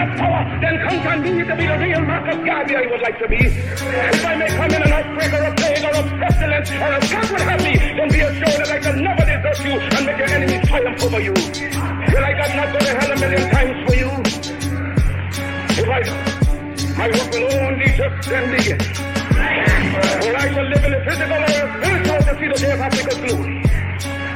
have power, then count on me to be the real Marcus Garvey I would like to be. If I may come in an outbreak or a plague or a pestilence or a God would have me, then be assured that I can never desert you and make your enemies triumph over you. Will I God not go to hell a million times for you? If I, my work will only just then begin. For I shall live in the physical or spiritual to see the day of Africa's glory.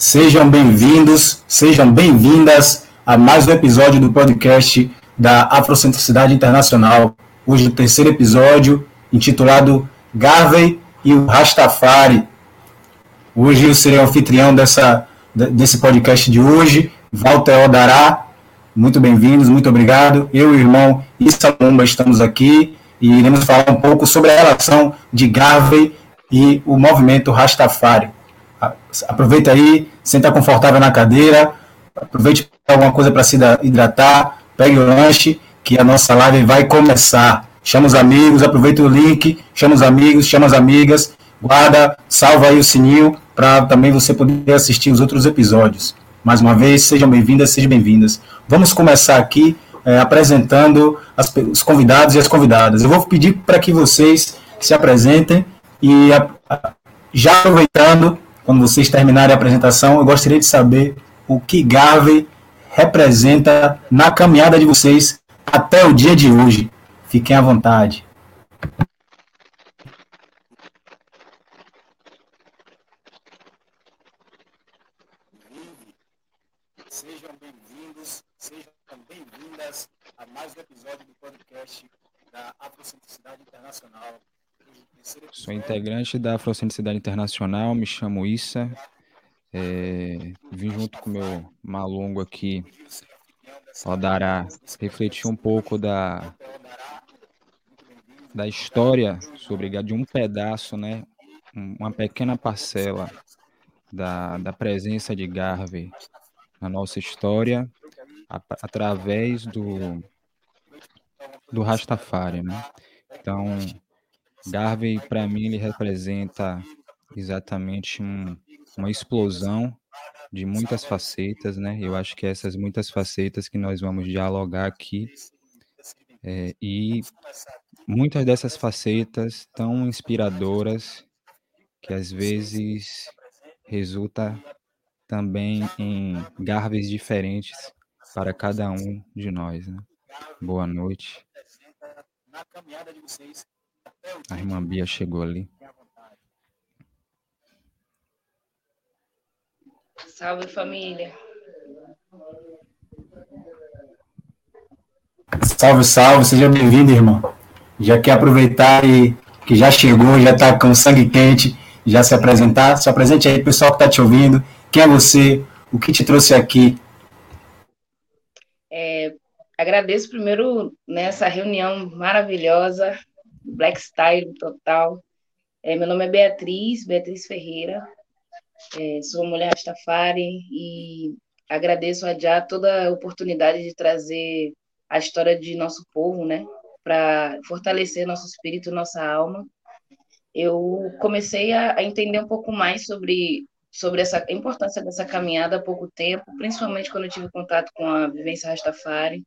Sejam bem-vindos, sejam bem-vindas a mais um episódio do podcast da Afrocentricidade Internacional. Hoje o terceiro episódio, intitulado Garvey e o Rastafari. Hoje eu serei o anfitrião dessa, desse podcast de hoje, Walter Odará. Muito bem-vindos, muito obrigado. Eu e o irmão Issa Lumba estamos aqui e iremos falar um pouco sobre a relação de Garvey e o movimento Rastafari. Aproveita aí, senta confortável na cadeira, aproveite alguma coisa para se hidratar, pegue o lanche, que a nossa live vai começar. Chama os amigos, aproveita o link, chama os amigos, chama as amigas, guarda, salva aí o sininho para também você poder assistir os outros episódios. Mais uma vez, sejam bem-vindas, sejam bem-vindas. Vamos começar aqui é, apresentando as, os convidados e as convidadas. Eu vou pedir para que vocês se apresentem e a, a, já aproveitando, quando vocês terminarem a apresentação, eu gostaria de saber o que Garvey representa na caminhada de vocês até o dia de hoje. Fiquem à vontade. Sejam bem-vindos, sejam bem-vindas a mais um episódio do podcast da Afrocentricidade Internacional. Sou integrante da Afrocentricidade Internacional, me chamo Issa. É, vim junto com meu malongo aqui, Odará, refletir um pouco da, da história sobre de um pedaço, né, uma pequena parcela da, da presença de Garvey na nossa história a, através do, do Rastafari, né? Então, Garvey, para mim, ele representa exatamente um, uma explosão de muitas facetas, né? Eu acho que essas muitas facetas que nós vamos dialogar aqui é, e muitas dessas facetas tão inspiradoras que às vezes resulta também em Garveys diferentes para cada um de nós. Né? Boa noite. A irmã Bia chegou ali. Salve família. Salve, salve, seja bem-vindo, irmão. Já quer aproveitar e que já chegou, já está com sangue quente, já se apresentar. Se apresente aí, pessoal que está te ouvindo. Quem é você? O que te trouxe aqui? É, agradeço primeiro nessa reunião maravilhosa, Black Style total. É, meu nome é Beatriz, Beatriz Ferreira. É, sou mulher Rastafari e agradeço a Já toda a oportunidade de trazer a história de nosso povo, né, para fortalecer nosso espírito, nossa alma. Eu comecei a, a entender um pouco mais sobre sobre essa a importância dessa caminhada há pouco tempo, principalmente quando eu tive contato com a vivência Rastafari,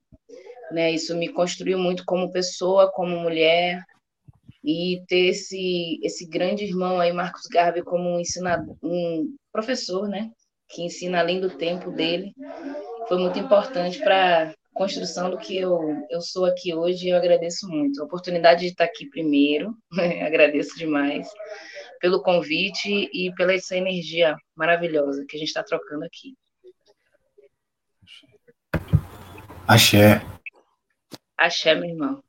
né? Isso me construiu muito como pessoa, como mulher, e ter esse esse grande irmão aí Marcos Garvey como um ensinador, um professor, né, que ensina além do tempo dele, foi muito importante para construção do que eu, eu sou aqui hoje, eu agradeço muito. A oportunidade de estar aqui primeiro, agradeço demais pelo convite e pela essa energia maravilhosa que a gente está trocando aqui. Axé. Axé, meu irmão.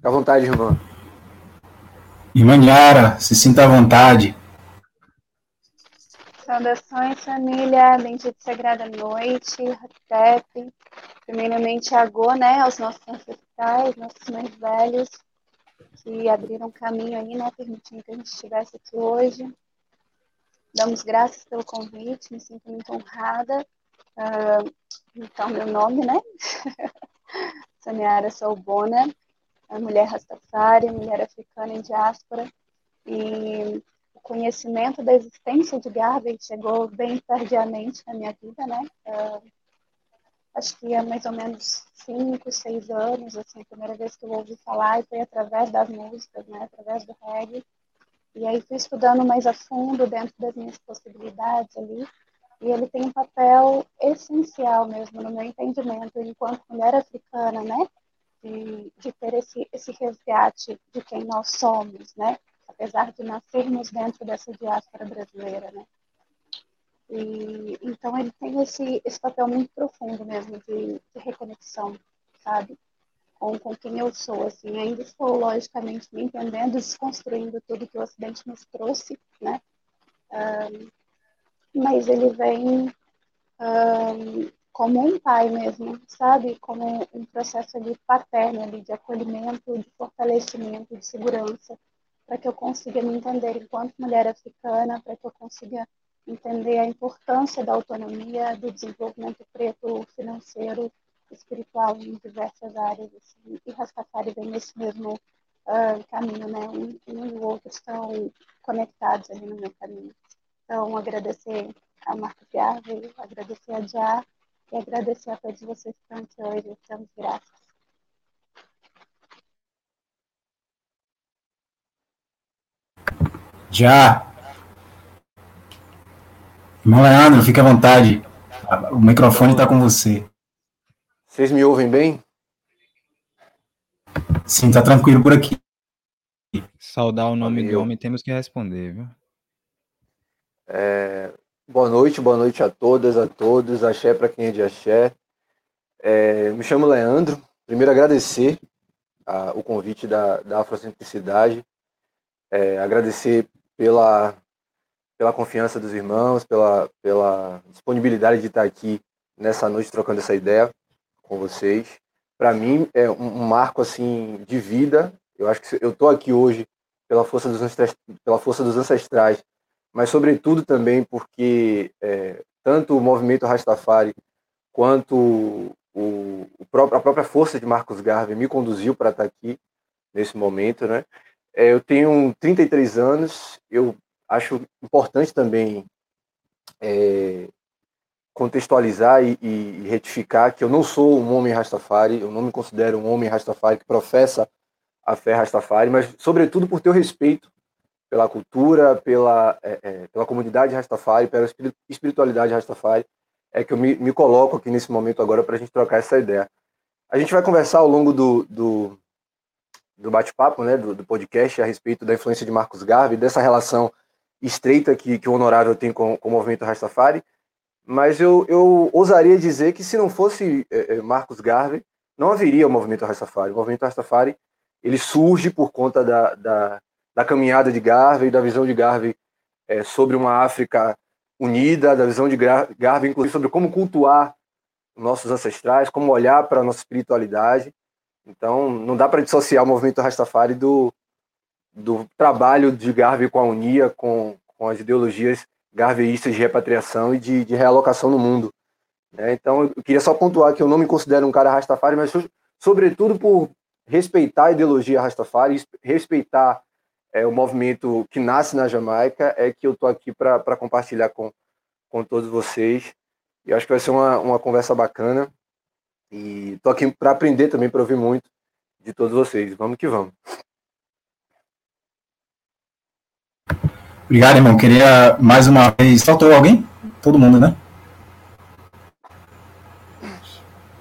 Fica à vontade, irmão. Irmã Yara, se sinta à vontade. Saudações, família, bendita sagrada noite, Hatep, primeiramente Agô, né, aos nossos ancestrais, nossos mais velhos, que abriram caminho aí, né, permitindo que a gente estivesse aqui hoje. Damos graças pelo convite, me sinto muito honrada. Uh, então, meu nome, né, Samiara Solbona, mulher Rastafari, mulher africana em diáspora, e o conhecimento da existência de Garvey chegou bem tardiamente na minha vida, né? Uh, acho que há mais ou menos cinco, seis anos, assim, a primeira vez que eu ouvi falar e foi através das músicas, né? Através do reggae. E aí fui estudando mais a fundo dentro das minhas possibilidades ali. E ele tem um papel essencial mesmo no meu entendimento enquanto mulher africana, né? De, de ter esse, esse resgate de quem nós somos, né? apesar de nascermos dentro dessa diáspora brasileira, né? E, então ele tem esse, esse papel muito profundo mesmo de, de reconexão, sabe? Com, com quem eu sou, assim, ainda estou logicamente me entendendo, desconstruindo tudo que o Ocidente nos trouxe, né? Um, mas ele vem um, como um pai mesmo, sabe? Como um processo ali paterno ali de acolhimento, de fortalecimento, de segurança, para que eu consiga me entender enquanto mulher africana, para que eu consiga entender a importância da autonomia, do desenvolvimento preto financeiro, espiritual em diversas áreas. Assim. E Rastafari vem nesse mesmo uh, caminho, né? Um, um e o outro estão conectados ali no meu caminho. Então, agradecer a Marco Piave, agradecer a Já e agradecer a todos vocês que estão aqui hoje. Estamos graças. Já. Irmão Leandro, fique à vontade. O microfone está com você. Vocês me ouvem bem? Sim, está tranquilo por aqui. Saudar o nome Valeu. do homem, temos que responder, viu? É, boa noite, boa noite a todas, a todos. Axé para quem é de axé. É, me chamo Leandro. Primeiro, agradecer a, o convite da, da Afrocentricidade. É, agradecer pela, pela confiança dos irmãos, pela, pela disponibilidade de estar aqui nessa noite trocando essa ideia com vocês. Para mim é um, um, marco assim de vida. Eu acho que eu estou aqui hoje pela força dos pela força dos ancestrais, mas sobretudo também porque é, tanto o movimento Rastafari quanto o, o próprio, a própria força de Marcos Garvey me conduziu para estar aqui nesse momento, né? É, eu tenho 33 anos, eu acho importante também é, contextualizar e, e, retificar que eu não sou um homem Rastafari, eu não me considero um homem Rastafari que professa a fé Rastafari, mas sobretudo por ter o respeito pela cultura, pela, é, é, pela comunidade Rastafari, pela espiritualidade Rastafari, é que eu me, me coloco aqui nesse momento agora para a gente trocar essa ideia. A gente vai conversar ao longo do, do, do bate-papo, né, do, do, podcast, a respeito da influência de Marcos Garvey, dessa relação estreita que, que o Honorável tem com, com o movimento Rastafari, mas eu, eu ousaria dizer que se não fosse é, é, Marcos Garvey, não haveria o movimento Rastafari. O movimento Rastafari ele surge por conta da, da, da caminhada de Garvey, da visão de Garvey é, sobre uma África unida, da visão de Garvey, inclusive, sobre como cultuar nossos ancestrais, como olhar para a nossa espiritualidade. Então, não dá para dissociar o movimento Rastafari do, do trabalho de Garvey com a Unia, com, com as ideologias garveístas de repatriação e de, de realocação no mundo. Né? Então, eu queria só pontuar que eu não me considero um cara Rastafari, mas sobretudo por respeitar a ideologia Rastafari, respeitar é, o movimento que nasce na Jamaica, é que eu estou aqui para compartilhar com, com todos vocês. E acho que vai ser uma, uma conversa bacana. E tô aqui para aprender também, para ouvir muito de todos vocês. Vamos que vamos. Obrigado, irmão. Queria mais uma vez. Faltou alguém? Todo mundo, né?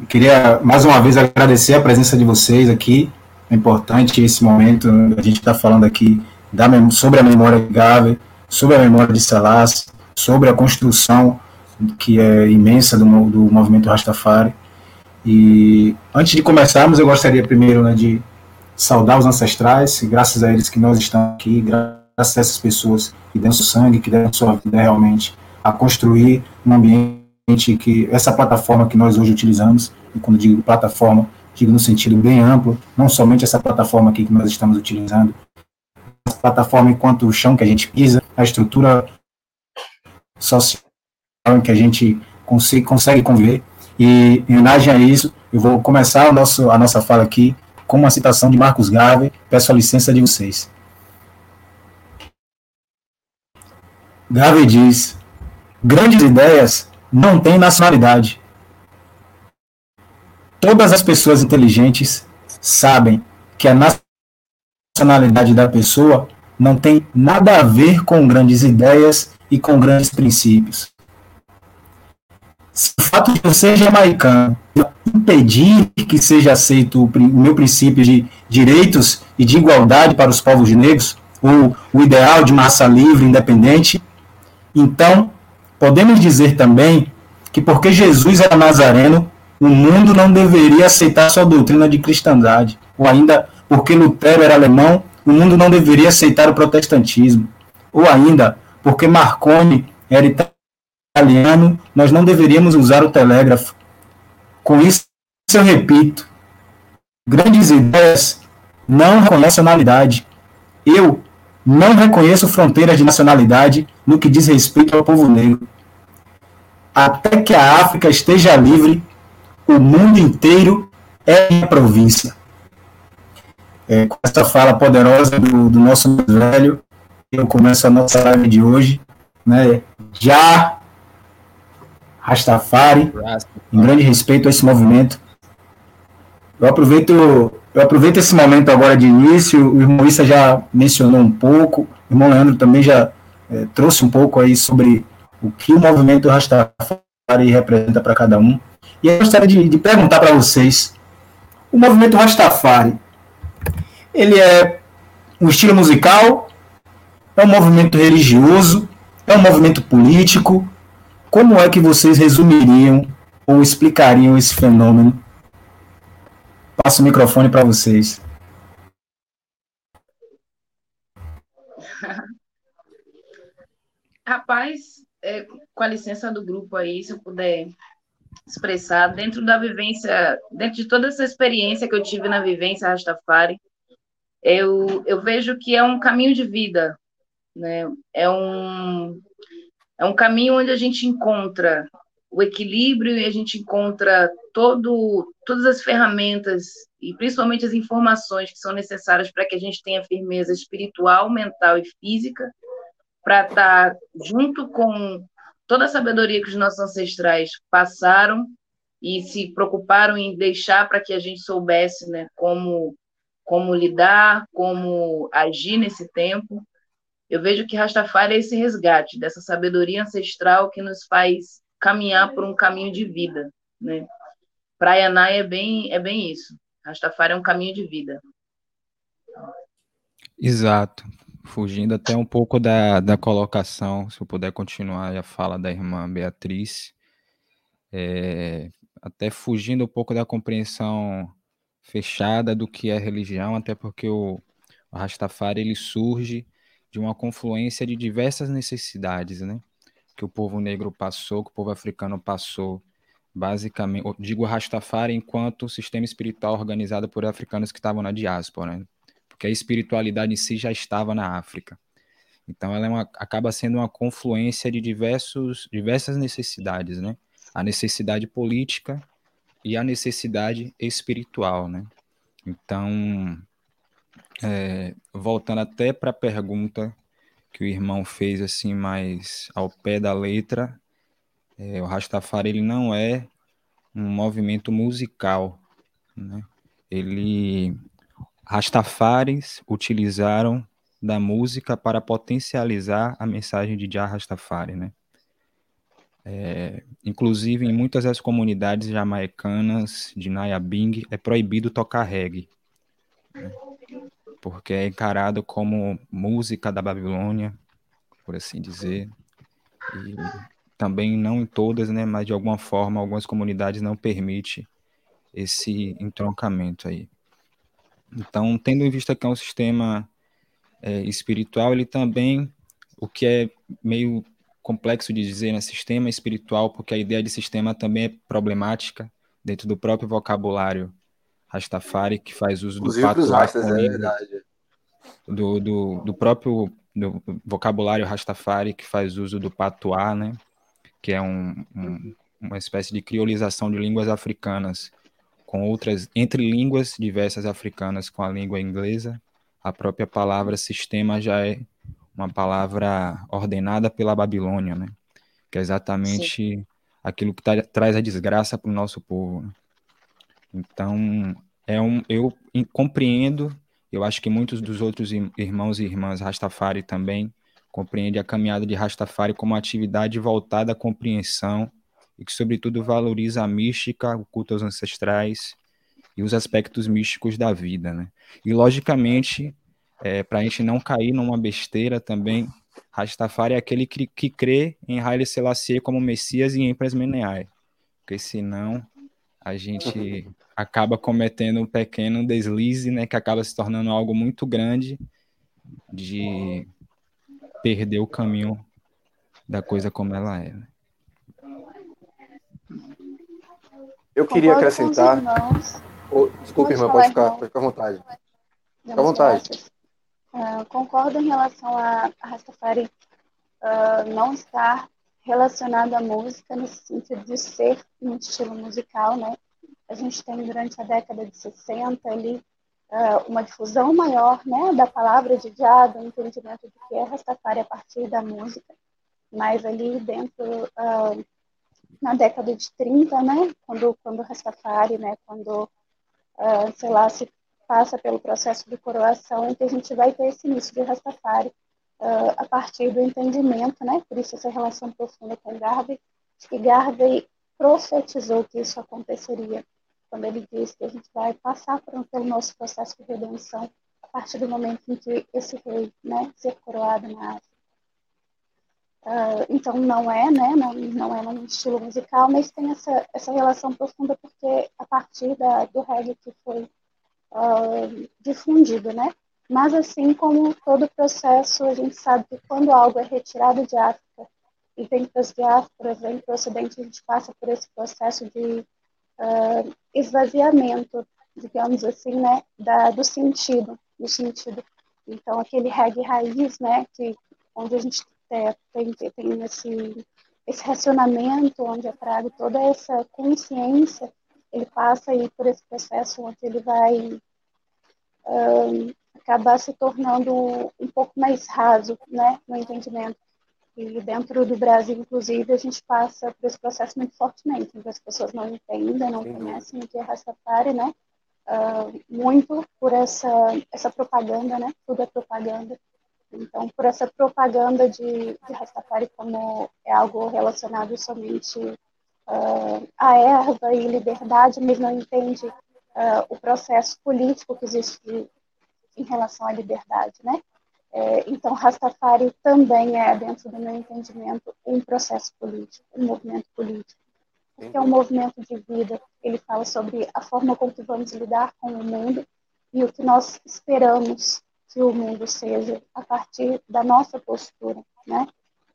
Queria mais uma vez agradecer a presença de vocês aqui. É importante esse momento. A gente está falando aqui da, sobre a memória de Gave, sobre a memória de Selassie, sobre a construção que é imensa do, do movimento Rastafari. E antes de começarmos, eu gostaria primeiro né, de saudar os ancestrais, graças a eles que nós estamos aqui, graças a essas pessoas que deram seu sangue, que deram sua vida realmente a construir um ambiente que essa plataforma que nós hoje utilizamos, e quando digo plataforma, digo no sentido bem amplo, não somente essa plataforma aqui que nós estamos utilizando, essa plataforma enquanto o chão que a gente pisa, a estrutura social em que a gente consegue, consegue conviver. E em homenagem a isso, eu vou começar o nosso, a nossa fala aqui com uma citação de Marcos Garvey. Peço a licença de vocês. Garvey diz: grandes ideias não têm nacionalidade. Todas as pessoas inteligentes sabem que a nacionalidade da pessoa não tem nada a ver com grandes ideias e com grandes princípios. Se o fato de eu ser jamaicano impedir que seja aceito o, meu princípio de direitos e de igualdade para os povos negros, ou o ideal de massa livre, independente, então podemos dizer também que porque Jesus era nazareno, o mundo não deveria aceitar sua doutrina de cristandade, ou ainda porque Lutero era alemão, o mundo não deveria aceitar o protestantismo, ou ainda porque Marconi era italiano, nós não deveríamos usar o telégrafo. Com isso, eu repito: grandes ideias não reconhecem nacionalidade. Eu não reconheço fronteiras de nacionalidade no que diz respeito ao povo negro. Até que a África esteja livre, o mundo inteiro é minha província. É, com essa fala poderosa do, do nosso velho, eu começo a nossa live de hoje. Né? Já Rastafari, em grande respeito a esse movimento. Eu aproveito, eu aproveito esse momento agora de início, o irmão Issa já mencionou um pouco, o irmão Leandro também já é, trouxe um pouco aí sobre o que o movimento Rastafari representa para cada um. E eu gostaria de, de perguntar para vocês, o movimento Rastafari, ele é um estilo musical, é um movimento religioso, é um movimento político, como é que vocês resumiriam ou explicariam esse fenômeno? Passo o microfone para vocês. Rapaz, é, com a licença do grupo aí, se eu puder expressar, dentro da vivência, dentro de toda essa experiência que eu tive na vivência Rastafari, eu, eu vejo que é um caminho de vida, né? É um, é um caminho onde a gente encontra o equilíbrio e a gente encontra todo, todas as ferramentas e principalmente as informações que são necessárias para que a gente tenha firmeza espiritual, mental e física, para estar junto com toda a sabedoria que os nossos ancestrais passaram e se preocuparam em deixar para que a gente soubesse né, como, como lidar, como agir nesse tempo. Eu vejo que Rastafari é esse resgate dessa sabedoria ancestral que nos faz caminhar por um caminho de vida, né? Praia Nai é bem, é bem isso. Rastafari é um caminho de vida. Exato. Fugindo até um pouco da, da colocação, se eu puder continuar a fala da irmã Beatriz, é, até fugindo um pouco da compreensão fechada do que é religião, até porque o, o Rastafari ele surge de uma confluência de diversas necessidades, né? Que o povo negro passou, que o povo africano passou, basicamente, digo Rastafari enquanto sistema espiritual organizado por africanos que estavam na diáspora, né? Porque a espiritualidade em si já estava na África. Então ela é uma, acaba sendo uma confluência de diversos, diversas necessidades, né? A necessidade política e a necessidade espiritual, né? Então, é, voltando até para a pergunta que o irmão fez assim mais ao pé da letra, é, o Rastafari ele não é um movimento musical, né? Ele Rastafaris utilizaram da música para potencializar a mensagem de Jah Rastafari, né? É, inclusive em muitas das comunidades jamaicanas de Nyabing é proibido tocar reggae. Né? porque é encarado como música da Babilônia, por assim dizer. E também não em todas, né, mas de alguma forma algumas comunidades não permitem esse entroncamento aí. Então, tendo em vista que é um sistema é, espiritual, ele também, o que é meio complexo de dizer, né, sistema espiritual, porque a ideia de sistema também é problemática dentro do próprio vocabulário Rastafari, que faz uso do patuá, rastas, é do, do, do próprio do vocabulário Rastafari, que faz uso do patuá, né, que é um, um, uma espécie de criolização de línguas africanas com outras, entre línguas diversas africanas com a língua inglesa, a própria palavra sistema já é uma palavra ordenada pela Babilônia, né? Que é exatamente Sim. aquilo que tá, traz a desgraça para o nosso povo. Né? Então, é um, eu compreendo, eu acho que muitos dos outros irmãos e irmãs Rastafari também compreendem a caminhada de Rastafari como uma atividade voltada à compreensão e que, sobretudo, valoriza a mística, o culto aos ancestrais e os aspectos místicos da vida, né? E, logicamente, é, para a gente não cair numa besteira também, Rastafari é aquele que, que crê em Haile Selassie como Messias e em Empress Meneai, porque senão a gente acaba cometendo um pequeno deslize, né, que acaba se tornando algo muito grande de perder o caminho da coisa como ela é. Né? Eu queria acrescentar. Oh, desculpe, irmã, pode ficar, pode ficar à vontade. Fica à vontade. Uh, concordo em relação a, a Rastafari uh, não estar relacionado à música no sentido de ser um estilo musical, né? A gente tem durante a década de 60 ali uh, uma difusão maior, né, da palavra de já, do entendimento do que é Rastafari a partir da música, mas ali dentro na década de 30, né, quando quando Rastafari, né, quando uh, sei lá, se passa pelo processo de coroação, em que a gente vai ter esse início de Rastafari uh, a partir do entendimento, né, por isso essa relação profunda com Garvey, que Garvey profetizou que isso aconteceria, quando ele diz que a gente vai passar por, pelo nosso processo de redenção a partir do momento em que esse rei, né, ser coroado na África. Uh, então não é, né, não, não é um estilo musical, mas tem essa, essa relação profunda porque a partir da, do reggae que foi uh, difundido, né? Mas assim como todo processo, a gente sabe que quando algo é retirado de África e vem para as diásporas, vem para o Ocidente, a gente passa por esse processo de uh, esvaziamento, digamos assim, né, da, do sentido, do sentido. Então aquele reggae raiz, né, que onde a gente é, tem, tem esse, esse racionamento onde é trago toda essa consciência, ele passa aí por esse processo onde ele vai um, acabar se tornando um pouco mais raso, né, no entendimento. E dentro do Brasil, inclusive, a gente passa por esse processo muito fortemente, onde as pessoas não entendem, não conhecem o que é Rastafari, né, uh, muito por essa, essa propaganda, né, tudo é propaganda, então, por essa propaganda de, de Rastafari como é algo relacionado somente uh, à erva e liberdade, mas não entende uh, o processo político que existe em relação à liberdade, né? É, então, Rastafari também é, dentro do meu entendimento, um processo político, um movimento político. Porque é um movimento de vida. Ele fala sobre a forma com que vamos lidar com o mundo e o que nós esperamos que o mundo seja a partir da nossa postura, né?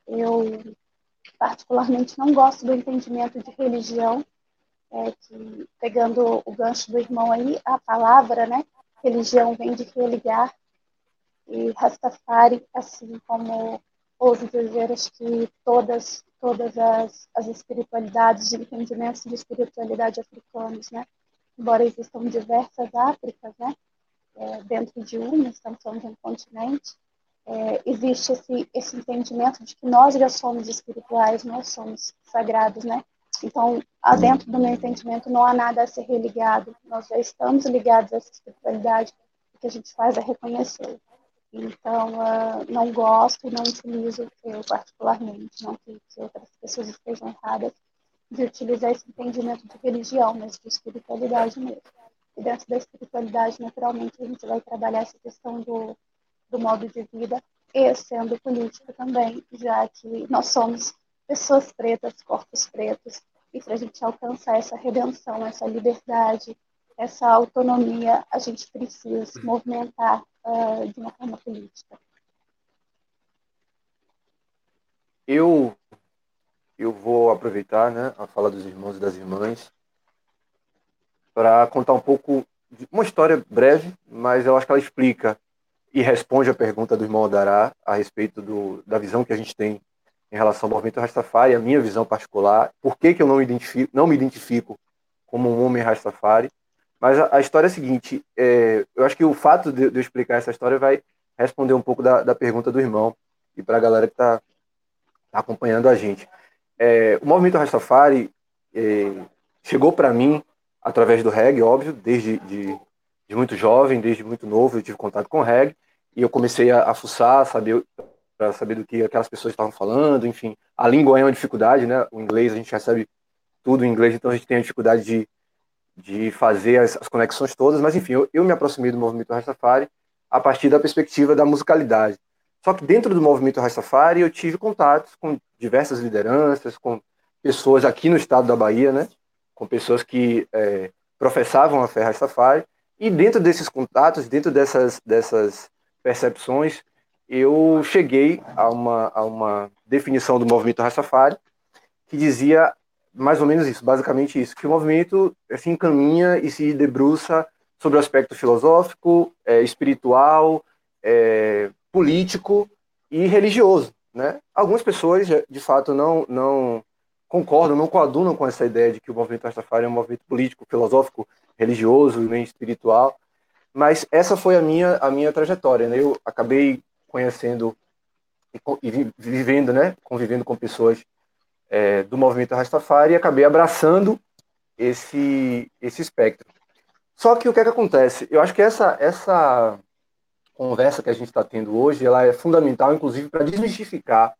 Eu particularmente não gosto do entendimento de religião, é, que pegando o gancho do irmão aí, a palavra, né? Religião vem de religar e Rastafari, assim como ouso dizer, acho que todas todas as, as espiritualidades e entendimentos de espiritualidade africanos, né? Embora existam diversas Áfricas, né? É, dentro de uma, estamos falando de um continente, é, existe esse, esse entendimento de que nós já somos espirituais, nós somos sagrados, né? Então, dentro do meu entendimento, não há nada a ser religado, nós já estamos ligados a essa espiritualidade, o que a gente faz é reconhecer. Então, uh, não gosto e não utilizo, eu particularmente, não que, que outras pessoas estejam erradas, de utilizar esse entendimento de religião, mas de espiritualidade mesmo. E dentro da espiritualidade, naturalmente, a gente vai trabalhar essa questão do, do modo de vida e sendo política também, já que nós somos pessoas pretas, corpos pretos, e para a gente alcançar essa redenção, essa liberdade, essa autonomia, a gente precisa se movimentar uh, de uma forma política. Eu eu vou aproveitar né, a fala dos irmãos e das irmãs para contar um pouco, de uma história breve, mas eu acho que ela explica e responde a pergunta do irmão Dará a respeito do, da visão que a gente tem em relação ao movimento Rastafari, a minha visão particular, por que, que eu não, identifico, não me identifico como um homem Rastafari. Mas a, a história é a seguinte: é, eu acho que o fato de, de, eu explicar essa história vai responder um pouco da, da pergunta do irmão e para a galera que está tá acompanhando a gente. É, o movimento Rastafari é, chegou para mim através do reggae, óbvio, desde de, de, muito jovem, desde muito novo, eu tive contato com reggae e eu comecei a, a fuçar, saber para saber do que aquelas pessoas estavam falando, enfim. A língua é uma dificuldade, né? O inglês, a gente recebe tudo em inglês, então a gente tem a dificuldade de, de fazer as, as conexões todas, mas enfim, eu, eu me aproximei do movimento Rastafari a partir da perspectiva da musicalidade. Só que dentro do movimento Rastafari eu tive contatos com diversas lideranças, com pessoas aqui no estado da Bahia, né? Com pessoas que é, professavam a fé Rastafari. E dentro desses contatos, dentro dessas, dessas percepções, eu cheguei a uma, a uma definição do movimento Rastafari que dizia mais ou menos isso, basicamente isso, que o movimento se assim, encaminha e se debruça sobre o aspecto filosófico, é, espiritual, é, político e religioso. Né? Algumas pessoas, de fato, não, não concordam, não coadunam com essa ideia de que o movimento Rastafari é um movimento político, filosófico, religioso, nem espiritual, mas essa foi a minha, a minha trajetória. Né? Eu acabei conhecendo e, vivendo, né, convivendo com pessoas é, do movimento Rastafari e acabei abraçando esse esse espectro. Só que o que, é que acontece? Eu acho que essa essa conversa que a gente está tendo hoje, ela é fundamental, inclusive, para desmistificar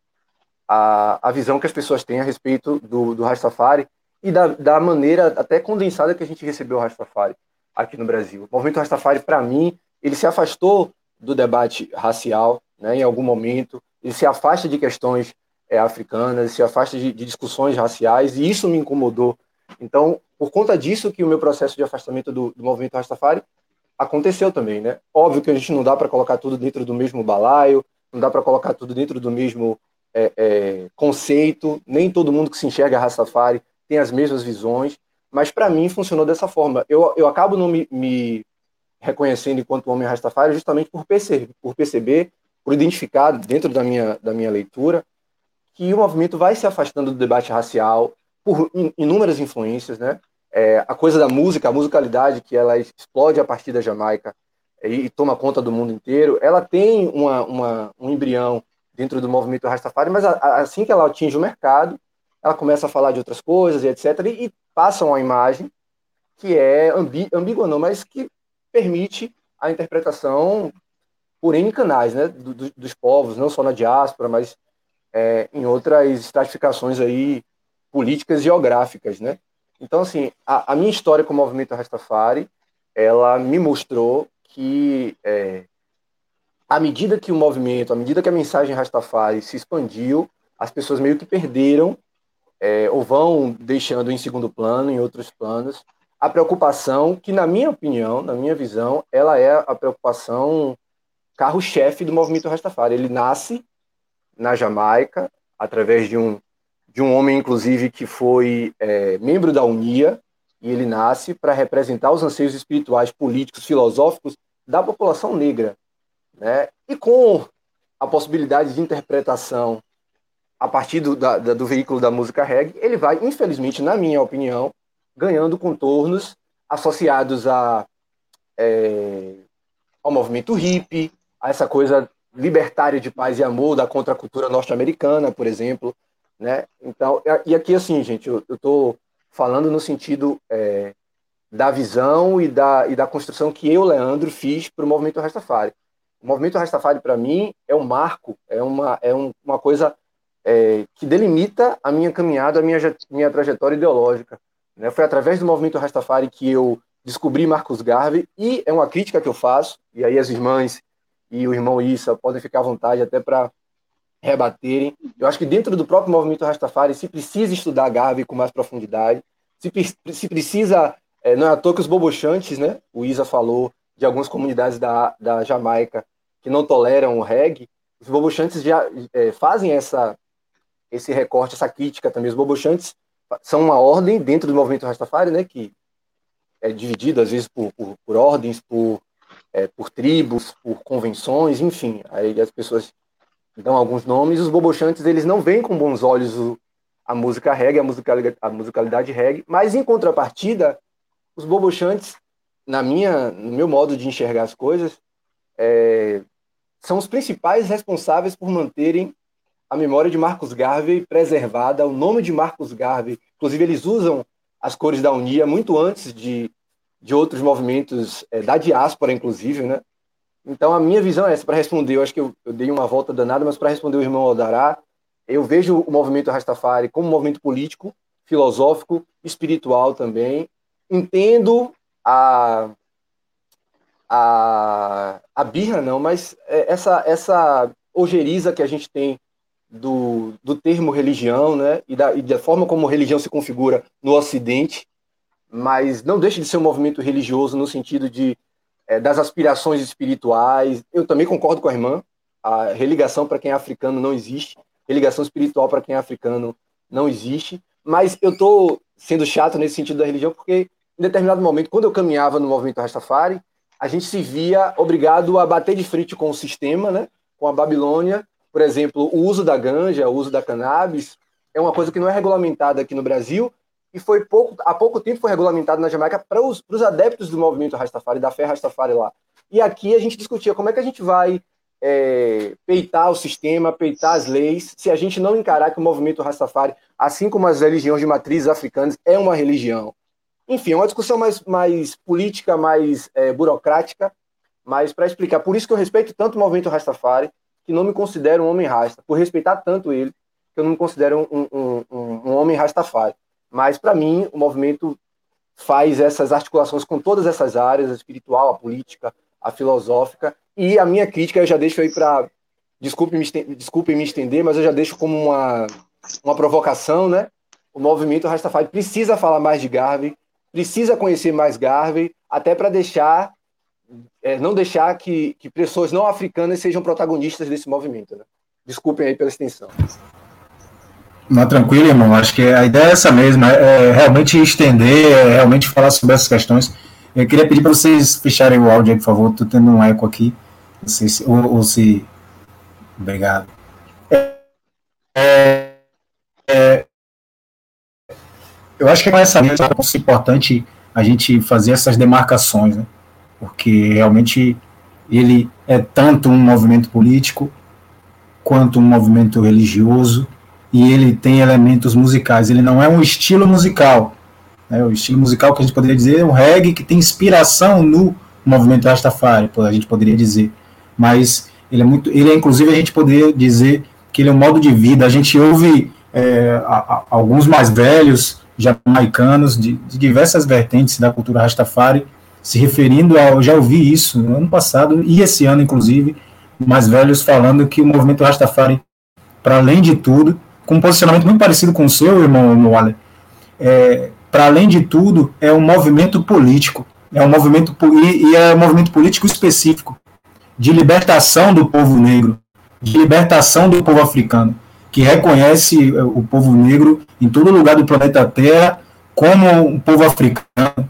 a, a visão que as pessoas têm a respeito do, do Rastafari e da, da maneira até condensada que a gente recebeu o Rastafari aqui no Brasil. O movimento Rastafari, para mim, ele se afastou do debate racial, né, em algum momento, ele se afasta de questões é, africanas, se afasta de, de, discussões raciais, e isso me incomodou. Então, por conta disso que o meu processo de afastamento do, do movimento Rastafari aconteceu também, né? Óbvio que a gente não dá para colocar tudo dentro do mesmo balaio, não dá para colocar tudo dentro do mesmo é, é, conceito, nem todo mundo que se enxerga Rastafari tem as mesmas visões, mas para mim funcionou dessa forma. Eu, eu acabo não me, me reconhecendo enquanto homem Rastafari justamente por perceber, por perceber por identificar dentro da minha, da minha leitura que o movimento vai se afastando do debate racial por inúmeras influências, né? É, a coisa da música, a musicalidade que ela explode a partir da Jamaica e, e toma conta do mundo inteiro, ela tem uma, uma, um embrião dentro do movimento Rastafari, mas a, a, assim que ela atinge o mercado, ela começa a falar de outras coisas e etc. E, e passa uma imagem que é ambi, ambígua, não, mas que permite a interpretação por N canais, né, do, do, dos povos, não só na diáspora, mas é, em outras estratificações aí políticas geográficas, né? Então, assim, a, a minha história com o movimento Rastafari, ela me mostrou que é, à medida que o movimento, à medida que a mensagem Rastafari se expandiu, as pessoas meio que perderam é, ou vão deixando em segundo plano, em outros planos, a preocupação que, na minha opinião, na minha visão, ela é a preocupação carro-chefe do movimento Rastafari. Ele nasce na Jamaica, através de um, de um homem, inclusive, que foi é, membro da Unia, e ele nasce para representar os anseios espirituais, políticos, filosóficos da população negra. Né? E com a possibilidade de interpretação a partir do, da, do veículo da música reggae, ele vai, infelizmente, na minha opinião, ganhando contornos associados a, é, ao movimento hippie, a essa coisa libertária de paz e amor da contracultura norte-americana, por exemplo, né? Então, e aqui assim, gente, eu estou falando no sentido é, da visão e da, e da construção que eu, Leandro, fiz para o movimento Rastafari. O movimento Rastafari, para mim, é um marco, é uma, é um, uma coisa é, que delimita a minha caminhada, a minha, minha trajetória ideológica. Né? Foi através do movimento Rastafari que eu descobri Marcos Garvey, e é uma crítica que eu faço, e aí as irmãs e o irmão Issa podem ficar à vontade até para rebaterem. Eu acho que dentro do próprio movimento Rastafari se precisa estudar Garvey com mais profundidade, se, se precisa, é, não é à toa que os bobochantes, né, o Isa falou, de algumas comunidades da, da Jamaica que não toleram o reggae, os bobochantes já é, fazem essa, esse recorte, essa crítica também. Os Bobochantes são uma ordem dentro do movimento Rastafari, né, que é dividido às vezes por, por, por ordens, por, é, por tribos, por convenções, enfim. Aí as pessoas dão alguns nomes. Os Bobochantes eles não veem com bons olhos o, a música reggae, a musicalidade, a musicalidade reggae, mas em contrapartida, os Bobochantes, na minha, no meu modo de enxergar as coisas, é, são os principais responsáveis por manterem a memória de Marcos Garvey preservada, o nome de Marcos Garvey. Inclusive, eles usam as cores da Unia muito antes de, de outros movimentos é, da diáspora, inclusive, né? Então, a minha visão é essa, para responder, eu acho que eu, eu dei uma volta danada, mas para responder o irmão Aldará, eu vejo o movimento Rastafari como um movimento político, filosófico, espiritual também. Entendo a, a, a birra, não, mas é, essa, essa ojeriza que a gente tem do, do termo religião, né, e da, e da forma como religião se configura no Ocidente, mas não deixa de ser um movimento religioso no sentido de é, das aspirações espirituais. Eu também concordo com a irmã, a religação para quem é africano não existe, religação espiritual para quem é africano não existe, mas eu estou sendo chato nesse sentido da religião porque em determinado momento, quando eu caminhava no movimento Rastafari, a gente se via obrigado a bater de frente com o sistema, né? com a Babilônia. Por exemplo, o uso da ganja, o uso da cannabis, é uma coisa que não é regulamentada aqui no Brasil e foi pouco, há pouco tempo foi regulamentado na Jamaica para os, para os adeptos do movimento Rastafari, da fé Rastafari lá. E aqui a gente discutia como é que a gente vai é, peitar o sistema, peitar as leis, se a gente não encarar que o movimento Rastafari, assim como as religiões de matrizes africanas, é uma religião. Enfim, é uma discussão mais, mais política, mais é, burocrática, mas para explicar, por isso que eu respeito tanto o movimento Rastafari, que não me considero um homem rasta, por respeitar tanto ele, que eu não me considero um, um, um, um homem Rastafari. Mas, para mim, o movimento faz essas articulações com todas essas áreas, a espiritual, a política, a filosófica, e a minha crítica eu já deixo aí para. Desculpe me, desculpe me estender, mas eu já deixo como uma, uma provocação, né? O movimento Rastafari precisa falar mais de Garvey, precisa conhecer mais Garvey, até para deixar, é, não deixar que, que pessoas não africanas sejam protagonistas desse movimento. Né? Desculpem aí pela extensão. Não, tranquilo, irmão. Acho que a ideia é essa mesma, é realmente estender, é realmente falar sobre essas questões. Eu queria pedir para vocês fecharem o áudio aí, por favor. Estou tendo um eco aqui. Não sei se, ou, ou se. Obrigado. É, é, eu acho que com essa mesa é importante a gente fazer essas demarcações, né? porque realmente ele é tanto um movimento político quanto um movimento religioso e ele tem elementos musicais. Ele não é um estilo musical. Né? O estilo musical que a gente poderia dizer é um reggae que tem inspiração no movimento Rastafari, a gente poderia dizer. Mas ele é muito, ele é inclusive a gente poderia dizer que ele é um modo de vida. A gente ouve é, a, a, alguns mais velhos jamaicanos de, de, diversas vertentes da cultura Rastafari, se referindo ao. Já ouvi isso no ano passado e esse ano, inclusive, mais velhos falando que o movimento Rastafari, para além de tudo, com um posicionamento muito parecido com o seu, irmão Moale, é, para além de tudo, é um movimento político. É um movimento e, é um movimento político específico de libertação do povo negro, de libertação do povo africano que reconhece eh, o povo negro em todo lugar do planeta Terra como um povo africano.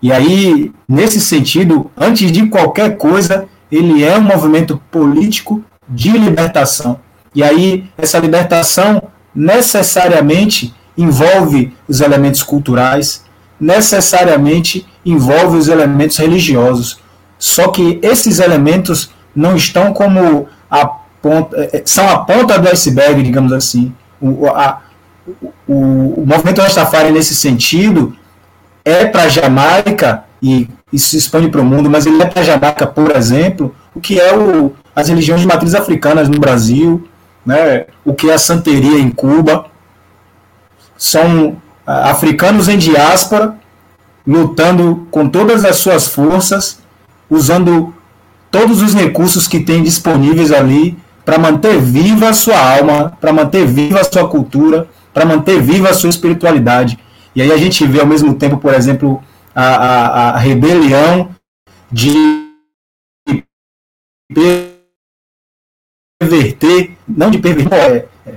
E aí, nesse sentido, antes de qualquer coisa, ele é um movimento político de libertação. E aí, essa libertação necessariamente envolve os elementos culturais, necessariamente envolve os elementos religiosos. Só que esses elementos não estão como a ponta, é, é, são a ponta do iceberg, digamos assim. O, a, o, o movimento Rastafari, nesse sentido, é para Jamaica, e isso se expande para o mundo, mas ele é para Jamaica, por exemplo, o que é o, as religiões de matriz africanas no Brasil, né, o que é a santeria em Cuba. São africanos em diáspora, lutando com todas as suas forças, usando todos os recursos que têm disponíveis ali para manter viva a sua alma, para manter viva a sua cultura, para manter viva a sua espiritualidade. E aí a gente vê ao mesmo tempo, por exemplo, a, a, a rebelião de perverter, não de perverter, é, é,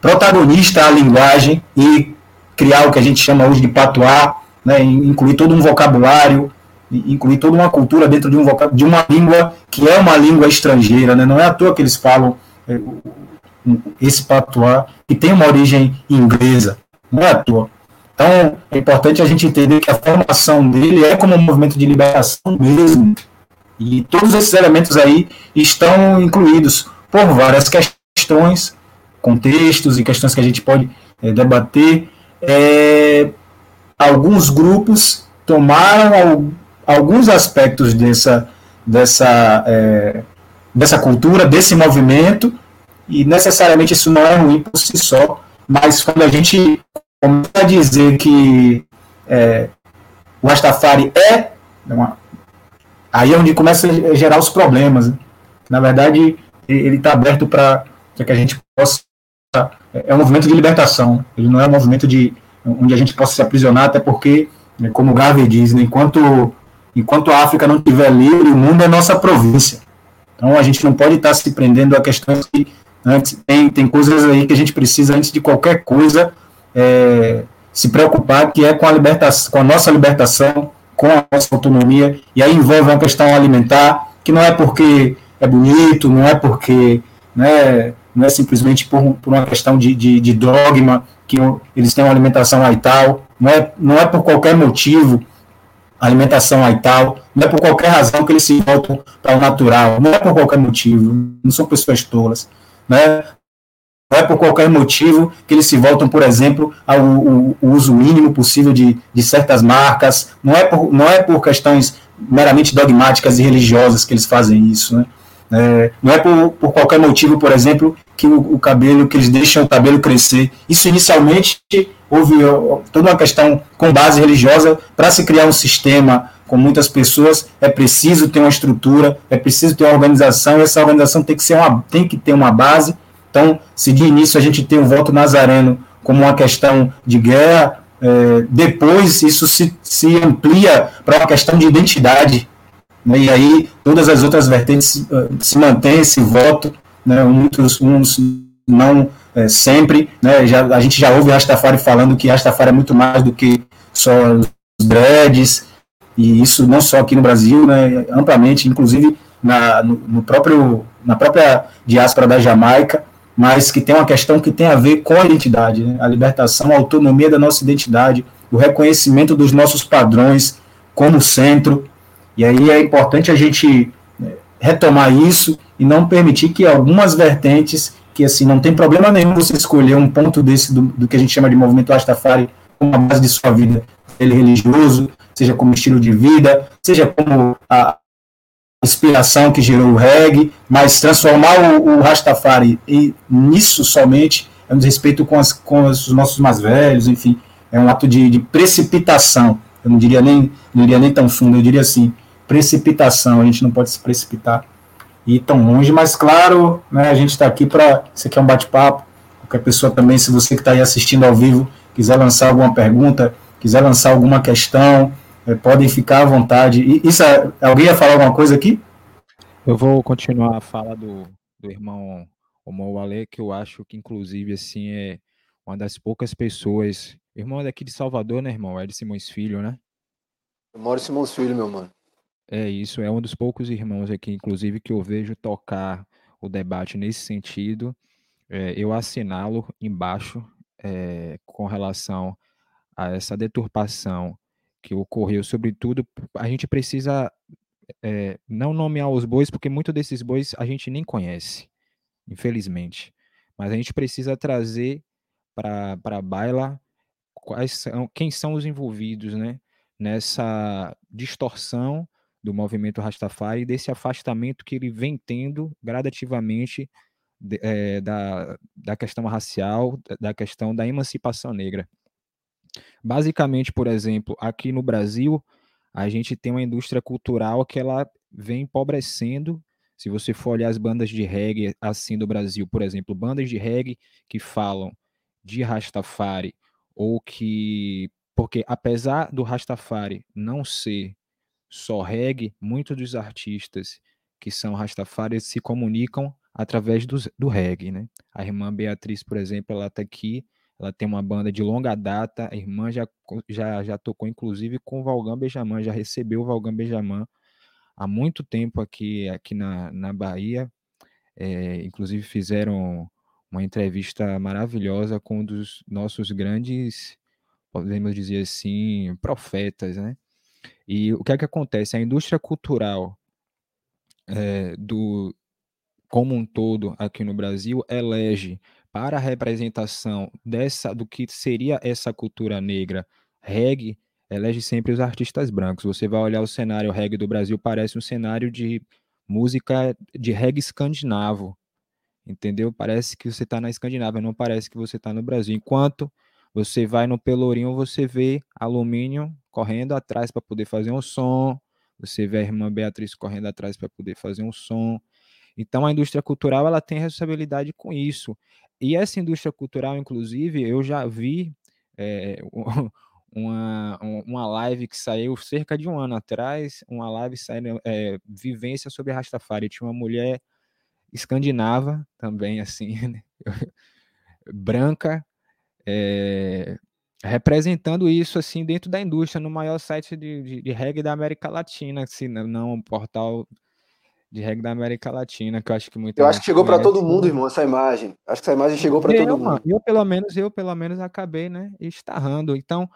protagonista a linguagem e criar o que a gente chama hoje de patuá, né, incluir todo um vocabulário, incluir toda uma cultura dentro de, um de uma língua que é uma língua estrangeira, né, não é à toa que eles falam é, esse patuá, que tem uma origem inglesa, não é à toa. Então, é importante a gente entender que a formação dele é como um movimento de liberação mesmo. E todos esses elementos aí estão incluídos por várias questões, contextos e questões que a gente pode é, debater. É, alguns grupos tomaram alguns aspectos dessa, dessa, é, dessa cultura, desse movimento, e necessariamente isso não é ruim por si só, mas quando a gente começa a dizer que é, o Rastafari é uma, aí é onde começa a gerar os problemas. Né? Na verdade, ele está aberto para que a gente possa. É um movimento de libertação, ele não é um movimento de onde a gente possa se aprisionar, até porque, né, como o Garvey diz, né, enquanto, enquanto a África não estiver livre, o mundo é nossa província. Então a gente não pode estar se prendendo a questões que antes, tem, tem coisas aí que a gente precisa, antes de qualquer coisa, é, se preocupar, que é com a, libertação, com a nossa libertação, com a nossa autonomia, e aí envolve uma questão alimentar, que não é porque é bonito, não é porque né, não é simplesmente por, por uma questão de, de, de, dogma, que eles têm uma alimentação tal, não é, não é por qualquer motivo alimentação tal, não é por qualquer razão que eles se voltam para o natural, não é por qualquer motivo, não são pessoas tolas. Né? Não é por qualquer motivo que eles se voltam, por exemplo, ao, ao, ao uso mínimo possível de, de certas marcas, não é, por, não é por questões meramente dogmáticas e religiosas que eles fazem isso. Né? É, não é por, por, qualquer motivo, por exemplo, que o, o, cabelo, que eles deixam o cabelo crescer. Isso inicialmente houve toda uma questão com base religiosa para se criar um sistema com muitas pessoas é preciso ter uma estrutura, é preciso ter uma organização, e essa organização tem que ser uma, tem que ter uma base. Então, se de início a gente tem o voto nazareno como uma questão de guerra, é, depois isso se, se amplia para uma questão de identidade. Né, e aí todas as outras vertentes uh, se mantém esse voto, né, muitos uns não é, sempre, né, já, a gente já ouve Rastafari falando que Rastafari é muito mais do que só os dreads, e isso não só aqui no Brasil, né, amplamente, inclusive na, no, no próprio, na própria diáspora da Jamaica, mas que tem uma questão que tem a ver com a identidade, né, a libertação, a autonomia da nossa identidade, o reconhecimento dos nossos padrões como centro, e aí é importante a gente né, retomar isso e não permitir que algumas vertentes, que assim, não tem problema nenhum você escolher um ponto desse do, do que a gente chama de movimento Rastafari como a base de sua vida, ele religioso, seja como estilo de vida, seja como a inspiração que gerou o reggae, mas transformar o, o Rastafari nisso somente é um desrespeito com, as, com os nossos mais velhos, enfim, é um ato de, de precipitação. Eu não diria nem não diria nem tão fundo, eu diria assim, precipitação. A gente não pode se precipitar ir tão longe, mas claro, né, a gente está aqui para. Isso aqui é um bate-papo. Qualquer pessoa também, se você que está aí assistindo ao vivo, quiser lançar alguma pergunta, quiser lançar alguma questão, é, podem ficar à vontade. E, isso, é, alguém ia falar alguma coisa aqui? Eu vou continuar a fala do, do irmão Omar Ale, que eu acho que, inclusive, assim, é uma das poucas pessoas. Irmão é daqui de Salvador, né, irmão? É de Simões Filho, né? Eu moro em Simões Filho, meu mano. É isso, é um dos poucos irmãos aqui, inclusive, que eu vejo tocar o debate nesse sentido. É, eu assinalo embaixo é, com relação a essa deturpação que ocorreu, sobretudo, a gente precisa é, não nomear os bois, porque muitos desses bois a gente nem conhece, infelizmente. Mas a gente precisa trazer para a baila quais são, quem são os envolvidos né, nessa distorção do movimento Rastafari, desse afastamento que ele vem tendo gradativamente de, é, da, da questão racial, da questão da emancipação negra. Basicamente, por exemplo, aqui no Brasil, a gente tem uma indústria cultural que ela vem empobrecendo. Se você for olhar as bandas de reggae assim do Brasil, por exemplo, bandas de reggae que falam de Rastafari ou que porque apesar do Rastafari não ser só reggae, muitos dos artistas que são Rastafari se comunicam através do, do reggae, né? A irmã Beatriz, por exemplo, ela está aqui, ela tem uma banda de longa data, a irmã já, já, já tocou inclusive com o Valgam Benjamin, já recebeu o Valgam Benjamin há muito tempo aqui, aqui na, na Bahia, é, inclusive fizeram uma entrevista maravilhosa com um dos nossos grandes, podemos dizer assim, profetas, né? E o que é que acontece? A indústria cultural é, do como um todo aqui no Brasil elege para a representação dessa do que seria essa cultura negra reggae elege sempre os artistas brancos. Você vai olhar o cenário reggae do Brasil, parece um cenário de música de reggae escandinavo, entendeu? Parece que você está na Escandinávia, não parece que você está no Brasil. Enquanto você vai no Pelourinho, você vê alumínio correndo atrás para poder fazer um som, você vê a irmã Beatriz correndo atrás para poder fazer um som. Então a indústria cultural ela tem responsabilidade com isso. E essa indústria cultural, inclusive, eu já vi é, uma, uma live que saiu cerca de um ano atrás, uma live saindo, é, vivência sobre Rastafari. Tinha uma mulher escandinava também, assim, né? branca, é, representando isso assim dentro da indústria, no maior site de, de, de reggae da América Latina, se não um portal de reggae da América Latina, que eu acho que muito Eu acho que chegou para todo mundo, irmão, essa imagem. Acho que essa imagem chegou para todo mundo. Eu pelo menos eu pelo menos acabei, né, estarrando. Então,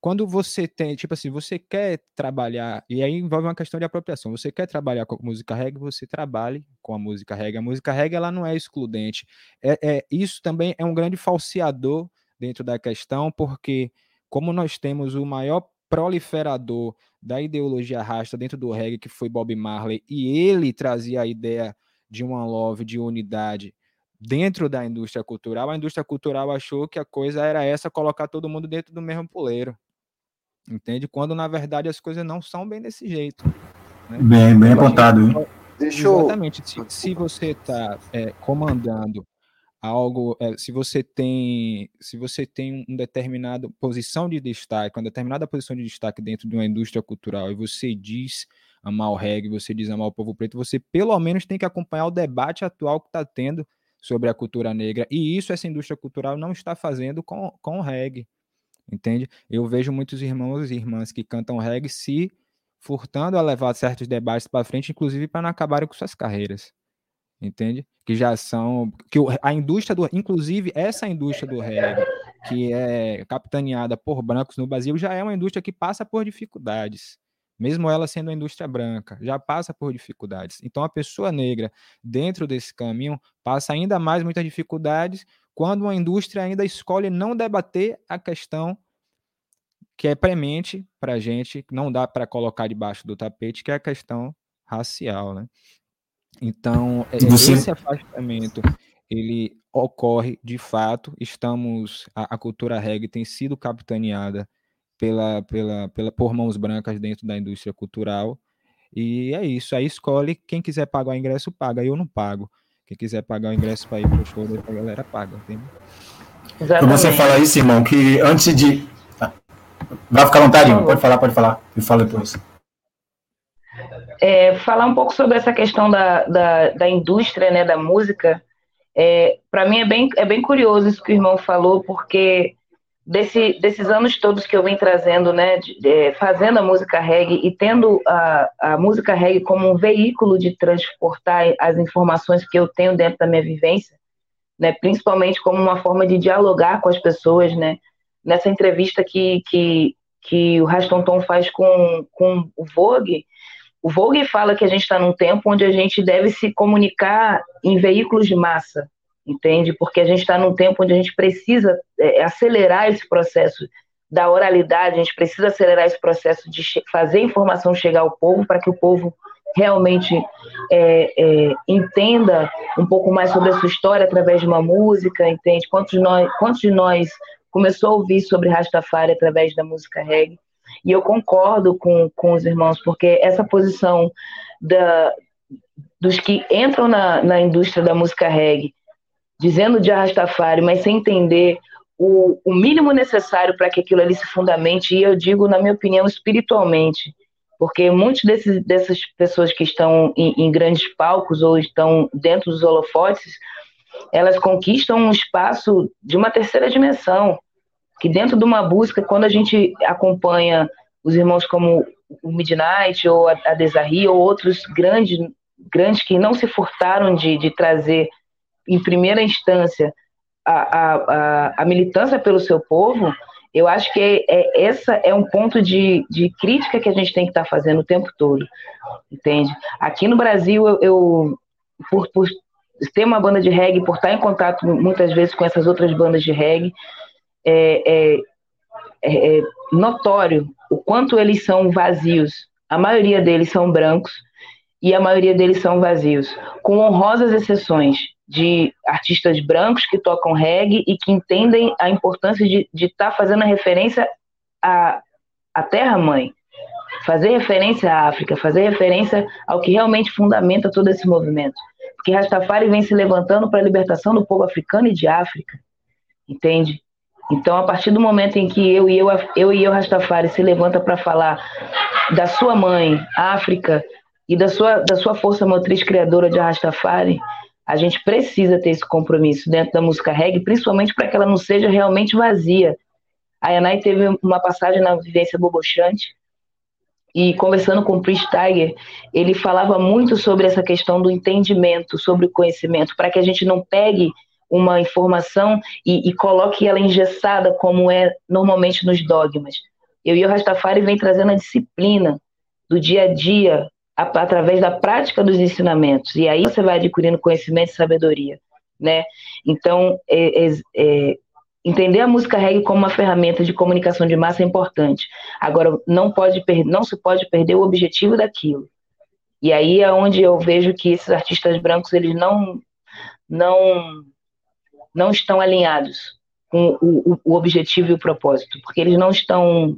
quando você tem, tipo assim, você quer trabalhar, e aí envolve uma questão de apropriação, você quer trabalhar com música reggae, você trabalhe com a música reggae. A música reggae, ela não é excludente. É, é, isso também é um grande falseador dentro da questão, porque como nós temos o maior proliferador da ideologia rasta dentro do reggae, que foi Bob Marley, e ele trazia a ideia de uma love, de unidade, dentro da indústria cultural, a indústria cultural achou que a coisa era essa, colocar todo mundo dentro do mesmo poleiro entende? Quando na verdade as coisas não são bem desse jeito. Né? Bem, bem apontado. Hein? Deixa Exatamente. Se, se você está é, comandando algo, é, se você tem, se você tem uma determinada posição de destaque, uma determinada posição de destaque dentro de uma indústria cultural e você diz amar o reggae, você diz amar o povo preto, você pelo menos tem que acompanhar o debate atual que está tendo sobre a cultura negra. E isso essa indústria cultural não está fazendo com, com o reggae entende? Eu vejo muitos irmãos e irmãs que cantam reggae se furtando a levar certos debates para frente, inclusive para não acabarem com suas carreiras, entende? Que já são que a indústria do, inclusive essa indústria do reggae que é capitaneada por brancos no Brasil já é uma indústria que passa por dificuldades. Mesmo ela sendo uma indústria branca, já passa por dificuldades. Então, a pessoa negra, dentro desse caminho, passa ainda mais muitas dificuldades, quando uma indústria ainda escolhe não debater a questão que é premente para a gente, não dá para colocar debaixo do tapete, que é a questão racial, né? Então, é, Você... esse afastamento, ele ocorre de fato, estamos, a, a, cultura reggae tem sido capitaneada pela, pela, pela, por mãos brancas dentro da indústria cultural, e é isso, aí escolhe, quem quiser pagar o ingresso, paga, eu não pago. Quem quiser pagar o ingresso para ir pro show, a galera paga, entendeu? Exatamente. Você fala isso, irmão, que antes de. Vai ficar à vontade, irmão. Pode falar, pode falar. E fala depois. É, falar um pouco sobre essa questão da, da, da indústria, né, da música. É, para mim é bem, é bem curioso isso que o irmão falou, porque desse, desses anos todos que eu vim trazendo, né, de, de, fazendo a música reggae e tendo a, a música reggae como um veículo de transportar as informações que eu tenho dentro da minha vivência, né, principalmente como uma forma de dialogar com as pessoas, né, nessa entrevista que, que, que o Raston Tom faz com, com o Vogue, o Vogue fala que a gente está num tempo onde a gente deve se comunicar em veículos de massa, entende? Porque a gente está num tempo onde a gente precisa é, acelerar esse processo da oralidade, a gente precisa acelerar esse processo de fazer a informação chegar ao povo para que o povo realmente é, é, entenda um pouco mais sobre a sua história através de uma música, entende? Quantos de nós, quantos de nós começou a ouvir sobre Rastafari através da música reggae? E eu concordo com, com os irmãos, porque essa posição da, dos que entram na, na indústria da música reggae dizendo de Rastafari, mas sem entender o, o mínimo necessário para que aquilo ali se fundamente, e eu digo, na minha opinião, espiritualmente. Porque muitas dessas pessoas que estão em, em grandes palcos ou estão dentro dos holofotes, elas conquistam um espaço de uma terceira dimensão, que dentro de uma busca, quando a gente acompanha os irmãos como o Midnight ou a Desarri ou outros grandes, grandes que não se furtaram de, de trazer em primeira instância a, a, a, militância pelo seu povo, eu acho que é, é, essa é um ponto de, de crítica que a gente tem que estar tá fazendo o tempo todo, entende? Aqui no Brasil, eu, eu por, por ter uma banda de reggae, por estar em contato muitas vezes com essas outras bandas de reggae, é, é, é, é notório o quanto eles são vazios. A maioria deles são brancos e a maioria deles são vazios, com honrosas exceções de artistas brancos que tocam reggae e que entendem a importância de estar tá fazendo referência à, à terra-mãe, fazer referência à África, fazer referência ao que realmente fundamenta todo esse movimento. Porque Rastafari vem se levantando para a libertação do povo africano e de África, entende? Então, a partir do momento em que eu e eu, eu e eu Rastafari se levanta para falar da sua mãe, África, e da sua, da sua força motriz criadora de Rastafari, a gente precisa ter esse compromisso dentro da música reggae, principalmente para que ela não seja realmente vazia. A Yanai teve uma passagem na vivência bobochante, e conversando com o Prince Tiger, ele falava muito sobre essa questão do entendimento, sobre o conhecimento, para que a gente não pegue uma informação e, e, coloque ela engessada, como é normalmente nos dogmas. Eu e o Rastafari vem trazendo a disciplina do dia a dia, através da prática dos ensinamentos. E aí você vai adquirindo conhecimento e sabedoria, né? Então, é, é, é, entender a música reggae como uma ferramenta de comunicação de massa é importante. Agora, não, pode não se pode perder o objetivo daquilo. E aí é onde eu vejo que esses artistas brancos, eles não, não, não estão alinhados com o, o objetivo e o propósito, porque eles não estão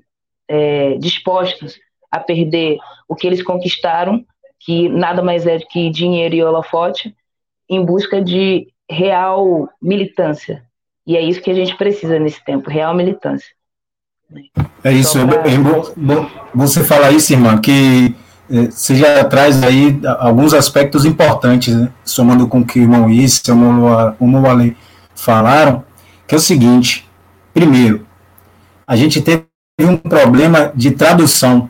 é, dispostos a perder o que eles conquistaram, que nada mais é do que dinheiro e holofote, em busca de real militância. E é isso que a gente precisa nesse tempo, real militância. É isso, pra... você falar isso, irmã, que é, você já traz aí alguns aspectos importantes, né? somando com o que o irmão Issa, o irmão falaram, que é o seguinte, primeiro, a gente teve um problema de tradução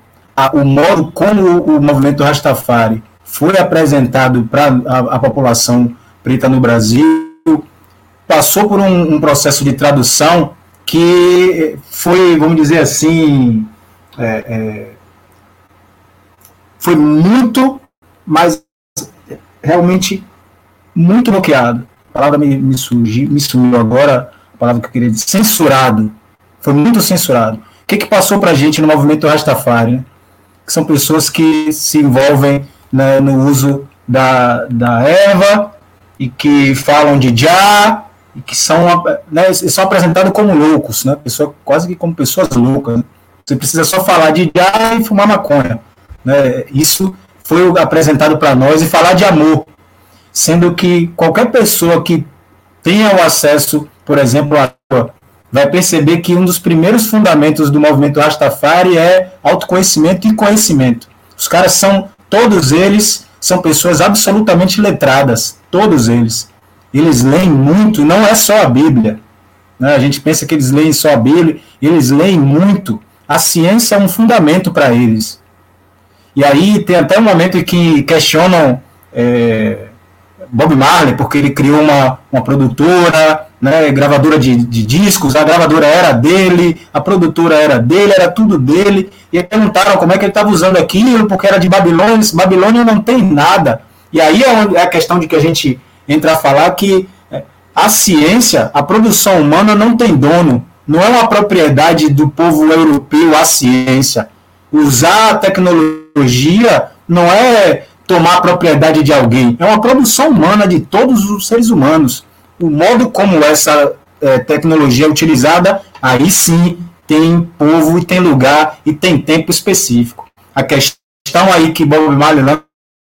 o modo como o, movimento Rastafari foi apresentado para a, a, população preta no Brasil passou por um, um, processo de tradução que foi, vamos dizer assim, é, é, foi muito, mas realmente muito bloqueado. Palavra me, me, surgiu, me sumiu agora, a palavra que eu queria dizer, censurado. Foi muito censurado. O que, que passou para a gente no movimento Rastafari? Né? que são pessoas que se envolvem né, no uso da, da erva e que falam de já e que são, né, são apresentados como loucos, né, pessoa, quase que como pessoas loucas. Né? Você precisa só falar de já e fumar maconha. Né? Isso foi apresentado para nós e falar de amor, sendo que qualquer pessoa que tenha o acesso, por exemplo, à vai perceber que um dos primeiros fundamentos do movimento Rastafari é autoconhecimento e conhecimento. Os caras são, todos eles, são pessoas absolutamente letradas, todos eles. Eles leem muito, não é só a Bíblia. Né? A gente pensa que eles leem só a Bíblia, eles leem muito. A ciência é um fundamento para eles. E aí tem até um momento em que questionam é, Bob Marley, porque ele criou uma, uma produtora, né, gravadora de, de, discos, a gravadora era dele, a produtora era dele, era tudo dele, e perguntaram como é que ele estava usando aquilo, porque era de Babilônia, Babilônia não tem nada. E aí é, é a questão de que a gente entra a falar que é, a ciência, a produção humana não tem dono, não é uma propriedade do povo europeu a ciência. Usar a tecnologia não é tomar propriedade de alguém, é uma produção humana de todos os seres humanos o modo como essa é, tecnologia é utilizada, aí sim tem povo e tem lugar e tem tempo específico. A questão aí que Bob Marley,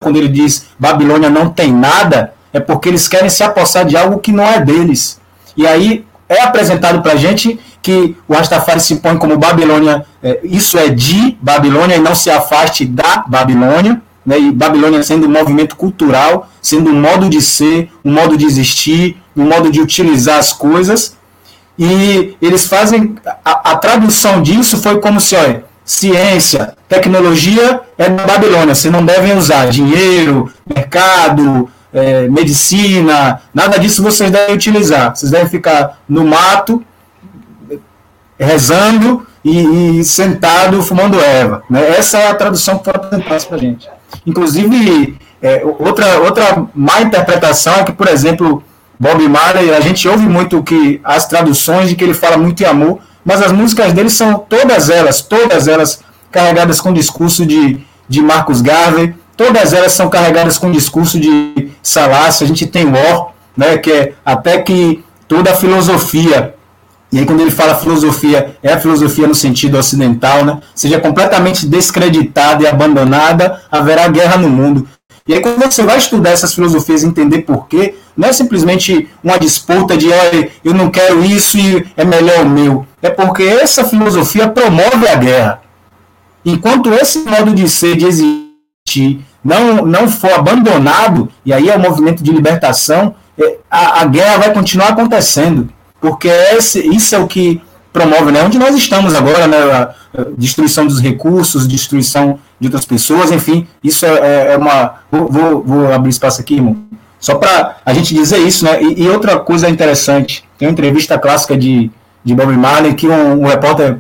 quando ele diz Babilônia não tem nada, é porque eles querem se apossar de algo que não é deles. E aí é apresentado para a gente que o Rastafari se põe como Babilônia, é, isso é de Babilônia e não se afaste da Babilônia, né, e Babilônia sendo um movimento cultural, sendo um modo de ser, um modo de existir, um modo de utilizar as coisas, e eles fazem, a, a tradução disso foi como se, olha, ciência, tecnologia é da Babilônia, vocês não devem usar dinheiro, mercado, é, medicina, nada disso vocês devem utilizar. Vocês devem ficar no mato, rezando e, e sentado fumando erva. Né? Essa é a tradução que foi apresentada para a gente. Inclusive, é, outra, outra má interpretação é que, por exemplo, Bob Marley, a gente ouve muito que as traduções de que ele fala muito em amor, mas as músicas dele são todas elas, todas elas carregadas com discurso de, de Marcos Garvey, todas elas são carregadas com discurso de Salassi, a gente tem War, né, que é até que toda a filosofia, e aí quando ele fala filosofia, é a filosofia no sentido ocidental, né, seja completamente descreditada e abandonada, haverá guerra no mundo. E aí, quando você vai estudar essas filosofias e entender por quê, não é simplesmente uma disputa de olha, eu não quero isso e é melhor o meu. É porque essa filosofia promove a guerra. Enquanto esse modo de ser, de existir, não, não for abandonado, e aí é o movimento de libertação, é, a, a guerra vai continuar acontecendo. Porque esse, isso é o que promove, né? Onde nós estamos agora, né? A, destruição dos recursos, destruição de outras pessoas, enfim, isso é, é, é uma. Vou, vou, vou, abrir espaço aqui, irmão. Só para a gente dizer isso, né? E, e, outra coisa interessante, tem uma entrevista clássica de, de Bob Marley que um, um repórter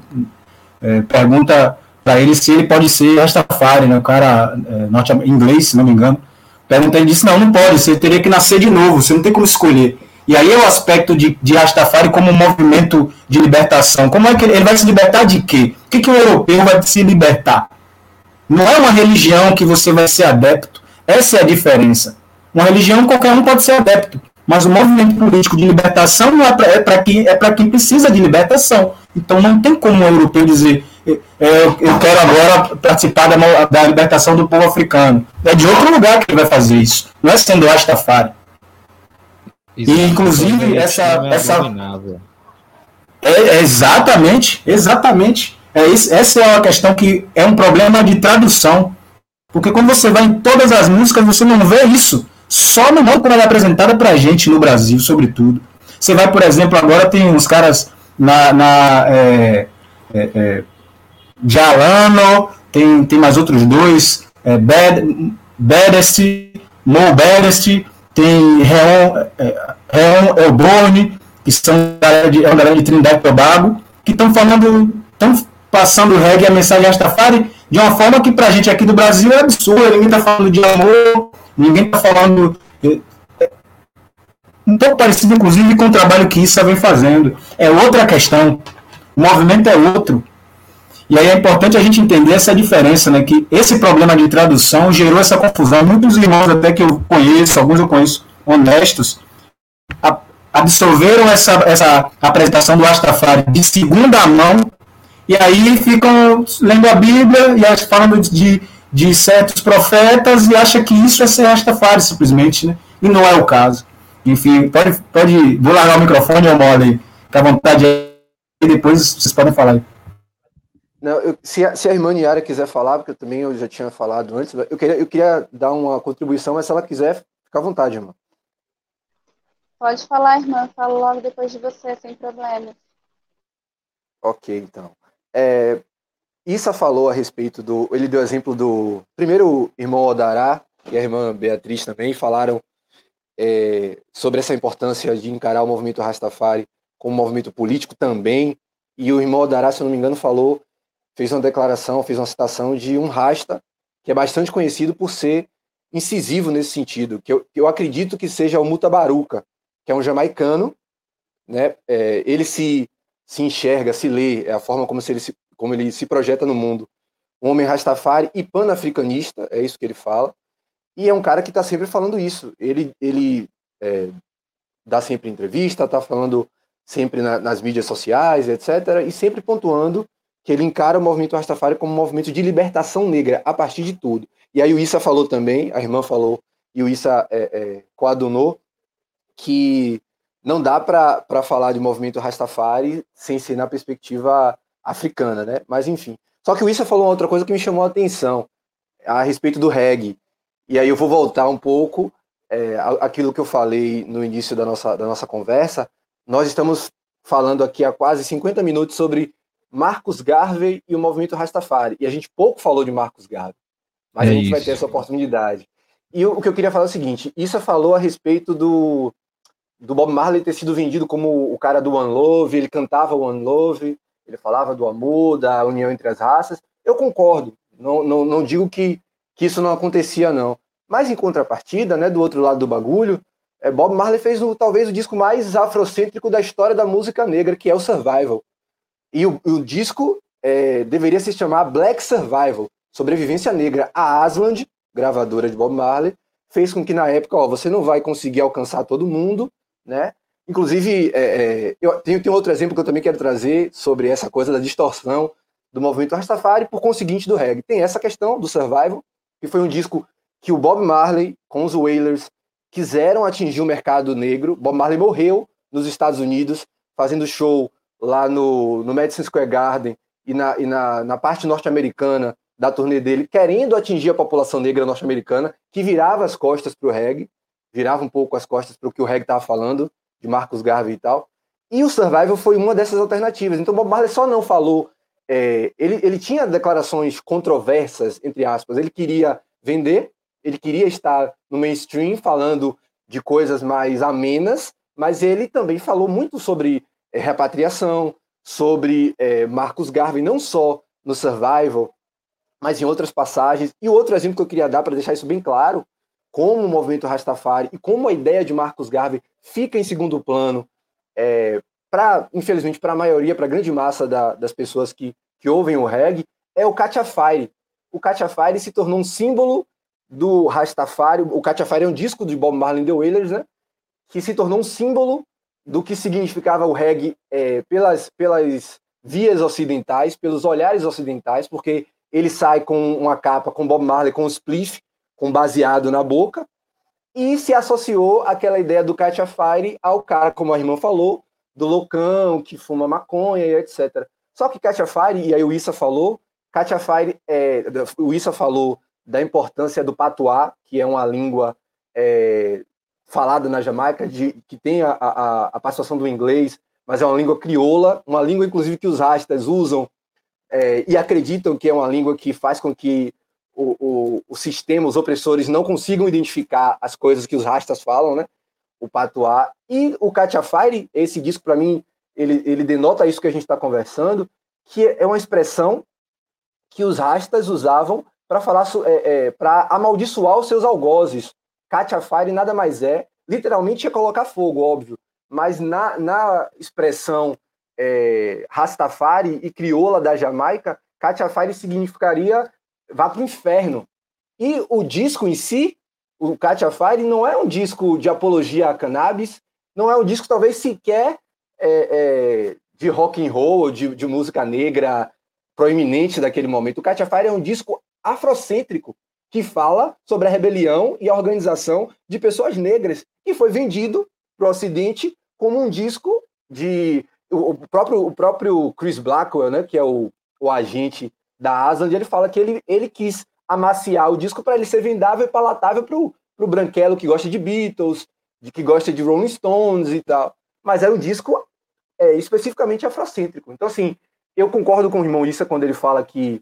é, pergunta para ele se ele pode ser Rastafari, né? O cara é, norte inglês, se não me engano. Pergunta ele disse: não, não pode, você teria que nascer de novo, você não tem como escolher. E aí é o aspecto de, de Rastafari como um movimento de libertação. Como é que ele, ele vai se libertar de quê? O que, que o europeu vai se libertar? Não é uma religião que você vai ser adepto. Essa é a diferença. Uma religião qualquer um pode ser adepto. Mas o movimento político de libertação não é para é quem, é quem precisa de libertação. Então não tem como um europeu dizer eu, eu quero agora participar da, da libertação do povo africano. É de outro lugar que ele vai fazer isso. Não é sendo Rastafari. E, inclusive, essa. É essa é, é, exatamente, exatamente. É isso, essa é uma questão que é um problema de tradução. Porque quando você vai em todas as músicas, você não vê isso. Só no modo como ela é apresentada pra gente no Brasil, sobretudo. Você vai, por exemplo, agora tem uns caras na. na é, é, é, Jalano, tem, tem mais outros dois, é, Bad, Baddest, Mo Baddest, tem Reon, é, Reon Elborne, que são de, é uma galera de Trindade e Tobago, que estão falando, estão passando reggae a mensagem Rastafari de uma forma que pra gente aqui do Brasil é absurda, ninguém tá falando de amor, ninguém tá falando é, um pouco parecido, inclusive, com o trabalho que Issa vem fazendo. É outra questão. O movimento é outro. E aí é importante a gente entender essa diferença, né? Que esse problema de tradução gerou essa confusão. Muitos irmãos, até que eu conheço, alguns eu conheço honestos, absorveram essa, essa apresentação do Rastafari de segunda mão e aí ficam lendo a Bíblia e falando de, de certos profetas e acha que isso é ser Rastafari simplesmente, né? E não é o caso. Enfim, pode, pode vou largar o microfone, eu mole, fica à vontade aí, e depois vocês podem falar aí. Não, eu, se, a, se a irmã Niara quiser falar, porque eu também eu já tinha falado antes, eu queria, eu queria dar uma contribuição, mas se ela quiser, fica à vontade, irmã. Pode falar, irmã, falo logo depois de você, sem problema. Ok, então. É, Issa falou a respeito do. Ele deu exemplo do. Primeiro, o irmão Odará e a irmã Beatriz também falaram é, sobre essa importância de encarar o movimento Rastafari como um movimento político também. E o irmão Odará, se eu não me engano, falou fez uma declaração, fez uma citação de um rasta que é bastante conhecido por ser incisivo nesse sentido, que eu, eu acredito que seja o Mutabaruca, que é um jamaicano, né? É, ele se, se enxerga, se lê, é a forma como, se ele se, como ele se projeta no mundo. Um homem rastafari e panafricanista, é isso que ele fala, e é um cara que está sempre falando isso. Ele, ele é, dá sempre entrevista, está falando sempre na, nas mídias sociais, etc., e sempre pontuando que ele encara o movimento Rastafari como um movimento de libertação negra, a partir de tudo. E aí o Issa falou também, a irmã falou, e o Issa é, é, coadunou, que não dá para falar de movimento Rastafari sem ser na perspectiva africana, né? Mas enfim. Só que o Issa falou uma outra coisa que me chamou a atenção a respeito do reggae. E aí eu vou voltar um pouco é, aquilo que eu falei no início da nossa, da nossa conversa. Nós estamos falando aqui há quase 50 minutos sobre Marcos Garvey e o movimento Rastafari. E a gente pouco falou de Marcos Garvey. Mas é a gente isso. vai ter essa oportunidade. E o que eu queria falar é o seguinte: Issa falou a respeito do, do Bob Marley ter sido vendido como o cara do One Love, ele cantava One Love, ele falava do amor, da união entre as raças. Eu concordo, não, não, não digo que, que isso não acontecia, não. Mas em contrapartida, né, do outro lado do bagulho, é, Bob Marley fez o, talvez o disco mais afrocêntrico da história da música negra, que é o Survival. E o, o disco é, deveria se chamar Black Survival, Sobrevivência Negra. A Asland, gravadora de Bob Marley, fez com que na época, ó, você não vai conseguir alcançar todo mundo, né? Inclusive, é, é, eu tenho, tenho outro exemplo que eu também quero trazer sobre essa coisa da distorção do movimento Rastafari, por conseguinte do reggae. Tem essa questão do Survival, que foi um disco que o Bob Marley, com os Wailers, quiseram atingir o mercado negro. Bob Marley morreu nos Estados Unidos, fazendo show lá no, no Madison Square Garden e na, e na, na parte norte-americana da turnê dele, querendo atingir a população negra norte-americana, que virava as costas para o reggae, virava um pouco as costas para o que o reggae estava falando, de Marcus Garvey e tal. E o Survival foi uma dessas alternativas. Então Bob Marley só não falou. É, ele, ele tinha declarações controversas, entre aspas. Ele queria vender, ele queria estar no mainstream falando de coisas mais amenas, mas ele também falou muito sobre repatriação, sobre é, Marcus Garvey, não só no Survival, mas em outras passagens. E outro exemplo que eu queria dar para deixar isso bem claro, como o movimento Rastafari e como a ideia de Marcus Garvey fica em segundo plano, é, para infelizmente para a maioria, para a grande massa da, das pessoas que, que ouvem o reggae, é o Katia Fire. O Katia Fire se tornou um símbolo do Rastafari. O Katia Fire é um disco de Bob Marley and the Wailers, né? Que se tornou um símbolo do que significava o reggae é, pelas, pelas vias ocidentais, pelos olhares ocidentais, porque ele sai com uma capa com Bob Marley com um spliff, com baseado na boca, e se associou aquela ideia do Katia Fire ao cara, como a irmã falou, do loucão, que fuma maconha e etc. Só que Katia Fire, e aí o Issa falou, Katia Fire, é, o Issa falou da importância do patuá, que é uma língua é, falada na Jamaica, de, que tem a, a, a participação do inglês, mas é uma língua crioula, uma língua, inclusive, que os rastas usam é, e acreditam que é uma língua que faz com que o, o, o, sistema, os opressores não consigam identificar as coisas que os rastas falam, né? O patuá. E o Katia Fire, esse disco, para mim, ele, ele denota isso que a gente está conversando, que é uma expressão que os rastas usavam para falar é, é, para amaldiçoar os seus algozes. Katia Fire nada mais é, literalmente é colocar fogo, óbvio, mas na, na expressão é, Rastafari e crioula da Jamaica, Katia Fire significaria vá para o inferno. E o disco em si, o Katia Fire, não é um disco de apologia a cannabis, não é um disco talvez sequer é, é, de rock and roll, de, de música negra proeminente daquele momento. O Katia Fire é um disco afrocêntrico que fala sobre a rebelião e a organização de pessoas negras e foi vendido para o Ocidente como um disco de o próprio, o próprio Chris Blackwell, né, que é o, o agente da Aslan, ele fala que ele, ele quis amaciar o disco para ele ser vendável e palatável para o branquelo que gosta de Beatles, de que gosta de Rolling Stones e tal. Mas é um disco é, especificamente afrocêntrico. Então, assim, eu concordo com o irmão Issa quando ele fala que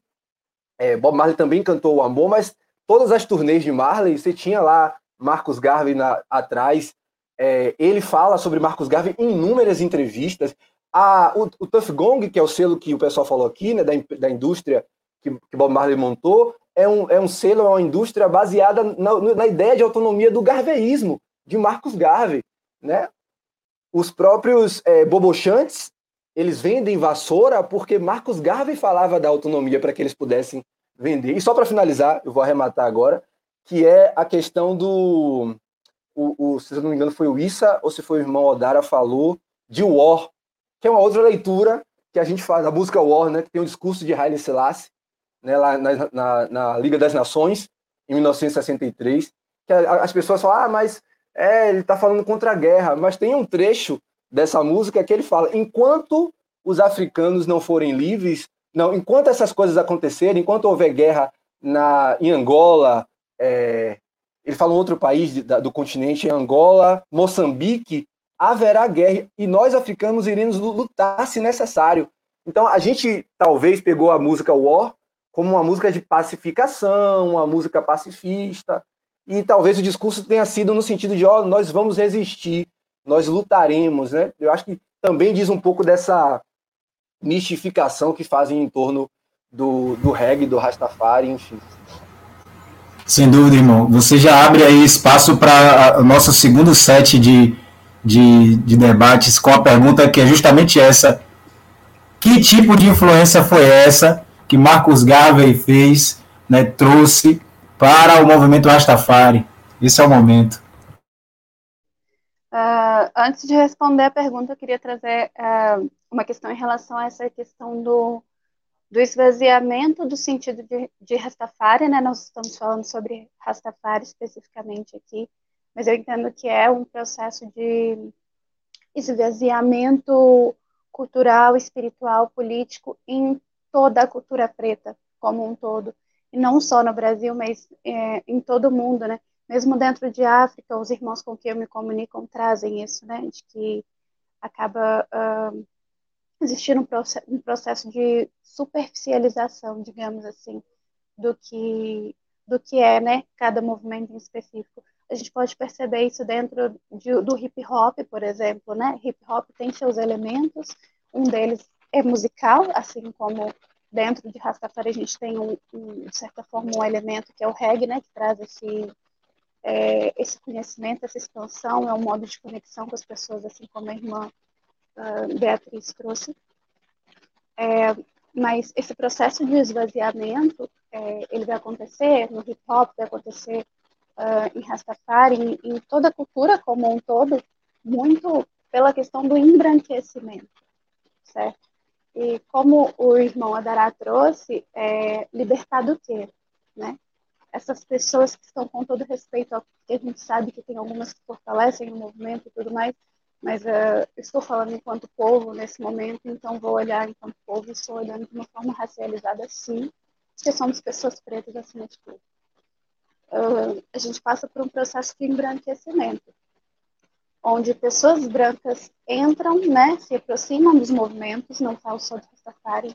é, Bob Marley também cantou o amor, mas todas as turnês de Marley, você tinha lá Marcos Garvey na, atrás, é, ele fala sobre Marcos Garvey em inúmeras entrevistas. A, o, o Tuff Gong, que é o selo que o pessoal falou aqui, né, da, da indústria que, que Bob Marley montou, é um, é um selo, é uma indústria baseada na, na ideia de autonomia do garveísmo, de Marcos Garvey. Né? Os próprios é, bobochantes, eles vendem vassoura porque Marcos Garvey falava da autonomia para que eles pudessem vender. E só para finalizar, eu vou arrematar agora, que é a questão do. O, o, se eu não me engano, foi o Issa ou se foi o irmão Odara falou de War, que é uma outra leitura que a gente faz, a música War, né, que tem um discurso de Haile Selassie, né, lá na, na, na, Liga das Nações, em 1963, que as pessoas falam, ah, mas é, ele está falando contra a guerra, mas tem um trecho dessa música que ele fala: enquanto os africanos não forem livres, não, enquanto essas coisas acontecerem, enquanto houver guerra na, em Angola, é, ele fala um outro país de, da, do continente, Angola, Moçambique, haverá guerra e nós africanos iremos lutar se necessário. Então a gente talvez pegou a música War como uma música de pacificação, uma música pacifista, e talvez o discurso tenha sido no sentido de, ó, oh, nós vamos resistir, nós lutaremos, né? Eu acho que também diz um pouco dessa mistificação que fazem em torno do, do reggae, do Rastafari, enfim. Sem dúvida, irmão. Você já abre aí espaço para o nosso segundo set de, de, de debates com a pergunta que é justamente essa. Que tipo de influência foi essa que Marcos Garvey fez, né, trouxe para o movimento Rastafari? Esse é o momento. Antes de responder a pergunta, eu queria trazer uh, uma questão em relação a essa questão do, do esvaziamento do sentido de, de Rastafari, né? Nós estamos falando sobre Rastafari especificamente aqui, mas eu entendo que é um processo de esvaziamento cultural, espiritual, político em toda a cultura preta como um todo, e não só no Brasil, mas é, em todo o mundo, né? Mesmo dentro de África, os irmãos com quem eu me comunico trazem isso, né? De que acaba uh, existindo um, proce um processo de superficialização, digamos assim, do que do que é, né, cada movimento em específico. A gente pode perceber isso dentro de, do hip hop, por exemplo, né? Hip hop tem seus elementos, um deles é musical, assim como dentro de Rastafari a gente tem um, um, de certa forma um elemento que é o reggae, né, que traz esse é, esse conhecimento, essa expansão, é um modo de conexão com as pessoas, assim como a irmã uh, Beatriz trouxe. É, mas esse processo de esvaziamento, é, ele vai acontecer no hip hop, vai acontecer uh, em Rastafari, em, em, toda a cultura como um todo, muito pela questão do embranquecimento, certo? E como o irmão Adará trouxe, é, libertar do quê, né? Essas pessoas que estão com todo respeito ao que a gente sabe que tem algumas que fortalecem o movimento e tudo mais, mas uh, estou falando enquanto povo nesse momento, então vou olhar enquanto povo, estou olhando de uma forma racializada, sim, porque somos pessoas pretas acima de tudo. Uh, a gente passa por um processo de embranquecimento, onde pessoas brancas entram, né, se aproximam dos movimentos, não falo só de Rastafari,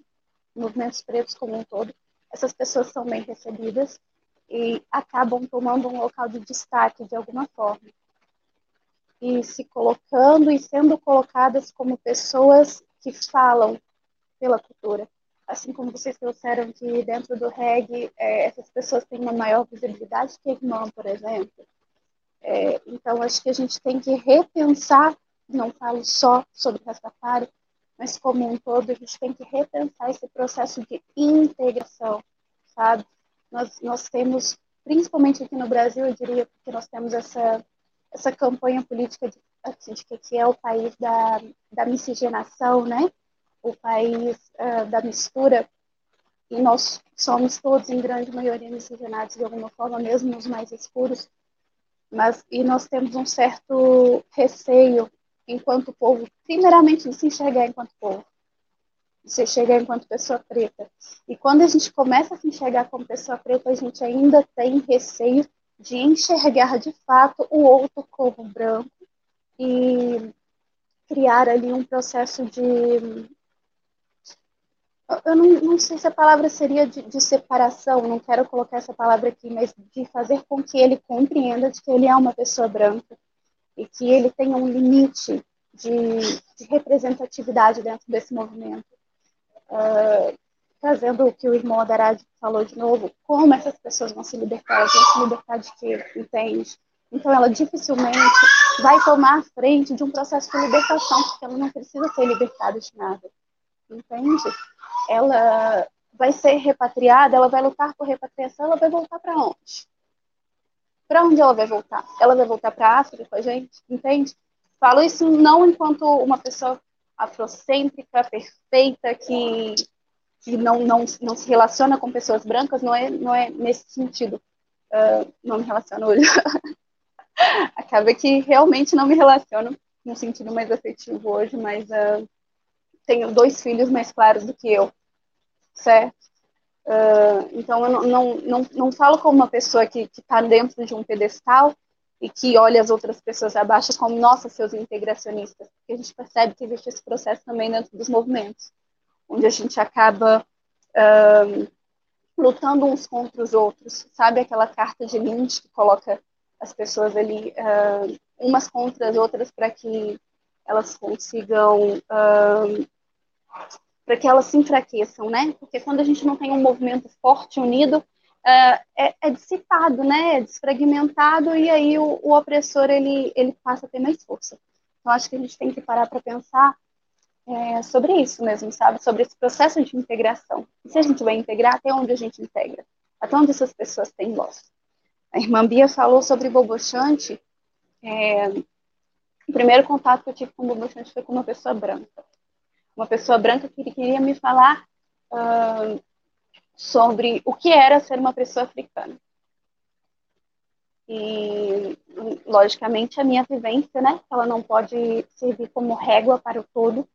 movimentos pretos como um todo, essas pessoas são bem recebidas e acabam tomando um local de destaque de alguma forma e se colocando e sendo colocadas como pessoas que falam pela cultura. Assim como vocês trouxeram que dentro do reggae é, essas pessoas têm uma maior visibilidade que a irmã, por exemplo. É, então, acho que a gente tem que repensar, não falo só sobre Rastafari, mas como um todo, a gente tem que repensar esse processo de integração, sabe? Nós, nós temos, principalmente aqui no Brasil, eu diria, porque nós temos essa essa campanha política de, assim, de que é o país da, da miscigenação, né? O país uh, da mistura. E nós somos todos, em grande maioria, miscigenados de alguma forma, mesmo os mais escuros. Mas, e nós temos um certo receio, enquanto povo, primeiramente, de se enxergar enquanto povo se enxergar enquanto pessoa preta. E quando a gente começa a se enxergar como pessoa preta, a gente ainda tem receio de enxergar de fato o outro como branco e criar ali um processo de. Eu não, não sei se a palavra seria de, de, separação, não quero colocar essa palavra aqui, mas de fazer com que ele compreenda de que ele é uma pessoa branca e que ele tenha um limite de, de representatividade dentro desse movimento. Uh, trazendo o que o irmão Adarad falou de novo, como essas pessoas vão se libertar, elas vão se libertar de quê, entende? Então ela dificilmente vai tomar a frente de um processo de libertação, porque ela não precisa ser libertada de nada, entende? Ela vai ser repatriada, ela vai lutar por repatriação, ela vai voltar para onde? Para onde ela vai voltar? Ela vai voltar para a África gente, entende? Falo isso não enquanto uma pessoa afrocêntrica, perfeita, que que não, não, não se relaciona com pessoas brancas, não é, não é nesse sentido. Uh, não me relaciono hoje. acaba que realmente não me relaciono no sentido mais afetivo hoje, mas uh, tenho dois filhos mais claros do que eu, certo? Uh, então, eu não, não, não, não falo como uma pessoa que está dentro de um pedestal e que olha as outras pessoas abaixo como, nossa, seus integracionistas, porque a gente percebe que existe esse processo também dentro dos movimentos, onde a gente acaba uh, lutando uns contra os outros, sabe aquela carta de Lynch que coloca as pessoas ali umas contra as outras para que elas consigam para que elas se enfraqueçam, né? Porque quando a gente não tem um movimento forte, unido, é, é, dissipado, né? É desfragmentado e aí o, o, opressor ele ele passa a ter mais força. Então acho que a gente tem que parar para pensar é, sobre isso mesmo, sabe? Sobre esse processo de integração. E se a gente vai integrar, até onde a gente integra? Até onde essas pessoas têm voz? A irmã Bia falou sobre Bobochante. É, o primeiro contato que eu tive com Bobochante foi com uma pessoa branca uma pessoa branca que queria me falar uh, sobre o que era ser uma pessoa africana. E, logicamente, a minha vivência, né, ela não pode servir como régua para o todo,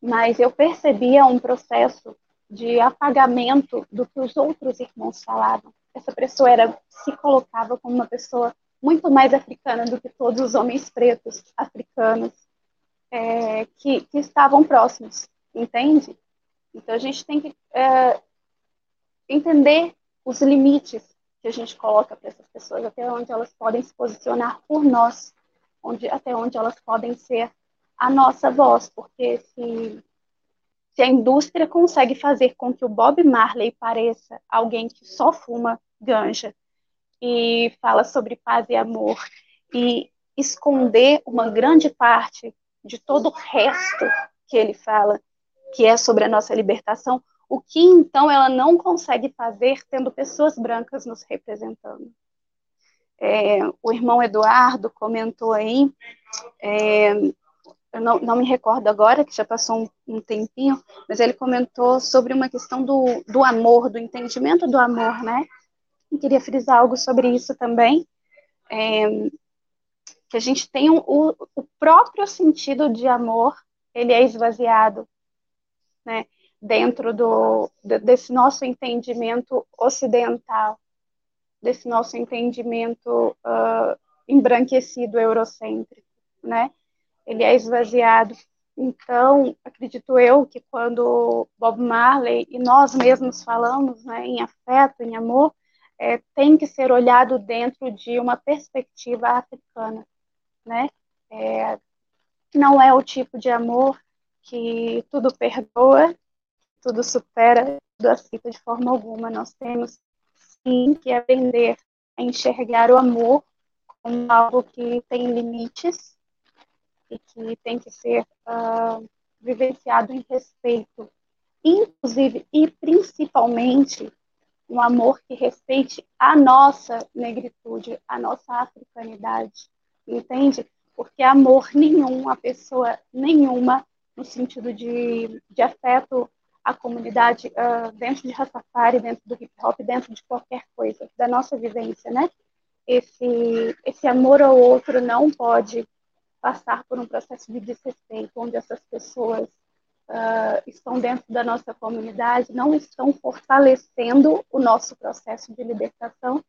mas eu percebia um processo de apagamento do que os outros irmãos falavam. Essa pessoa era, se colocava como uma pessoa muito mais africana do que todos os homens pretos africanos é, que, que, estavam próximos, entende? Então a gente tem que é, entender os limites que a gente coloca para essas pessoas, até onde elas podem se posicionar por nós, onde, até onde elas podem ser a nossa voz, porque se, se a indústria consegue fazer com que o Bob Marley pareça alguém que só fuma ganja e fala sobre paz e amor e esconder uma grande parte de todo o resto que ele fala, que é sobre a nossa libertação, o que então ela não consegue fazer tendo pessoas brancas nos representando. É, o irmão Eduardo comentou aí, é, eu não, não, me recordo agora, que já passou um, um, tempinho, mas ele comentou sobre uma questão do, do amor, do entendimento do amor, né? Eu queria frisar algo sobre isso também. É, que a gente tem um, o, o próprio sentido de amor, ele é esvaziado, né? Dentro do, desse nosso entendimento ocidental, desse nosso entendimento uh, embranquecido eurocêntrico, né? Ele é esvaziado. Então, acredito eu que quando Bob Marley e nós mesmos falamos né, em afeto, em amor, é, tem que ser olhado dentro de uma perspectiva africana né? É, não é o tipo de amor que tudo perdoa, tudo supera, tudo aceita de forma alguma. Nós temos sim que aprender a enxergar o amor como algo que tem limites e que tem que ser uh, vivenciado em respeito, inclusive e principalmente um amor que respeite a nossa negritude, a nossa africanidade, entende? Porque amor nenhum, a pessoa nenhuma, no sentido de, de afeto à comunidade uh, dentro de Rastafari, dentro do hip hop, dentro de qualquer coisa, da nossa vivência, né? Esse, esse amor ao outro não pode passar por um processo de desrespeito, onde essas pessoas uh, estão dentro da nossa comunidade, não estão fortalecendo o nosso processo de libertação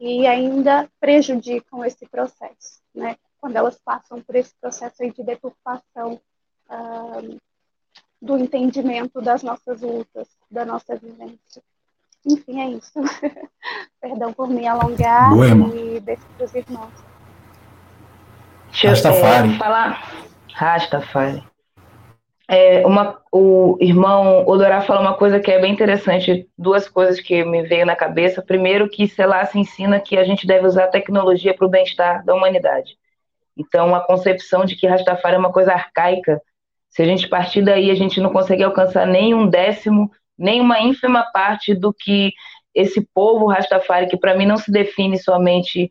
e ainda prejudicam esse processo, né? Quando elas passam por esse processo de deturpação uh, do entendimento das nossas lutas, da nossa vivência. Enfim, é isso. Perdão por me alongar Boa, e deixo para os irmãos. Deixa Rastafari. eu é, falar. Rastafari. É, uma, o irmão Odorá falou uma coisa que é bem interessante, duas coisas que me veio na cabeça. Primeiro, que se ensina que a gente deve usar a tecnologia para o bem-estar da humanidade. Então, a concepção de que Rastafari é uma coisa arcaica, se a gente partir daí, a gente não consegue alcançar nem um décimo, nem uma ínfima parte do que esse povo Rastafari, que para mim não se define somente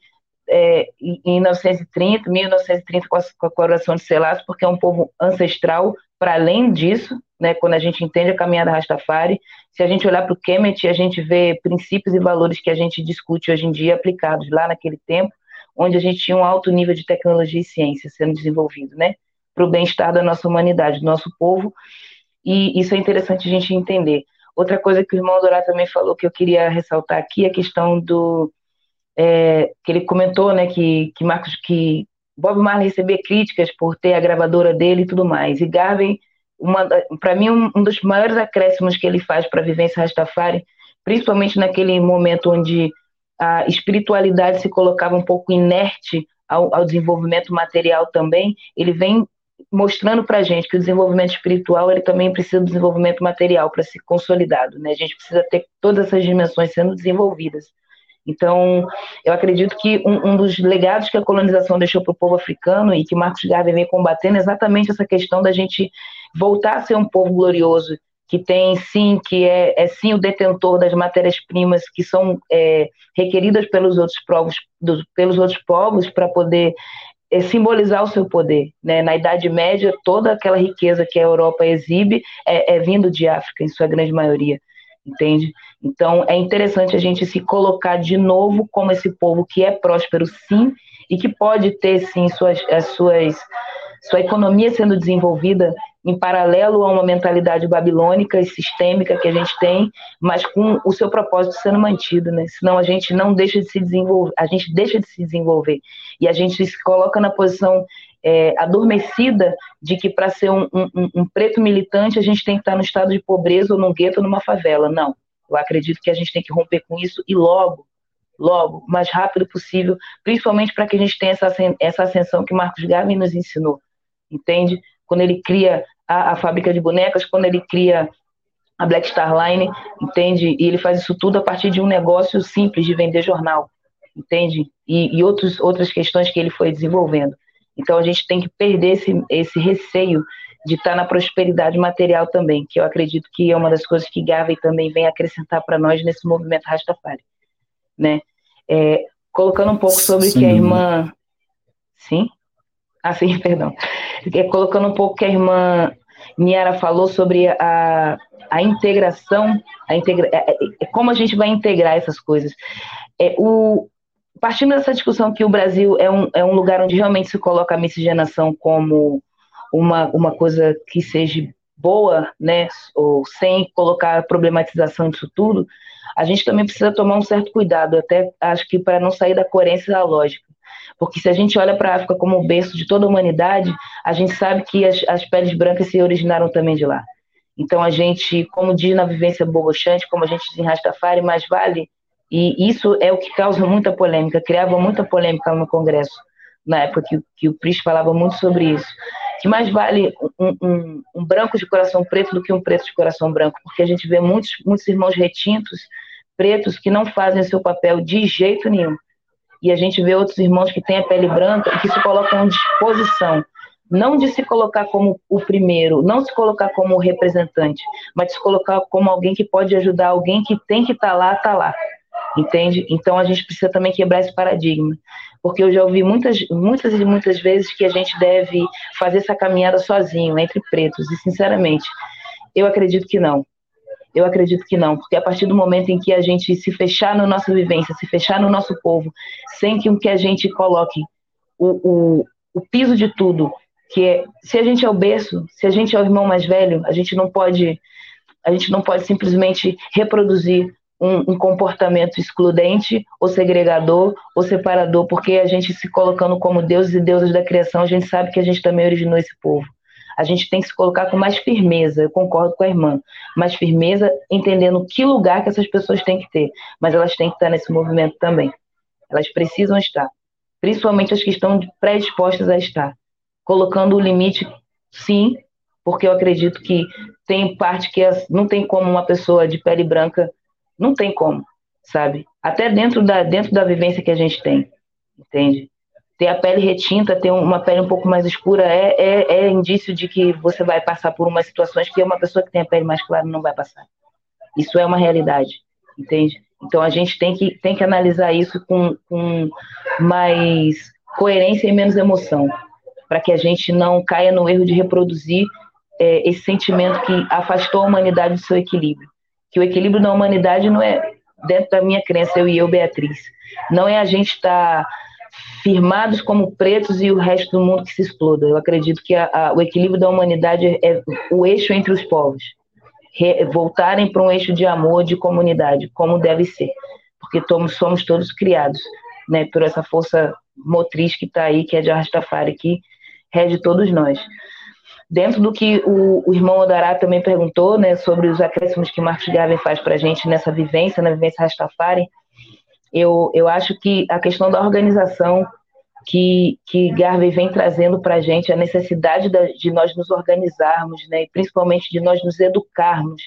é, em 1930, 1930 com a, com a coroação de Selassie, porque é um povo ancestral, para além disso, né, quando a gente entende a caminhada Rastafari, se a gente olhar para o Kemet, a gente vê princípios e valores que a gente discute hoje em dia aplicados lá naquele tempo, onde a gente tinha um alto nível de tecnologia e ciência sendo desenvolvido, né? Para o bem-estar da nossa humanidade, do nosso povo, e isso é interessante a gente entender. Outra coisa que o irmão Dorá também falou que eu queria ressaltar aqui é a questão do é, que ele comentou, né, que, que Marcos que Bob Marley recebia críticas por ter a gravadora dele e tudo mais. E Garvey, para mim, um, um, dos maiores acréscimos que ele faz para a vivência Rastafari, principalmente naquele momento onde a espiritualidade se colocava um pouco inerte ao, ao desenvolvimento material também, ele vem mostrando para a gente que o desenvolvimento espiritual ele também precisa do desenvolvimento material para ser consolidado, né? A gente precisa ter todas essas dimensões sendo desenvolvidas. Então, eu acredito que um, um dos legados que a colonização deixou para o povo africano e que Marcos Garvey vem combatendo é exatamente essa questão da gente voltar a ser um povo glorioso, que tem sim, que é, é sim o detentor das matérias-primas que são é, requeridas pelos outros povos, pelos outros povos para poder é, simbolizar o seu poder. Né? Na Idade Média, toda aquela riqueza que a Europa exibe é, é vindo de África, em sua grande maioria entende? Então é interessante a gente se colocar de novo como esse povo que é próspero, sim, e que pode ter sim suas, as suas sua economia sendo desenvolvida em paralelo a uma mentalidade babilônica e sistêmica que a gente tem, mas com o seu propósito sendo mantido, né? Senão a gente não deixa de se desenvolver, a gente deixa de se desenvolver e a gente se coloca na posição é, adormecida de que para ser um, um, um, preto militante a gente tem que estar no estado de pobreza ou num gueto ou numa favela. Não. Eu acredito que a gente tem que romper com isso e logo, logo, o mais rápido possível, principalmente para que a gente tenha essa, essa ascensão que Marcos Garvey nos ensinou. Entende? Quando ele cria a, a fábrica de bonecas, quando ele cria a Black Star Line, entende? E ele faz isso tudo a partir de um negócio simples de vender jornal, entende? E, e outros, outras questões que ele foi desenvolvendo. Então a gente tem que perder esse, esse receio de estar na prosperidade material também, que eu acredito que é uma das coisas que Garvey também vem acrescentar para nós nesse movimento Rastafari, né? É, colocando um pouco sobre Sim. que a irmã, sim, ah, sim, perdão, é, colocando um pouco que a irmã Niara falou sobre a, a integração, a integra, é, é, é como a gente vai integrar essas coisas. É, o, partindo dessa discussão que o Brasil é um, é um lugar onde realmente se coloca a miscigenação como uma, uma coisa que seja boa, né, ou sem colocar a problematização disso tudo, a gente também precisa tomar um certo cuidado, até acho que para não sair da coerência da lógica. Porque se a gente olha para a África como o berço de toda a humanidade, a gente sabe que as, as peles brancas se originaram também de lá. Então a gente, como diz na vivência bobochante, como a gente diz em Rastafari, mais vale e isso é o que causa muita polêmica, criava muita polêmica no Congresso, na época que, que o Pris falava muito sobre isso. Que mais vale um, um, um, branco de coração preto do que um preto de coração branco, porque a gente vê muitos, muitos irmãos retintos, pretos, que não fazem o seu papel de jeito nenhum. E a gente vê outros irmãos que têm a pele branca e que se colocam à disposição não de se colocar como o primeiro, não se colocar como o representante, mas de se colocar como alguém que pode ajudar, alguém que tem que estar tá lá, está lá entende? Então a gente precisa também quebrar esse paradigma, porque eu já ouvi muitas, muitas e muitas vezes que a gente deve fazer essa caminhada sozinho, entre pretos, e sinceramente, eu acredito que não. Eu acredito que não, porque a partir do momento em que a gente se fechar na nossa vivência, se fechar no nosso povo, sem que, a gente coloque o, o, o piso de tudo, que é, se a gente é o berço, se a gente é o irmão mais velho, a gente não pode a gente não pode simplesmente reproduzir um, um, comportamento excludente ou segregador ou separador, porque a gente se colocando como deuses e deusas da criação, a gente sabe que a gente também originou esse povo. A gente tem que se colocar com mais firmeza, eu concordo com a irmã, mais firmeza, entendendo que lugar que essas pessoas têm que ter, mas elas têm que estar nesse movimento também. Elas precisam estar, principalmente as que estão predispostas a estar, colocando o limite, sim, porque eu acredito que tem parte que não tem como uma pessoa de pele branca não tem como, sabe? Até dentro da, dentro da vivência que a gente tem, entende? Ter a pele retinta, ter uma pele um pouco mais escura é, é, é indício de que você vai passar por umas situações que uma pessoa que tem a pele mais clara não vai passar. Isso é uma realidade, entende? Então a gente tem que, tem que analisar isso com, com mais coerência e menos emoção, para que a gente não caia no erro de reproduzir é, esse sentimento que afastou a humanidade do seu equilíbrio que o equilíbrio da humanidade não é, dentro da minha crença, eu e eu, Beatriz, não é a gente estar tá firmados como pretos e o resto do mundo que se exploda. Eu acredito que a, a, o equilíbrio da humanidade é o eixo entre os povos. Re, voltarem para um eixo de amor, de comunidade, como deve ser. Porque somos, somos todos criados né, por essa força motriz que está aí, que é de Arrastafari, que rege todos nós. Dentro do que o, o irmão Odará também perguntou, né, sobre os acréscimos que Marcos Garvey faz para a gente nessa vivência, na vivência Rastafari, eu, eu acho que a questão da organização que, que Garvey vem trazendo para a gente, a necessidade da, de nós nos organizarmos, né, e principalmente de nós nos educarmos.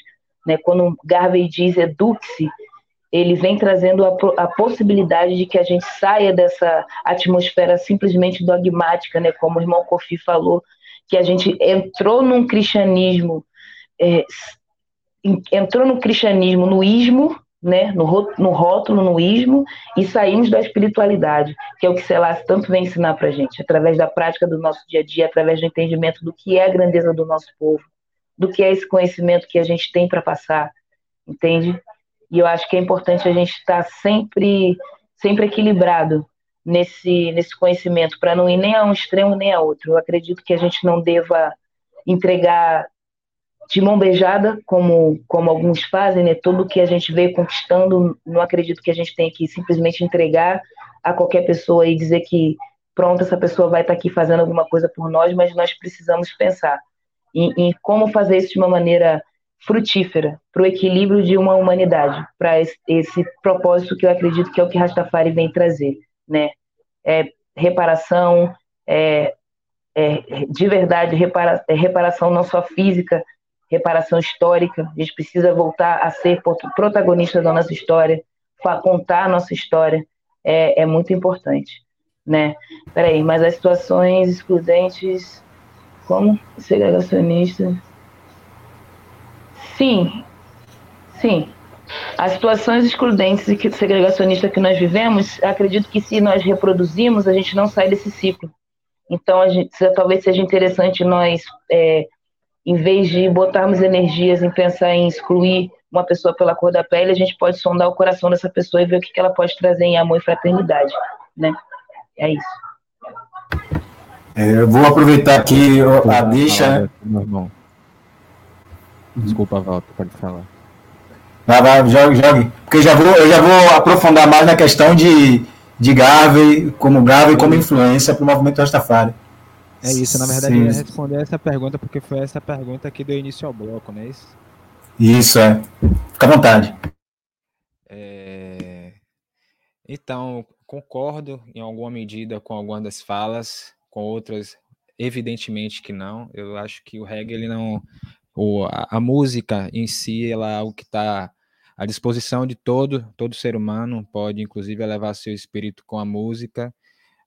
Né, quando Garvey diz eduque-se, ele vem trazendo a, a, possibilidade de que a gente saia dessa atmosfera simplesmente dogmática, né, como o irmão Kofi falou, que a gente entrou num cristianismo, é, entrou no cristianismo no ismo, né, no, no rótulo, no ismo, e saímos da espiritualidade, que é o que Selas tanto vem ensinar para gente, através da prática do nosso dia a dia, através do entendimento do que é a grandeza do nosso povo, do que é esse conhecimento que a gente tem para passar, entende? E eu acho que é importante a gente estar sempre, sempre equilibrado nesse, nesse conhecimento, para não ir nem a um extremo nem a outro. Eu acredito que a gente não deva entregar de mão beijada, como, como alguns fazem, né? Tudo que a gente veio conquistando, não acredito que a gente tenha que simplesmente entregar a qualquer pessoa e dizer que pronto, essa pessoa vai estar aqui fazendo alguma coisa por nós, mas nós precisamos pensar em, em como fazer isso de uma maneira frutífera para o equilíbrio de uma humanidade, para esse, esse, propósito que eu acredito que é o que Rastafari vem trazer, né? É reparação, é, é de verdade repara, é reparação não só física, reparação histórica. A gente precisa voltar a ser protagonista da nossa história, contar a nossa história é, é muito importante, né? Peraí, mas as situações excludentes, como segregacionista Sim, sim. As situações excludentes e segregacionistas que nós vivemos, acredito que se nós reproduzimos, a gente não sai desse ciclo. Então, a gente, talvez seja interessante nós, é, em vez de botarmos energias em pensar em excluir uma pessoa pela cor da pele, a gente pode sondar o coração dessa pessoa e ver o que ela pode trazer em amor e fraternidade, né? É isso. É, eu vou aproveitar aqui a deixa. Desculpa, Walter, pode falar. Vai, vai, jogue, jogue. Porque já vou, eu já vou aprofundar mais na questão de, de Garvey, como Garvey como influência para o movimento Rastafari. É isso, na verdade, Sim. eu ia responder essa pergunta porque foi essa pergunta que deu início ao bloco, não é isso? Isso, é. Fica à vontade. É... Então, concordo em alguma medida com algumas das falas, com outras, evidentemente que não. Eu acho que o reggae ele não o, a, a, música em si, ela é algo que está à disposição de todo, todo ser humano, pode inclusive elevar seu espírito com a música,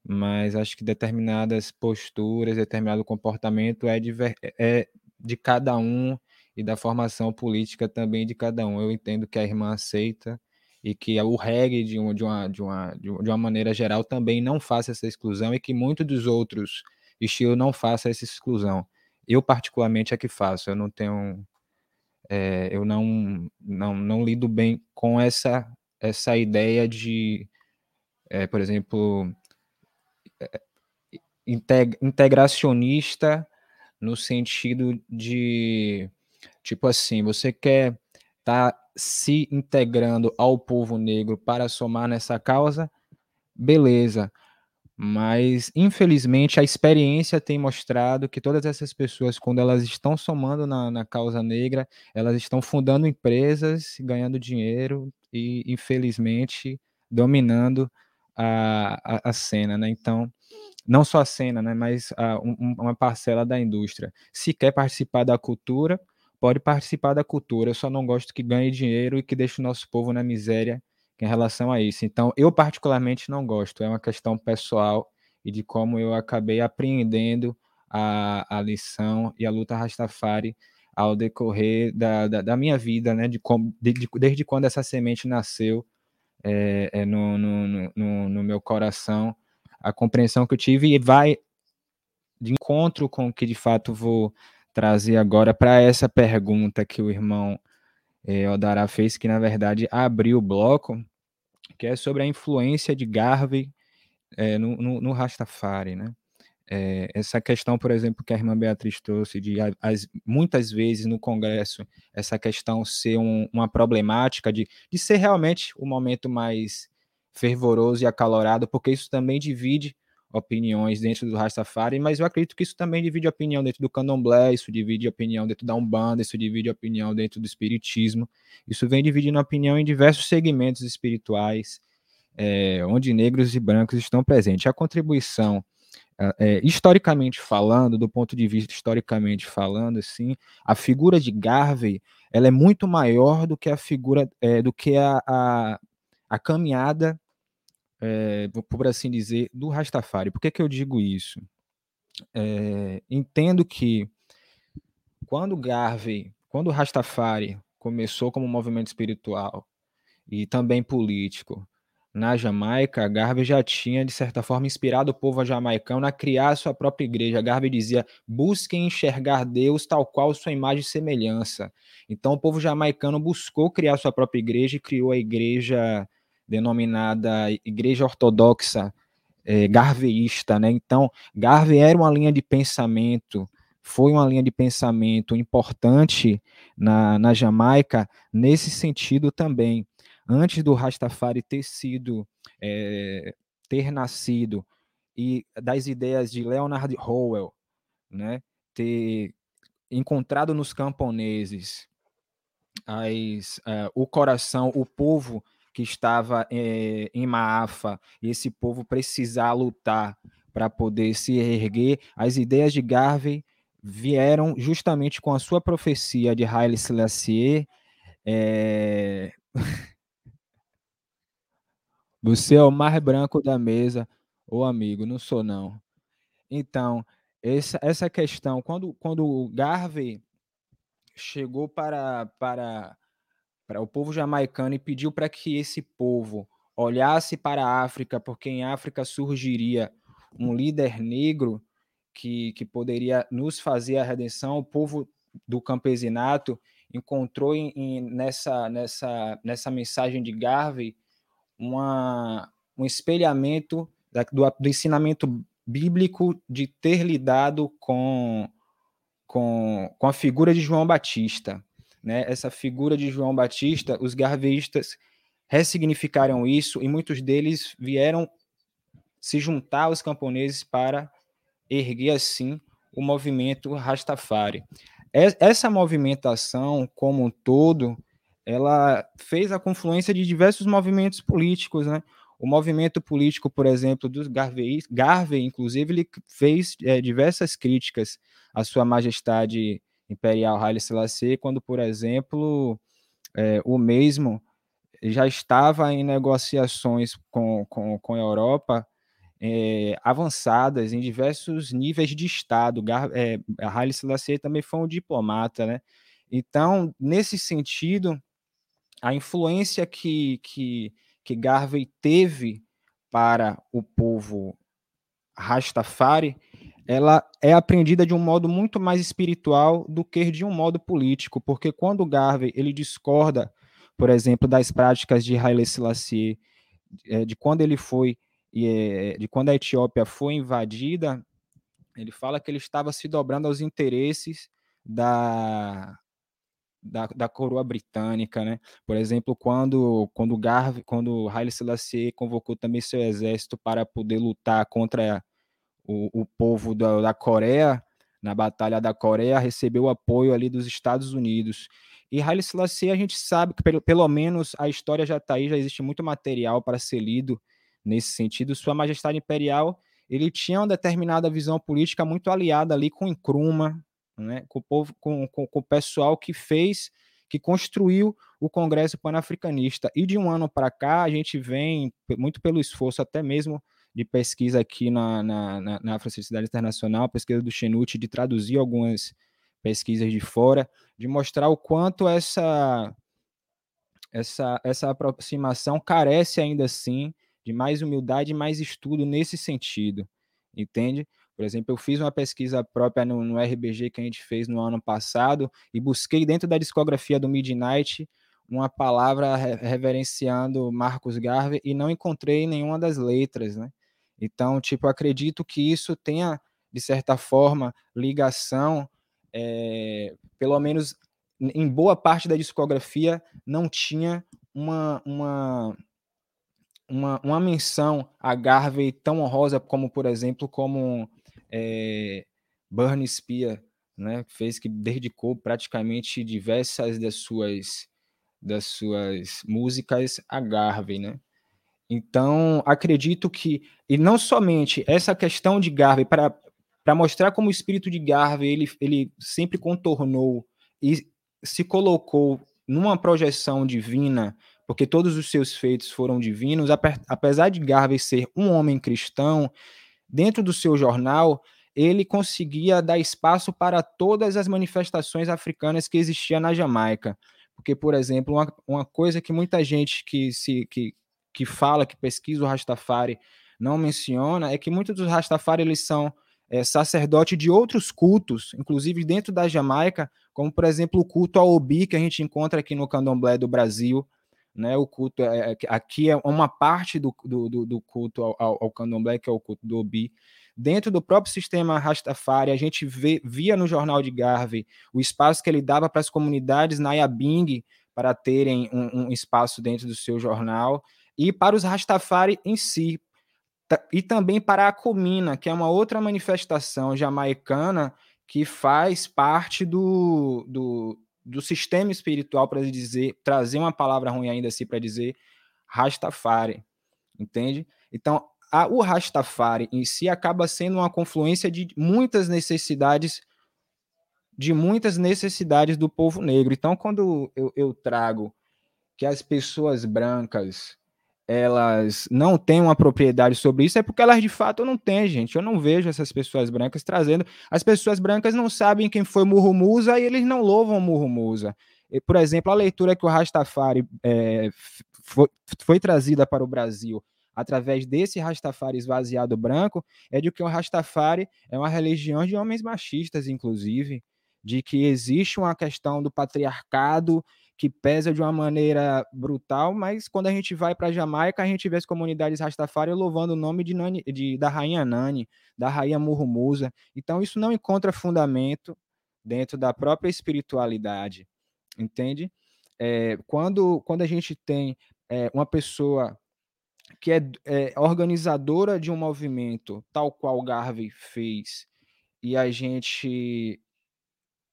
mas acho que determinadas posturas, determinado comportamento é de, é de cada um e da formação política também de cada um. Eu entendo que a irmã aceita e que o reggae, de uma, de uma, de uma, de uma maneira geral, também não faça essa exclusão e que muitos dos outros estilos não façam essa exclusão eu particularmente é que faço. Eu não tenho, é, eu não, não, não lido bem com essa essa ideia de, é, por exemplo, é, integracionista no sentido de, tipo assim, você quer estar tá se integrando ao povo negro para somar nessa causa, beleza. Mas, infelizmente, a experiência tem mostrado que todas essas pessoas, quando elas estão somando na, na causa negra, elas estão fundando empresas, ganhando dinheiro e, infelizmente, dominando a, a, a cena, né? Então, não só a cena, né, mas a, um, uma parcela da indústria. Se quer participar da cultura, pode participar da cultura. Eu só não gosto que ganhe dinheiro e que deixe o nosso povo na miséria em relação a isso. Então, eu particularmente não gosto, é uma questão pessoal e de como eu acabei apreendendo a, a lição e a luta Rastafari ao decorrer da, da, da minha vida, né, de, como, de, de, desde quando essa semente nasceu é, é no, no, no, no meu coração, a compreensão que eu tive e vai de encontro com o que de fato vou trazer agora para essa pergunta que o irmão é, Odara fez, que na verdade abriu o bloco, que é sobre a influência de Garvey é, no, no, no Rastafari, né? É, essa questão, por exemplo, que a irmã Beatriz trouxe, de as, muitas vezes no Congresso, essa questão ser um, uma problemática, de, de ser realmente o momento mais fervoroso e acalorado, porque isso também divide opiniões dentro do Rastafari, mas eu acredito que isso também divide opinião dentro do candomblé, isso divide opinião dentro da Umbanda, isso divide opinião dentro do Espiritismo, isso vem dividindo opinião em diversos segmentos espirituais, é, onde negros e brancos estão presentes. A contribuição é, historicamente falando, do ponto de vista historicamente falando, assim, a figura de Garvey ela é muito maior do que a figura, é, do que a, a, a caminhada, é, por assim dizer, do Rastafari. Por que, que eu digo isso? É, entendo que quando Garvey, quando o Rastafari começou como movimento espiritual e também político, na Jamaica, Garvey já tinha, de certa forma, inspirado o povo jamaicano a criar sua própria igreja. Garvey dizia: busquem enxergar Deus tal qual sua imagem e semelhança. Então, o povo jamaicano buscou criar sua própria igreja e criou a igreja denominada Igreja Ortodoxa é, Garveísta. Né? Então, Garvey era uma linha de pensamento foi uma linha de pensamento importante na, na Jamaica nesse sentido também antes do Rastafari ter sido, é, ter nascido, e das ideias de Leonard Howell, né, ter encontrado nos camponeses as, uh, o coração, o povo que estava é, em Maafa, e esse povo precisar lutar para poder se erguer, as ideias de Garvey vieram justamente com a sua profecia de Haile Selassie, é... Você é o mais branco da mesa. Ô amigo, não sou não. Então, essa, essa questão, quando, quando o Garvey chegou para, para, para o povo jamaicano e pediu para que esse povo olhasse para a África, porque em África surgiria um líder negro que, que poderia nos fazer a redenção, o povo do campesinato encontrou em, em, nessa, nessa, nessa mensagem de Garvey uma, um espelhamento da, do, do ensinamento bíblico de ter lidado com, com, com a figura de João Batista. Né? Essa figura de João Batista, os garveístas ressignificaram isso e muitos deles vieram se juntar aos camponeses para erguer assim o movimento Rastafari. Essa movimentação como um todo, ela fez a confluência de diversos movimentos políticos, né? O movimento político, por exemplo, dos Garvey, Garvey inclusive, ele fez é, diversas críticas à sua majestade imperial Haile Selassie, quando, por exemplo, é, o mesmo já estava em negociações com, com, com a Europa é, avançadas em diversos níveis de Estado. Gar, é, Haile Selassie também foi um diplomata, né? Então, nesse sentido, a influência que, que, que Garvey teve para o povo Rastafari, ela é aprendida de um modo muito mais espiritual do que de um modo político, porque quando Garvey ele discorda, por exemplo, das práticas de Haile Selassie, é, de quando ele foi, é, de quando a Etiópia foi invadida, ele fala que ele estava se dobrando aos interesses da, da, da coroa britânica, né? Por exemplo, quando quando Garvey, quando Haile Selassie convocou também seu exército para poder lutar contra o, o povo da, da Coreia na batalha da Coreia, recebeu apoio ali dos Estados Unidos. E Haile Selassie, a gente sabe que pelo, pelo menos a história já está aí, já existe muito material para ser lido nesse sentido. Sua Majestade Imperial, ele tinha uma determinada visão política muito aliada ali com Nkrumah, né, com o povo, com, com, com o pessoal que fez, que construiu o Congresso Panafricanista. E de um ano para cá, a gente vem, muito pelo esforço até mesmo de pesquisa aqui na, na, na, na Internacional, pesquisa do Chenut, de traduzir algumas pesquisas de fora, de mostrar o quanto essa, essa, essa aproximação carece ainda assim de mais humildade e mais estudo nesse sentido, entende? Por exemplo, eu fiz uma pesquisa própria no, no, RBG que a gente fez no ano passado e busquei dentro da discografia do Midnight uma palavra reverenciando Marcos Garvey e não encontrei nenhuma das letras, né? Então, tipo, acredito que isso tenha, de certa forma, ligação, é, pelo menos em boa parte da discografia, não tinha uma, uma, uma, uma menção a Garvey tão honrosa como, por exemplo, como é, Burn Spear, né, fez que dedicou praticamente diversas das suas das suas músicas a Garvey, né? Então, acredito que, e não somente essa questão de Garvey, para, para mostrar como o espírito de Garvey ele, ele sempre contornou e se colocou numa projeção divina, porque todos os seus feitos foram divinos, apesar de Garvey ser um homem cristão, dentro do seu jornal, ele conseguia dar espaço para todas as manifestações africanas que existiam na Jamaica. Porque, por exemplo, uma, uma coisa que muita gente que se que, que fala, que pesquisa o Rastafari, não menciona, é que muitos dos Rastafari eles são é, sacerdote de outros cultos, inclusive dentro da Jamaica, como por exemplo o culto ao Obi que a gente encontra aqui no Candomblé do Brasil, né? O culto é, é aqui é uma parte do, do, do culto ao, ao, Candomblé que é o culto do Obi. Dentro do próprio sistema Rastafari, a gente vê, via no jornal de Garvey o espaço que ele dava para as comunidades Nayabing para terem um, um espaço dentro do seu jornal e para os Rastafari em si, e também para a Comina, que é uma outra manifestação jamaicana que faz parte do, do, do sistema espiritual, para dizer, trazer uma palavra ruim ainda assim para dizer Rastafari, entende? Então, a, o Rastafari em si acaba sendo uma confluência de muitas necessidades de muitas necessidades do povo negro. Então, quando eu, eu trago que as pessoas brancas elas não têm uma propriedade sobre isso, é porque elas de fato não têm, gente. Eu não vejo essas pessoas brancas trazendo. As pessoas brancas não sabem quem foi Musa e eles não louvam Musa. Por exemplo, a leitura que o Rastafari é, foi, foi trazida para o Brasil através desse Rastafari esvaziado branco é de que o Rastafari é uma religião de homens machistas, inclusive, de que existe uma questão do patriarcado que pesa de uma maneira brutal, mas quando a gente vai para Jamaica, a gente vê as comunidades Rastafari louvando o nome de, Nani, de da rainha Nani, da rainha Murrumusa. Então isso não encontra fundamento dentro da própria espiritualidade, entende? É, quando, quando a gente tem é, uma pessoa que é, é, organizadora de um movimento, tal qual Garvey fez, e a gente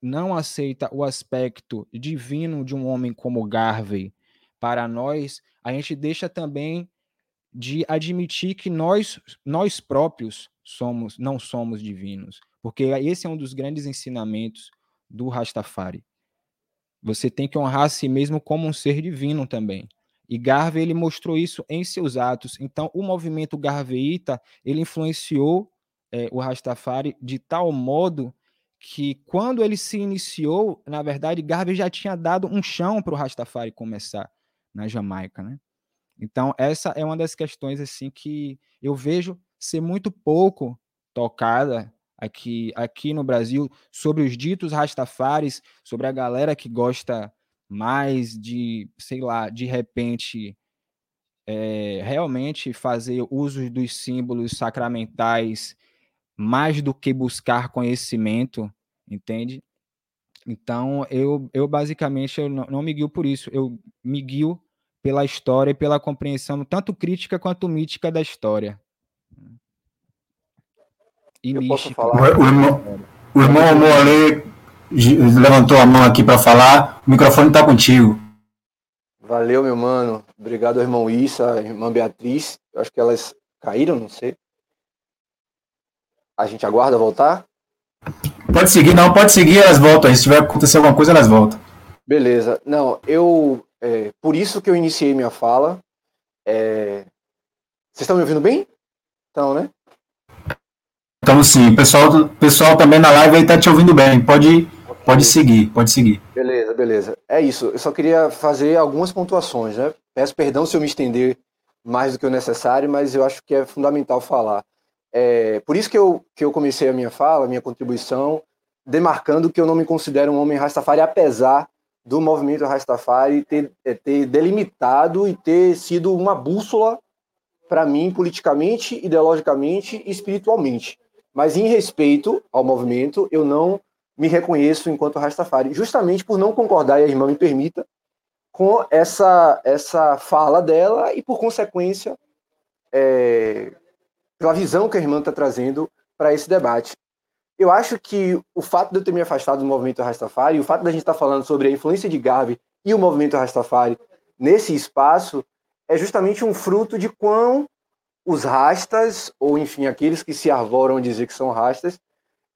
não aceita o aspecto divino de um homem como Garvey para nós, a gente deixa também de admitir que nós nós próprios somos não somos divinos, porque esse é um dos grandes ensinamentos do Rastafari. Você tem que honrar a si mesmo como um ser divino também. E Garvey ele mostrou isso em seus atos. Então, o movimento garveíta ele influenciou é, o Rastafari de tal modo que quando ele se iniciou, na verdade, Garvey já tinha dado um chão para o Rastafari começar na Jamaica, né? Então, essa é uma das questões assim que eu vejo ser muito pouco tocada aqui, aqui no Brasil sobre os ditos Rastafaris, sobre a galera que gosta mais de, sei lá, de repente é, realmente fazer uso dos símbolos sacramentais mais do que buscar conhecimento, entende? Então, eu, eu basicamente eu não, não me guio por isso, eu me guio pela história e pela compreensão tanto crítica quanto mítica da história. E eu mística. O, o, irmão, o irmão levantou a mão aqui para falar, o microfone está contigo. Valeu, meu mano. Obrigado, irmão Issa, irmã Beatriz. Eu acho que elas caíram, não sei. A gente aguarda voltar? Pode seguir, não, pode seguir, elas voltam. Se tiver acontecer alguma coisa, elas voltam. Beleza. Não, eu. É, por isso que eu iniciei minha fala. É... Vocês estão me ouvindo bem? Então, né? Então sim, o pessoal, pessoal também na live aí tá te ouvindo bem. Pode, okay. pode seguir, pode seguir. Beleza, beleza. É isso. Eu só queria fazer algumas pontuações, né? Peço perdão se eu me estender mais do que o necessário, mas eu acho que é fundamental falar. É, por isso que eu, que eu comecei a minha fala, a minha contribuição, demarcando que eu não me considero um homem Rastafari, apesar do movimento Rastafari ter, é, ter delimitado e ter sido uma bússola para mim, politicamente, ideologicamente e espiritualmente. Mas em respeito ao movimento, eu não me reconheço enquanto Rastafari, justamente por não concordar, e a irmã me permita, com essa, essa fala dela e, por consequência, é, pela visão que a irmã está trazendo para esse debate. Eu acho que o fato de eu ter me afastado do movimento Rastafari, o fato da gente estar tá falando sobre a influência de Garvey e o movimento Rastafari nesse espaço, é justamente um fruto de quão os rastas, ou enfim, aqueles que se arvoram a dizer que são rastas,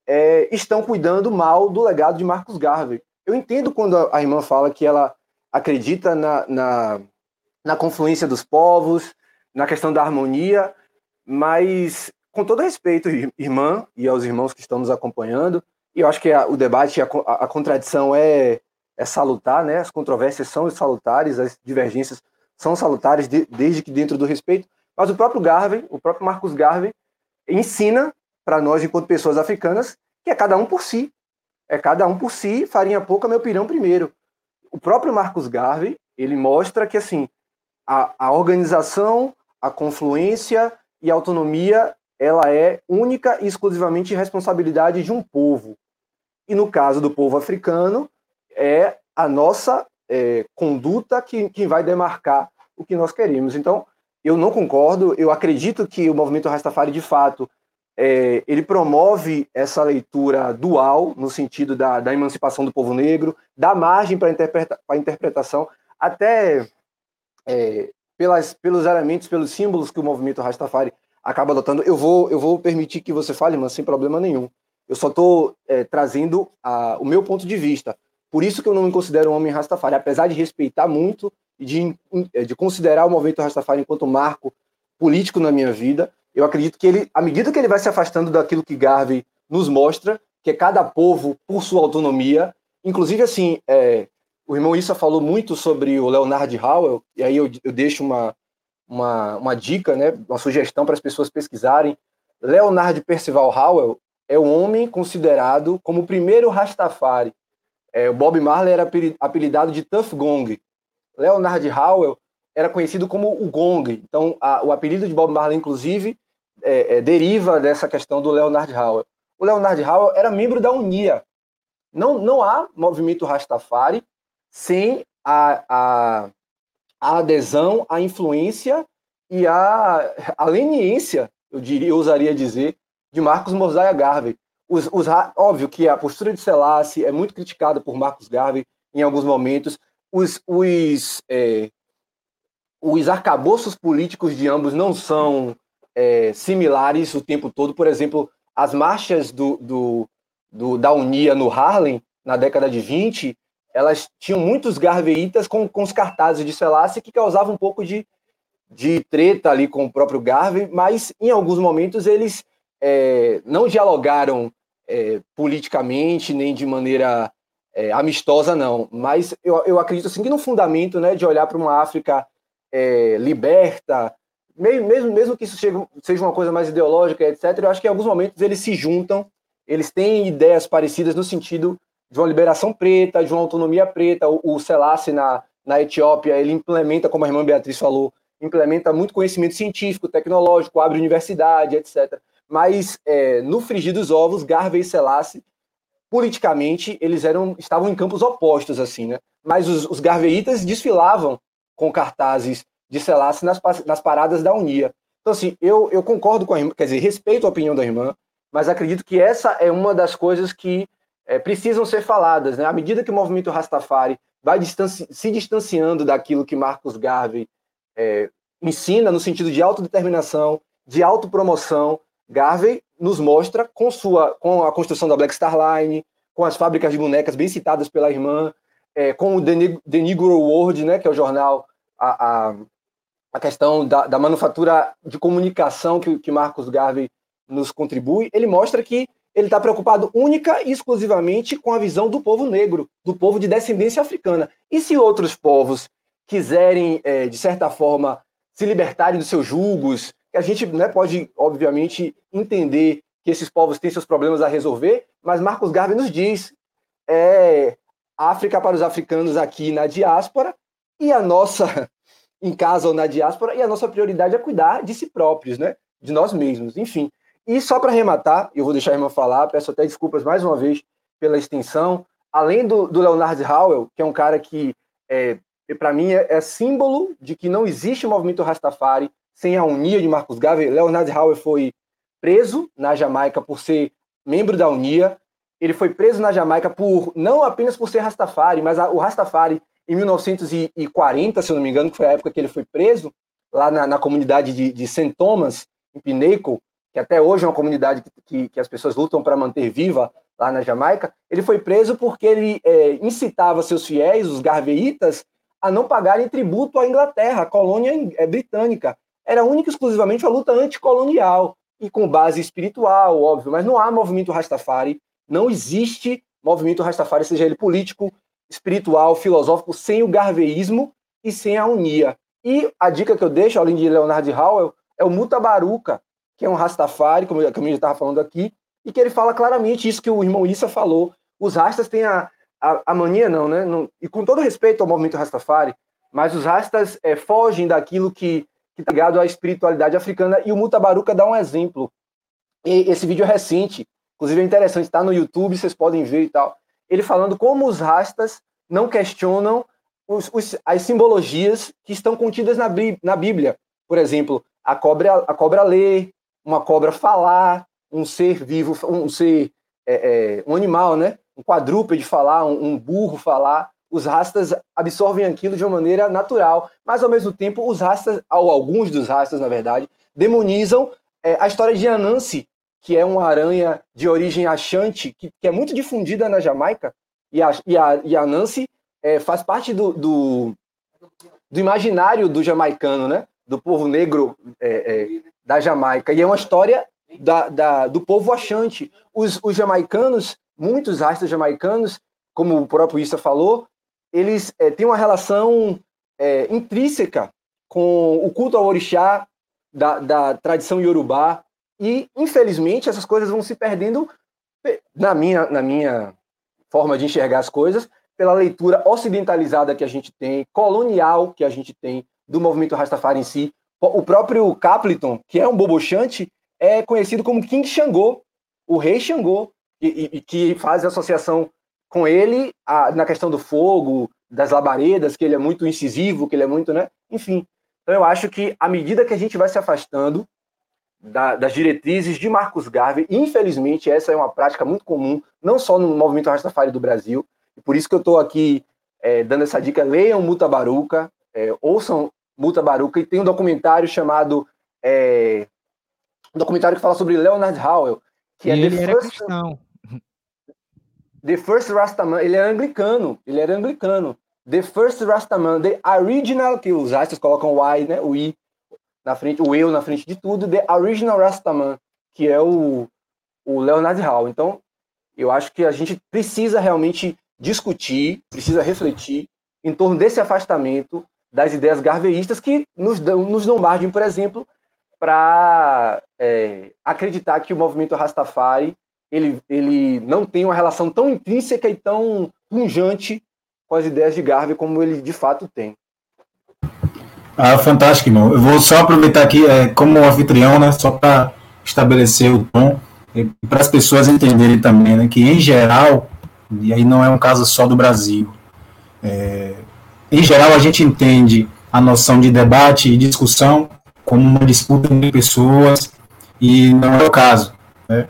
é, estão cuidando mal do legado de Marcos Garvey. Eu entendo quando a irmã fala que ela acredita na, na, na confluência dos povos, na questão da harmonia, mas com todo respeito, irmã, e aos irmãos que estão nos acompanhando, e eu acho que a, o debate, a, a, contradição é, é salutar, né? as controvérsias são salutares, as divergências são salutares de, desde que dentro do respeito, mas o próprio Garvey, o próprio Marcos Garvey, ensina para nós, enquanto pessoas africanas, que é cada um por si. É cada um por si, farinha pouca, meu pirão primeiro. O próprio Marcos Garvey, ele mostra que assim, a, a organização, a confluência e a autonomia, ela é única e exclusivamente responsabilidade de um povo. E no caso do povo africano, é a nossa é, conduta que, que vai demarcar o que nós queremos. Então, eu não concordo, eu acredito que o movimento Rastafari, de fato, é, ele promove essa leitura dual, no sentido da, da emancipação do povo negro, dá margem para interpreta, a interpretação, até é, pelas, pelos elementos, pelos símbolos que o movimento Rastafari acaba adotando. Eu vou, eu vou permitir que você fale, mas sem problema nenhum. Eu só estou é, trazendo a, o meu ponto de vista. Por isso que eu não me considero um homem Rastafari, apesar de respeitar muito e de, de considerar o movimento Rastafari enquanto marco político na minha vida, eu acredito que ele, à medida que ele vai se afastando daquilo que Garvey nos mostra, que é cada povo por sua autonomia, inclusive assim, é, o irmão Issa falou muito sobre o Leonard Howell, e aí eu, eu deixo uma, uma, uma dica, né, uma sugestão para as pessoas pesquisarem. Leonard Percival Howell é o homem considerado como o primeiro Rastafari. É, o Bob Marley era apelidado de Tough Gong. Leonard Howell era conhecido como o Gong. Então, a, o apelido de Bob Marley, inclusive, é, é, deriva dessa questão do Leonard Howell. O Leonard Howell era membro da Unia. Não, não há movimento Rastafari sem a, a, a adesão, a influência e a, a leniência, eu diria, eu usaria dizer, de Marcos Mosiah Garvey. Os, os, óbvio que a postura de Selassie é muito criticada por Marcos Garvey em alguns momentos. Os, os é, os arcabouços políticos de ambos não são é, similares o tempo todo. Por exemplo, as marchas do, do, do, da Unia no Harlem, na década de 20, elas tinham muitos garveitas com, com os cartazes de Selassie que causavam um pouco de, de treta ali com o próprio Garvey, mas em alguns momentos eles é, não dialogaram é, politicamente nem de maneira é, amistosa, não. Mas eu, eu acredito assim, que no fundamento né, de olhar para uma África é, liberta, mesmo, mesmo que isso seja uma coisa mais ideológica, etc., eu acho que em alguns momentos eles se juntam, eles têm ideias parecidas no sentido de uma liberação preta, de uma autonomia preta. O, Selassie na, na Etiópia, ele implementa, como a irmã Beatriz falou, implementa muito conhecimento científico, tecnológico, abre universidade, etc. Mas é, no frigir dos ovos, Garvey e Selassie, politicamente, eles eram estavam em campos opostos, assim, né? Mas os, os garveitas desfilavam com cartazes de Selassie nas, nas paradas da Unia. Então, assim, eu, eu concordo com a irmã, quer dizer, respeito a opinião da irmã, mas acredito que essa é uma das coisas que é, precisam ser faladas. Né? À medida que o movimento Rastafari vai distanci se distanciando daquilo que Marcos Garvey é, ensina no sentido de autodeterminação, de autopromoção, Garvey nos mostra com, sua, com a construção da Black Star Line, com as fábricas de bonecas bem citadas pela irmã, é, com o The Negro World, né, que é o jornal a, a, a questão da, da, manufatura de comunicação que, que Marcos Garvey nos contribui, ele mostra que ele está preocupado única e exclusivamente com a visão do povo negro, do povo de descendência africana. E se outros povos quiserem, é, de certa forma, se libertarem dos seus julgos, que a gente né, pode, obviamente, entender que esses povos têm seus problemas a resolver, mas Marcos Garvey nos diz é, África para os africanos aqui na diáspora e a nossa em casa ou na diáspora, e a nossa prioridade é cuidar de si próprios, né? De nós mesmos, enfim. E só para arrematar, eu vou deixar a irmã falar, peço até desculpas mais uma vez pela extensão. Além do, do Leonard Howell, que é um cara que, é, para mim, é, é, símbolo de que não existe movimento Rastafari sem a unia de Marcos Garvey. Leonard Howell foi preso na Jamaica por ser membro da Unia. Ele foi preso na Jamaica por não apenas por ser Rastafari, mas a, o Rastafari em 1940, se eu não me engano, que foi a época que ele foi preso, lá na, na comunidade de, de St. Thomas, em Pinnacle, que até hoje é uma comunidade que, que, que as pessoas lutam para manter viva lá na Jamaica, ele foi preso porque ele é, incitava seus fiéis, os garveitas, a não pagarem tributo à Inglaterra, colônia é, britânica. Era única e exclusivamente uma luta anticolonial e com base espiritual, óbvio, mas não há movimento Rastafari, não existe movimento Rastafari, seja ele político, espiritual, filosófico, sem o garveísmo e sem a unia. E a dica que eu deixo, além de Leonard Howell, é o Mutabaruca, que é um Rastafari, como como eu já estava falando aqui, e que ele fala claramente isso que o irmão Issa falou. Os rastas têm a, a, a mania, não, né? Não, e com todo respeito ao movimento Rastafari, mas os rastas é, fogem daquilo que está ligado à espiritualidade africana, e o Mutabaruca dá um exemplo. E esse vídeo é recente, inclusive é interessante, está no YouTube, vocês podem ver e tal. Ele falando como os rastas não questionam os, os, as simbologias que estão contidas na, na Bíblia. Por exemplo, a cobra, a cobra lê, uma cobra falar, um ser vivo, um ser, é, é, um animal, né? Um quadrúpede falar, um, um burro falar. Os rastas absorvem aquilo de uma maneira natural, mas ao mesmo tempo os rastas, ou alguns dos rastas, na verdade, demonizam é, a história de Anansi, que é uma aranha de origem achante, que, que é muito difundida na Jamaica, e a, e a, e a é, faz parte do, do, do, imaginário do jamaicano, né? Do povo negro é, é, da Jamaica. E é uma história da, da, do povo achante. Os, os jamaicanos, muitos rastas jamaicanos, como o próprio Issa falou, eles é, têm uma relação é, intrínseca com o culto ao orixá da, da tradição iorubá. E, infelizmente, essas coisas vão se perdendo, na minha, na minha forma de enxergar as coisas, pela leitura ocidentalizada que a gente tem, colonial que a gente tem, do movimento Rastafari em si. O próprio Capleton, que é um bobochante, é conhecido como King Xangô, o rei Xangô, e, e que faz associação com ele a, na questão do fogo, das labaredas, que ele é muito incisivo, que ele é muito, né? Enfim. Então eu acho que à medida que a gente vai se afastando da, das diretrizes de Marcos Garvey, infelizmente essa é uma prática muito comum, não só no movimento Rastafari do Brasil, e por isso que eu estou aqui é, dando essa dica, leiam Muta Baruca, é, ouçam Muta Baruca e tem um documentário chamado. É, um documentário que fala sobre Leonard Howell, que e é ele The era First, cristão. The First Rastaman. Ele era anglicano, ele era anglicano. The First Rastaman, The Original, que os rastas colocam o I, né, o I na frente, o eu na frente de tudo, The Original Rastaman, que é o, o Leonard Howell. Então, eu acho que a gente precisa realmente discutir, precisa refletir em torno desse afastamento das ideias garveístas que nos dão, nos dão margem, por exemplo, para é, acreditar que o movimento Rastafari ele, ele não tem uma relação tão intrínseca e tão punjante com as ideias de Garvey como ele de fato tem. Ah, fantástico, irmão. Eu vou só aproveitar aqui, é, como anfitrião, né, só para estabelecer o tom, para as pessoas entenderem também, né, que em geral, e aí não é um caso só do Brasil, é, em geral, a gente entende a noção de debate e discussão como uma disputa entre pessoas, e não é o caso. Né?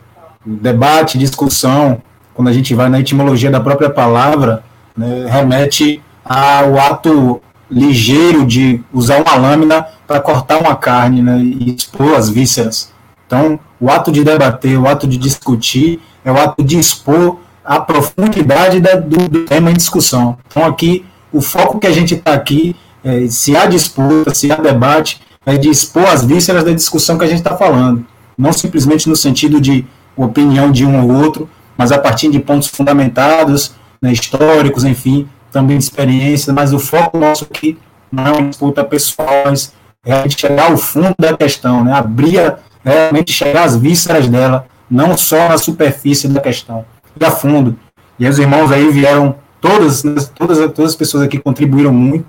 Debate, discussão, quando a gente vai na etimologia da própria palavra, né, remete ao ato ligeiro de usar uma lâmina para cortar uma carne né, e expor as vísceras. Então, o ato de debater, o ato de discutir, é o ato de expor a profundidade da, do, do tema em discussão. Então, aqui, o foco que a gente está aqui, é, se há disputa, se há debate, é de expor as vísceras da discussão que a gente está falando. Não simplesmente no sentido de opinião de um ou outro, mas a partir de pontos fundamentados, né, históricos, enfim, também de experiência, mas o foco nosso aqui não é uma disputa pessoal, mas é chegar ao fundo da questão, né, abrir, realmente chegar às vísceras dela, não só na superfície da questão, e a fundo. E os irmãos aí vieram todas, todas, todas as pessoas aqui contribuíram muito.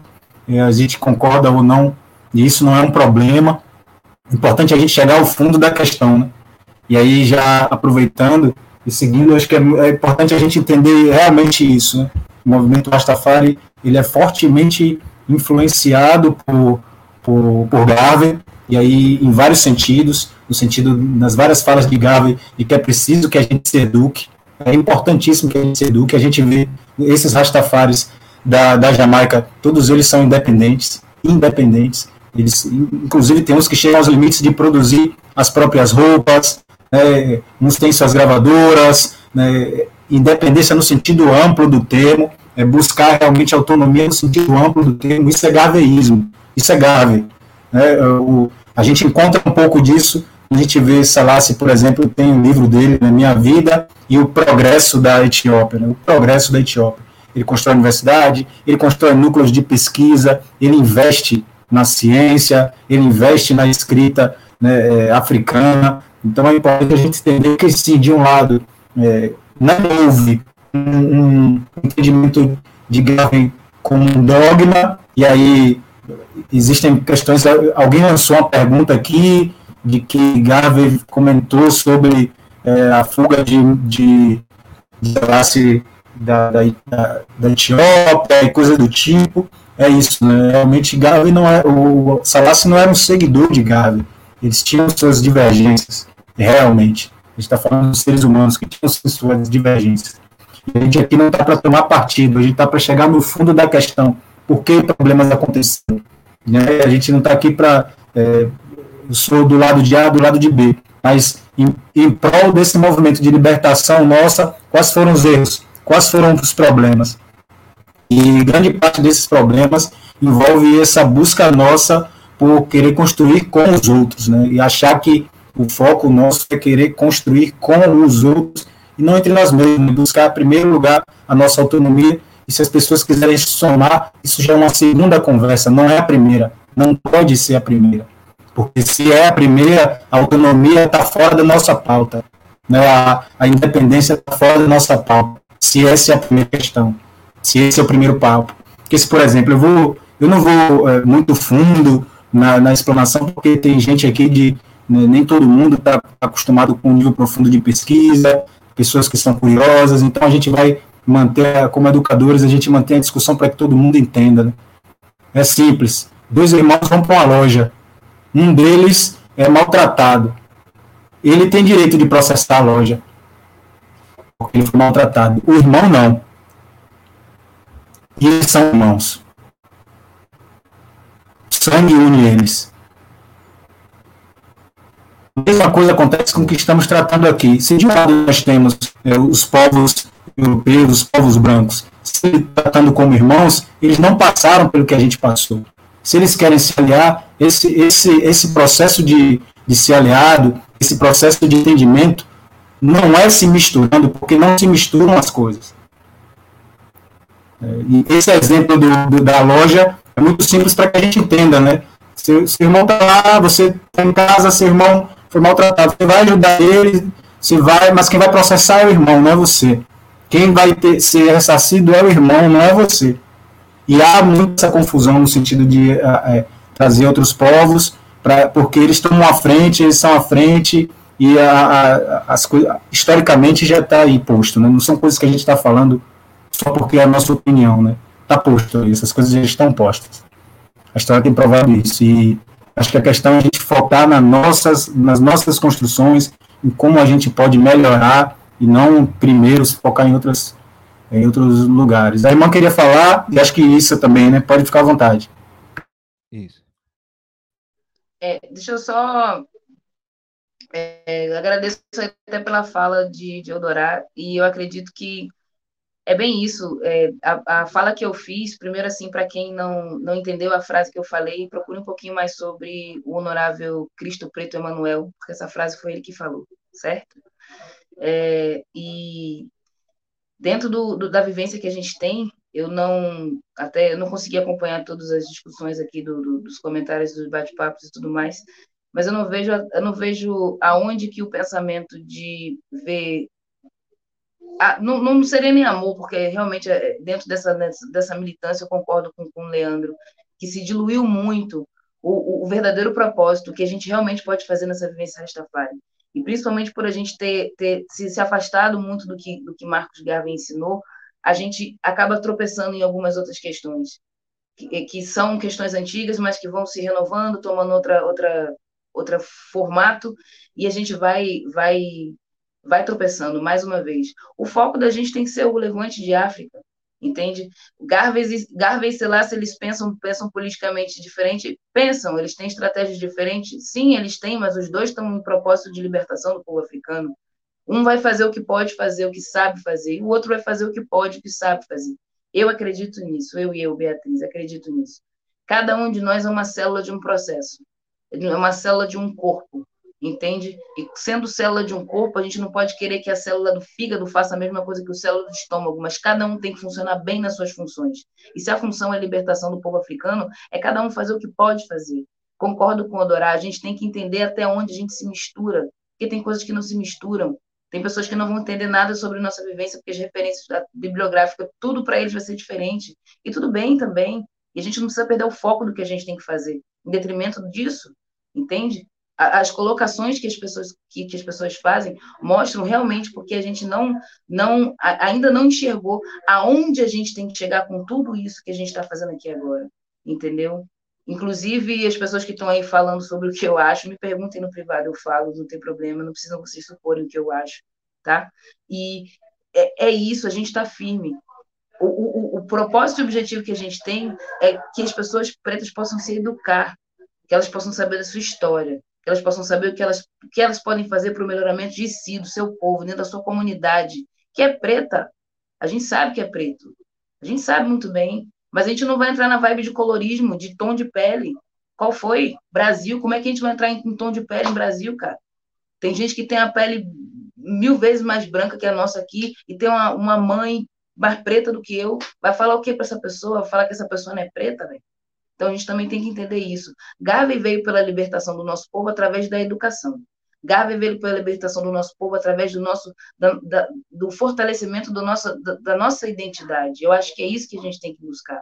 a gente concorda ou não, e isso não é um problema. Importante a gente chegar ao fundo da questão, né? E aí, já aproveitando e seguindo, acho que é, é importante a gente entender realmente isso. Né? O movimento Rastafari ele é fortemente influenciado por, por, por e aí em vários sentidos, no sentido nas várias falas de Garvey, de que é preciso que a gente se eduque, é importantíssimo que a gente se eduque, a gente vê esses Rastafaris da, da Jamaica, todos eles são independentes, independentes, eles, inclusive tem uns que chegam aos limites de produzir as próprias roupas, né, uns têm suas gravadoras, né, independência no sentido amplo do termo, é buscar realmente autonomia no sentido amplo do termo, isso é gaveísmo, isso é gave. Né, o, a gente encontra um pouco disso, a gente vê Selassie, por exemplo, tem um livro dele, né, Minha Vida e o Progresso da Etiópia, né, o Progresso da Etiópia. Ele constrói universidade, ele constrói núcleos de pesquisa, ele investe na ciência, ele investe na escrita né, é, africana, então é importante a gente entender que, sim, de um lado, é, não houve um, um, entendimento de Gavin como um dogma, e aí existem questões. Alguém lançou uma pergunta aqui de que Garvey comentou sobre é, a fuga de, de, de da, da, da, Etiópia e coisa do tipo. É isso, né? Realmente Garvey não é. O Salassi não era um seguidor de Garvey. Eles tinham suas divergências realmente. A gente está falando dos seres humanos que tinham suas divergências. E a gente aqui não está para tomar partido, a gente está para chegar no fundo da questão. Por que problemas aconteceram? Né? A gente não está aqui para. É, sou do lado de A, do lado de B. Mas em, em prol desse movimento de libertação nossa, quais foram os erros? Quais foram os problemas? E grande parte desses problemas envolve essa busca nossa por querer construir com os outros, né? E achar que o foco nosso é querer construir com os outros e não entre nós mesmos, buscar, em primeiro lugar, a nossa autonomia. E se as pessoas quiserem somar, isso já é uma segunda conversa, não é a primeira. Não pode ser a primeira. Porque se é a primeira, a autonomia está fora da nossa pauta. Né? A, a independência está fora da nossa pauta. Se essa é a primeira questão. Se esse é o primeiro papo. Porque se, por exemplo, eu, vou, eu não vou é, muito fundo na, na explanação, porque tem gente aqui de né? Nem todo mundo está acostumado com um nível profundo de pesquisa, pessoas que são curiosas, então a gente vai manter, como educadores, a gente mantém a discussão para que todo mundo entenda. Né? É simples. Dois irmãos vão para uma loja. Um deles é maltratado. Ele tem direito de processar a loja. Porque ele foi maltratado. O irmão não. E eles são irmãos. Sangue une eles. A mesma coisa acontece com o que estamos tratando aqui. Se de um lado nós temos é, os povos europeus, os povos brancos, se tratando como irmãos, eles não passaram pelo que a gente passou. Se eles querem se aliar, esse, esse, esse processo de, de ser aliado, esse processo de entendimento, não é se misturando, porque não se misturam as coisas. É, e esse exemplo do, do, da loja é muito simples para que a gente entenda, né? Seu, seu irmão está lá, você está em casa, seu irmão foi maltratado. Você vai ajudar ele, você vai, mas quem vai processar é o irmão, não é você. Quem vai ter, ser ressarcido é o irmão, não é você. E há muita confusão no sentido de é, trazer outros povos, pra, porque eles estão à frente, eles são à frente, e a, a, as coisas, historicamente já está aí posto, né? não são coisas que a gente está falando só porque é a nossa opinião, né? Está posto aí, essas coisas já estão postas. A história tem provado isso. E Acho que a questão é a gente focar nas nossas, nas nossas construções, em como a gente pode melhorar e não primeiro se focar em, outras, em outros lugares. A irmã queria falar, e acho que isso também, né? Pode ficar à vontade. Isso. É, deixa eu só. É, agradeço até pela fala de, de Odorá, e eu acredito que é bem isso. É, a, a, fala que eu fiz, primeiro, assim, para quem não, não entendeu a frase que eu falei, procure um pouquinho mais sobre o honorável Cristo Preto Emanuel, porque essa frase foi ele que falou, certo? É, e dentro do, do, da vivência que a gente tem, eu não até eu não consegui acompanhar todas as discussões aqui do, do, dos comentários dos bate-papos e tudo mais, mas eu não vejo eu não vejo aonde que o pensamento de ver não, não seria nem amor, porque realmente é, dentro dessa, dessa militância eu concordo com, com o Leandro, que se diluiu muito o, o, verdadeiro propósito, que a gente realmente pode fazer nessa vivência Rastafari. E principalmente por a gente ter, ter se, se afastado muito do que, do que Marcos Garvey ensinou, a gente acaba tropeçando em algumas outras questões, que, que são questões antigas, mas que vão se renovando, tomando outra, outra, outra formato, e a gente vai, vai, vai tropeçando mais uma vez. O foco da gente tem que ser o levante de África, entende? Garvey, Garvey e Selassie, eles pensam, pensam politicamente diferente, pensam, eles têm estratégias diferentes, sim, eles têm, mas os dois estão em propósito de libertação do povo africano. Um vai fazer o que pode fazer, o que sabe fazer, e o outro vai fazer o que pode, o que sabe fazer. Eu acredito nisso, eu e eu, Beatriz, acredito nisso. Cada um de nós é uma célula de um processo, é uma célula de um corpo entende? E sendo célula de um corpo, a gente não pode querer que a célula do fígado faça a mesma coisa que o célula do estômago, mas cada um tem que funcionar bem nas suas funções. E se a função é a libertação do povo africano, é cada um fazer o que pode fazer. Concordo com o Odorá, a gente tem que entender até onde a gente se mistura, porque tem coisas que não se misturam. Tem pessoas que não vão entender nada sobre nossa vivência, porque as referências bibliográficas, tudo para eles vai ser diferente. E tudo bem também. E a gente não precisa perder o foco do que a gente tem que fazer, em detrimento disso, entende? As colocações que as pessoas que, que, as pessoas fazem mostram realmente porque a gente não não ainda não enxergou aonde a gente tem que chegar com tudo isso que a gente está fazendo aqui agora entendeu? Inclusive as pessoas que estão aí falando sobre o que eu acho me perguntem no privado eu falo não tem problema não precisam vocês suporem o que eu acho tá? E é, é isso a gente está firme. O, o, o propósito e objetivo que a gente tem é que as pessoas pretas possam se educar que elas possam saber da sua história que elas possam saber o que elas, o que elas podem fazer para o melhoramento de si, do seu povo, dentro da sua comunidade, que é preta. A gente sabe que é preto. A gente sabe muito bem. Mas a gente não vai entrar na vibe de colorismo, de tom de pele. Qual foi? Brasil. Como é que a gente vai entrar em, em tom de pele em Brasil, cara? Tem gente que tem a pele mil vezes mais branca que a nossa aqui e tem uma, uma mãe mais preta do que eu. Vai falar o que para essa pessoa? Falar que essa pessoa não é preta, velho? Então, a gente também tem que entender isso. Garvey veio pela libertação do nosso povo através da educação. Garvey veio pela libertação do nosso povo através do nosso da, da, do fortalecimento do nossa, da, da, nossa identidade. Eu acho que é isso que a gente tem que buscar.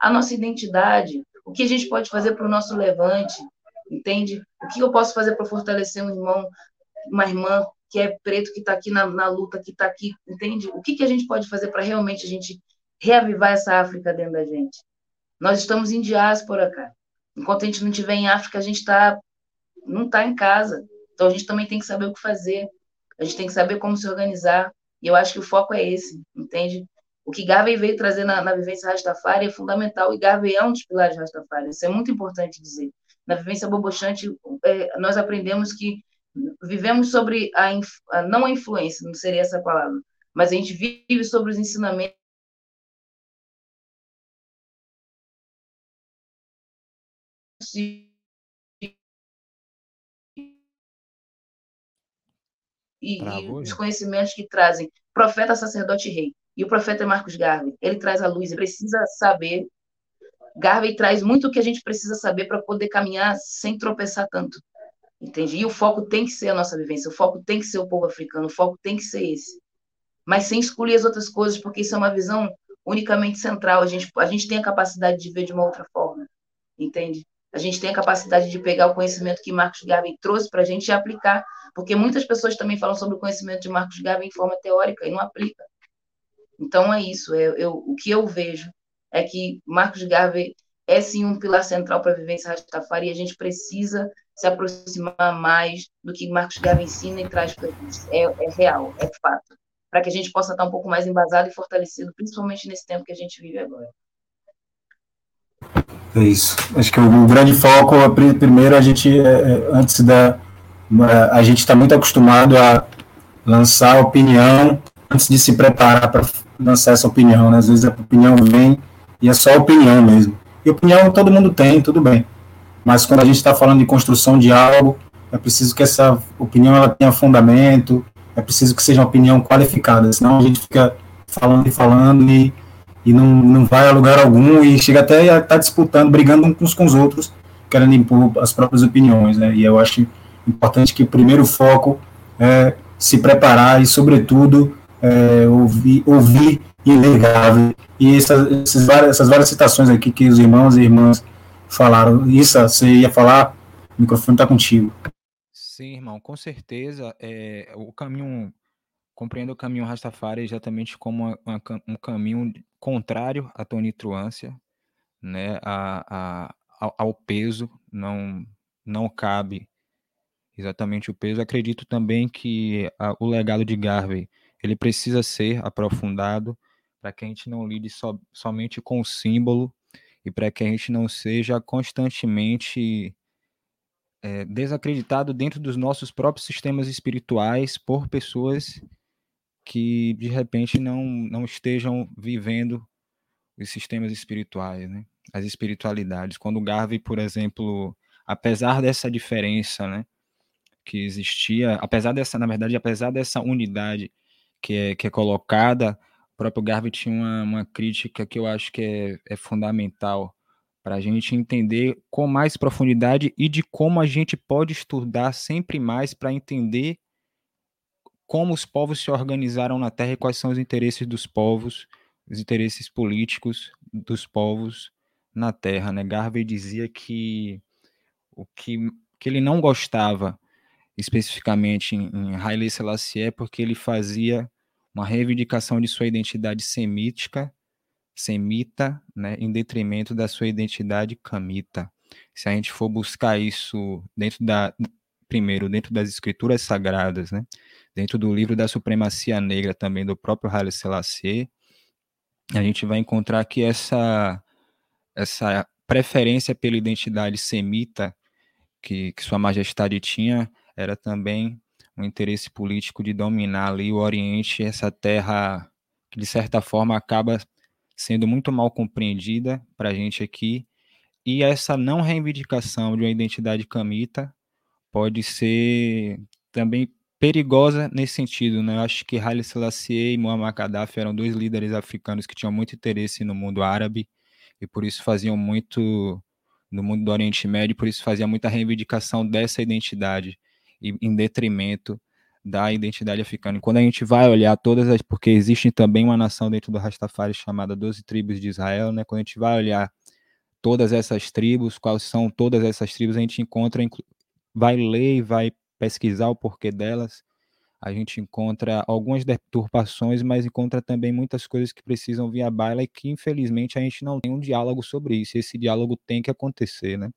A nossa identidade, o que a gente pode fazer para o nosso levante, entende? O que eu posso fazer para fortalecer um irmão, uma irmã que é preto, que está aqui na, na, luta, que está aqui, entende? O que, que a gente pode fazer para realmente a gente reavivar essa África dentro da gente? Nós estamos em diáspora, cara. Enquanto a gente não estiver em África, a gente tá, não está em casa. Então a gente também tem que saber o que fazer. A gente tem que saber como se organizar. E eu acho que o foco é esse, entende? O que Garvey veio trazer na, na vivência Rastafari é fundamental. E Garvey é um dos pilares Rastafari. Isso é muito importante dizer. Na vivência Bobochante, é, nós aprendemos que vivemos sobre a, a, não a influência, não seria essa palavra, mas a gente vive sobre os ensinamentos e, e, os conhecimentos que trazem profeta, sacerdote e rei. E o profeta é Marcos Garvey. Ele traz a luz, ele precisa saber. Garvey traz muito o que a gente precisa saber para poder caminhar sem tropeçar tanto. Entende? E o foco tem que ser a nossa vivência, o foco tem que ser o povo africano, o foco tem que ser esse. Mas sem excluir as outras coisas, porque isso é uma visão unicamente central. A gente, a gente tem a capacidade de ver de uma outra forma. Entende? A gente tem a capacidade de pegar o conhecimento que Marcos Garvey trouxe para a gente e aplicar, porque muitas pessoas também falam sobre o conhecimento de Marcos Garvey em forma teórica e não aplica. Então é isso, é, eu, o que eu vejo é que Marcos Garvey é sim um pilar central para a vivência Rastafari e a gente precisa se aproximar mais do que Marcos Garvey ensina e traz para a gente. É, é real, é fato. Para que a gente possa estar um pouco mais embasado e fortalecido, principalmente nesse tempo que a gente vive agora. É isso. Acho que o, grande foco, primeiro, a gente, é, é, antes da. A gente está muito acostumado a lançar opinião antes de se preparar para lançar essa opinião. Né? Às vezes a opinião vem e é só opinião mesmo. E opinião todo mundo tem, tudo bem. Mas quando a gente está falando de construção de algo, é preciso que essa opinião ela tenha fundamento, é preciso que seja uma opinião qualificada, senão a gente fica falando e falando e e não, não vai a lugar algum e chega até a estar tá disputando, brigando uns com os outros, querendo impor as próprias opiniões. Né? E eu acho importante que o primeiro foco é se preparar e, sobretudo, é, ouvir, ouvir e ler E essas, essas, várias, essas várias citações aqui que os irmãos e irmãs falaram. Isso, você ia falar, o microfone está contigo. Sim, irmão, com certeza. É, o caminho, compreendo o caminho Rastafari exatamente como uma, um caminho contrário à tonitruância, né, a, a, ao, peso, não, não cabe exatamente o peso. Acredito também que a, o legado de Garvey ele precisa ser aprofundado para que a gente não lide so, somente com o símbolo e para que a gente não seja constantemente é, desacreditado dentro dos nossos próprios sistemas espirituais por pessoas que de repente não, não estejam vivendo os sistemas espirituais, né? as espiritualidades. Quando Garvey, por exemplo, apesar dessa diferença né, que existia, apesar dessa, na verdade, apesar dessa unidade que é, que é colocada, o próprio Garvey tinha uma, uma crítica que eu acho que é, é fundamental para a gente entender com mais profundidade e de como a gente pode estudar sempre mais para entender como os povos se organizaram na Terra e quais são os interesses dos povos, os interesses políticos dos povos na Terra. Né? Garvey dizia que o que, que ele não gostava especificamente em, em Haile Selassie é porque ele fazia uma reivindicação de sua identidade semítica, semita, né, em detrimento da sua identidade camita. Se a gente for buscar isso dentro da primeiro dentro das escrituras sagradas, né, dentro do livro da supremacia negra também do próprio Haile Selassie, a gente vai encontrar que essa essa preferência pela identidade semita que, que sua majestade tinha era também um interesse político de dominar ali o Oriente, essa terra que de certa forma acaba sendo muito mal compreendida para a gente aqui, e essa não reivindicação de uma identidade camita pode ser também perigosa nesse sentido, né? Eu acho que Haile Selassie e Muammar Gaddafi eram dois líderes africanos que tinham muito interesse no mundo árabe e por isso faziam muito no mundo do Oriente Médio, por isso fazia muita reivindicação dessa identidade e em detrimento da identidade africana. E quando a gente vai olhar todas as. Porque existe também uma nação dentro do Rastafari chamada Doze Tribos de Israel, né? Quando a gente vai olhar todas essas tribos, quais são todas essas tribos, a gente encontra, vai ler e vai pesquisar o porquê delas. A gente encontra algumas deturpações, mas encontra também muitas coisas que precisam vir à baila e que, infelizmente, a gente não tem um diálogo sobre isso. Esse diálogo tem que acontecer, né?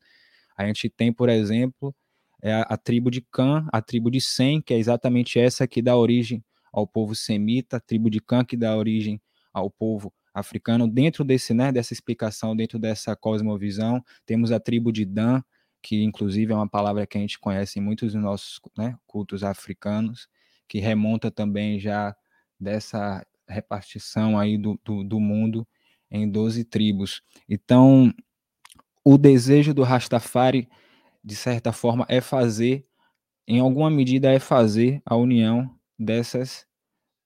A gente tem, por exemplo, é a, tribo de Cã, a tribo de Sem, que é exatamente essa que dá origem ao povo semita, a tribo de Cã que dá origem ao povo africano. Dentro desse, né, dessa explicação, dentro dessa cosmovisão, temos a tribo de Dan, que inclusive é uma palavra que a gente conhece em muitos dos nossos né, cultos africanos, que remonta também já dessa repartição aí do, do, do mundo em 12 tribos. Então, o desejo do Rastafari de certa forma, é fazer, em alguma medida, é fazer a união dessas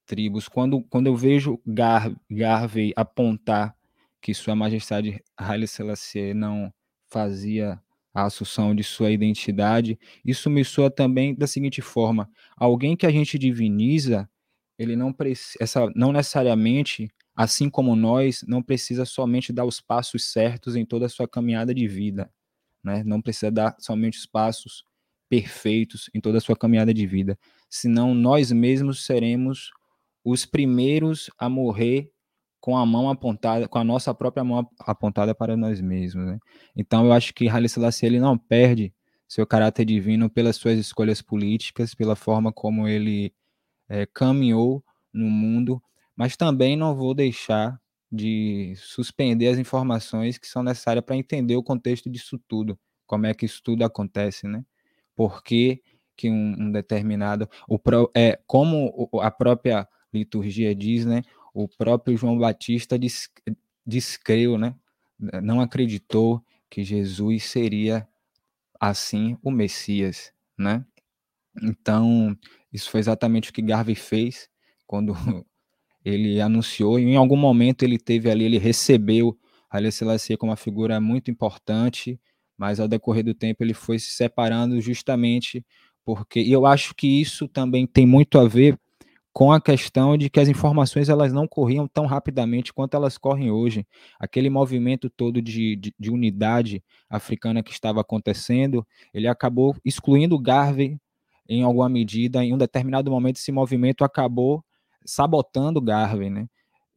tribos. Quando, quando eu vejo Gar, Garvey apontar que Sua Majestade Haile Selassie não fazia a assunção de sua identidade, isso me soa também da seguinte forma: alguém que a gente diviniza, ele não precisa, não necessariamente, assim como nós, não precisa somente dar os passos certos em toda a sua caminhada de vida né? Não precisa dar somente os passos perfeitos em toda a sua caminhada de vida, senão nós mesmos seremos os primeiros a morrer com a mão apontada, com a nossa própria mão apontada para nós mesmos, né? Então eu acho que Haile Selassie ele não perde seu caráter divino pelas suas escolhas políticas, pela forma como ele é, caminhou no mundo, mas também não vou deixar de suspender as informações que são necessárias para entender o contexto disso tudo, como é que isso tudo acontece, né? Por que, que um, um, determinado, o pro, é como a própria liturgia diz, né? O próprio João Batista descreu, né? Não acreditou que Jesus seria assim o Messias, né? Então, isso foi exatamente o que Garvey fez quando ele anunciou, e em algum momento ele teve ali, ele recebeu Haile Selassie como uma figura muito importante, mas ao decorrer do tempo ele foi se separando justamente porque, e eu acho que isso também tem muito a ver com a questão de que as informações elas não corriam tão rapidamente quanto elas correm hoje. Aquele movimento todo de, de, de unidade africana que estava acontecendo, ele acabou excluindo Garvey em alguma medida. Em um determinado momento, esse movimento acabou sabotando Garvey, né?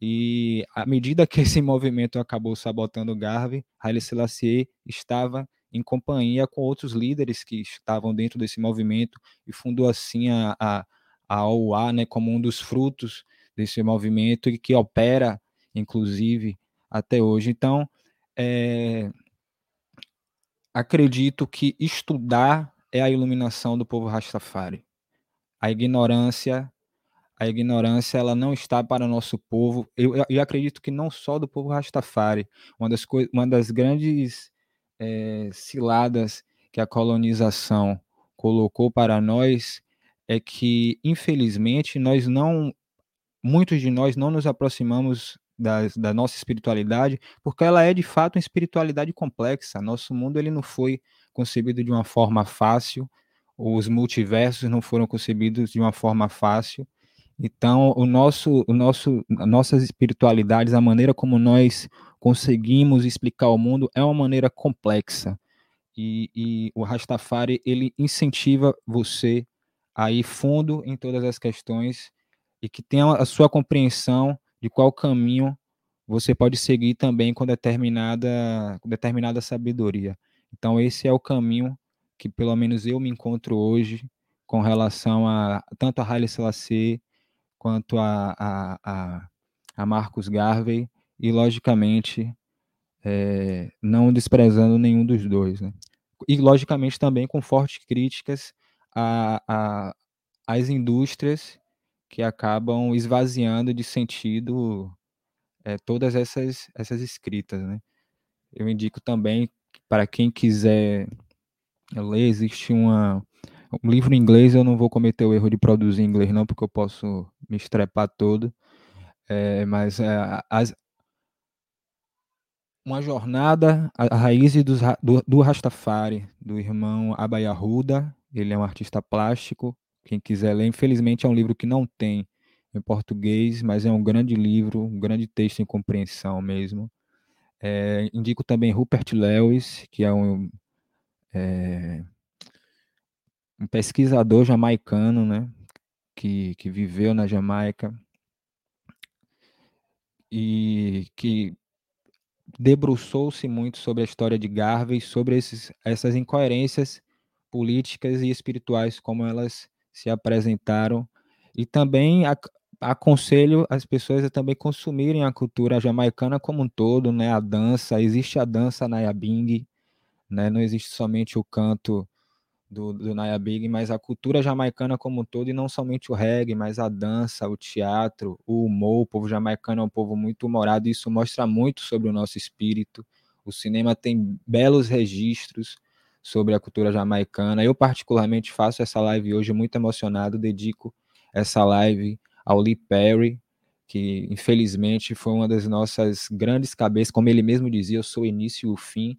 E à medida que esse movimento acabou sabotando Garvey, Haile Selassie estava em companhia com outros líderes que estavam dentro desse movimento e fundou assim a, a a OUA né, como um dos frutos desse movimento e que opera, inclusive, até hoje. Então, é, acredito que estudar é a iluminação do povo Rastafari. A ignorância, a ignorância, ela não está para o nosso povo. Eu, eu acredito que não só do povo Rastafari. Uma das, uma das grandes é, ciladas que a colonização colocou para nós é que, infelizmente, nós não, muitos de nós não nos aproximamos da, da nossa espiritualidade, porque ela é de fato uma espiritualidade complexa. Nosso mundo ele não foi concebido de uma forma fácil, os multiversos não foram concebidos de uma forma fácil. Então, o nosso, o nosso, nossas espiritualidades, a maneira como nós conseguimos explicar o mundo é uma maneira complexa. E, e o Rastafari ele incentiva você aí fundo em todas as questões e que tenha a sua compreensão de qual caminho você pode seguir também com determinada, com determinada sabedoria. Então, esse é o caminho que, pelo menos, eu me encontro hoje com relação a tanto a Haile Selassie quanto a, a, a, a Marcos Garvey e, logicamente, é, não desprezando nenhum dos dois. Né? E, logicamente, também com fortes críticas a, a, as indústrias que acabam esvaziando de sentido é, todas essas, essas escritas. Né? Eu indico também, para quem quiser ler, existe uma, um livro em inglês, eu não vou cometer o erro de produzir em inglês, não, porque eu posso me estrepar todo. É, mas é, as, uma jornada a raiz do, do, do Rastafari, do irmão Abayahuda, ele é um artista plástico. Quem quiser ler, infelizmente é um livro que não tem em português, mas é um grande livro, um grande texto em compreensão mesmo. É, indico também Rupert Lewis, que é um, é, um pesquisador jamaicano, né, que, que viveu na Jamaica e que debruçou-se muito sobre a história de Garvey, sobre esses, essas incoerências políticas e espirituais como elas se apresentaram e também aconselho as pessoas a também consumirem a cultura jamaicana como um todo, né? A dança, existe a dança Nayabing, né? Não existe somente o canto do, do Nayabing, mas a cultura jamaicana como um todo e não somente o reggae, mas a dança, o teatro, o humor. O povo jamaicano é um povo muito humorado e isso mostra muito sobre o nosso espírito. O cinema tem belos registros sobre a cultura jamaicana. Eu, particularmente, faço essa live hoje muito emocionado, dedico essa live ao Lee Perry, que infelizmente foi uma das nossas grandes cabeças, como ele mesmo dizia, eu sou o início e o fim.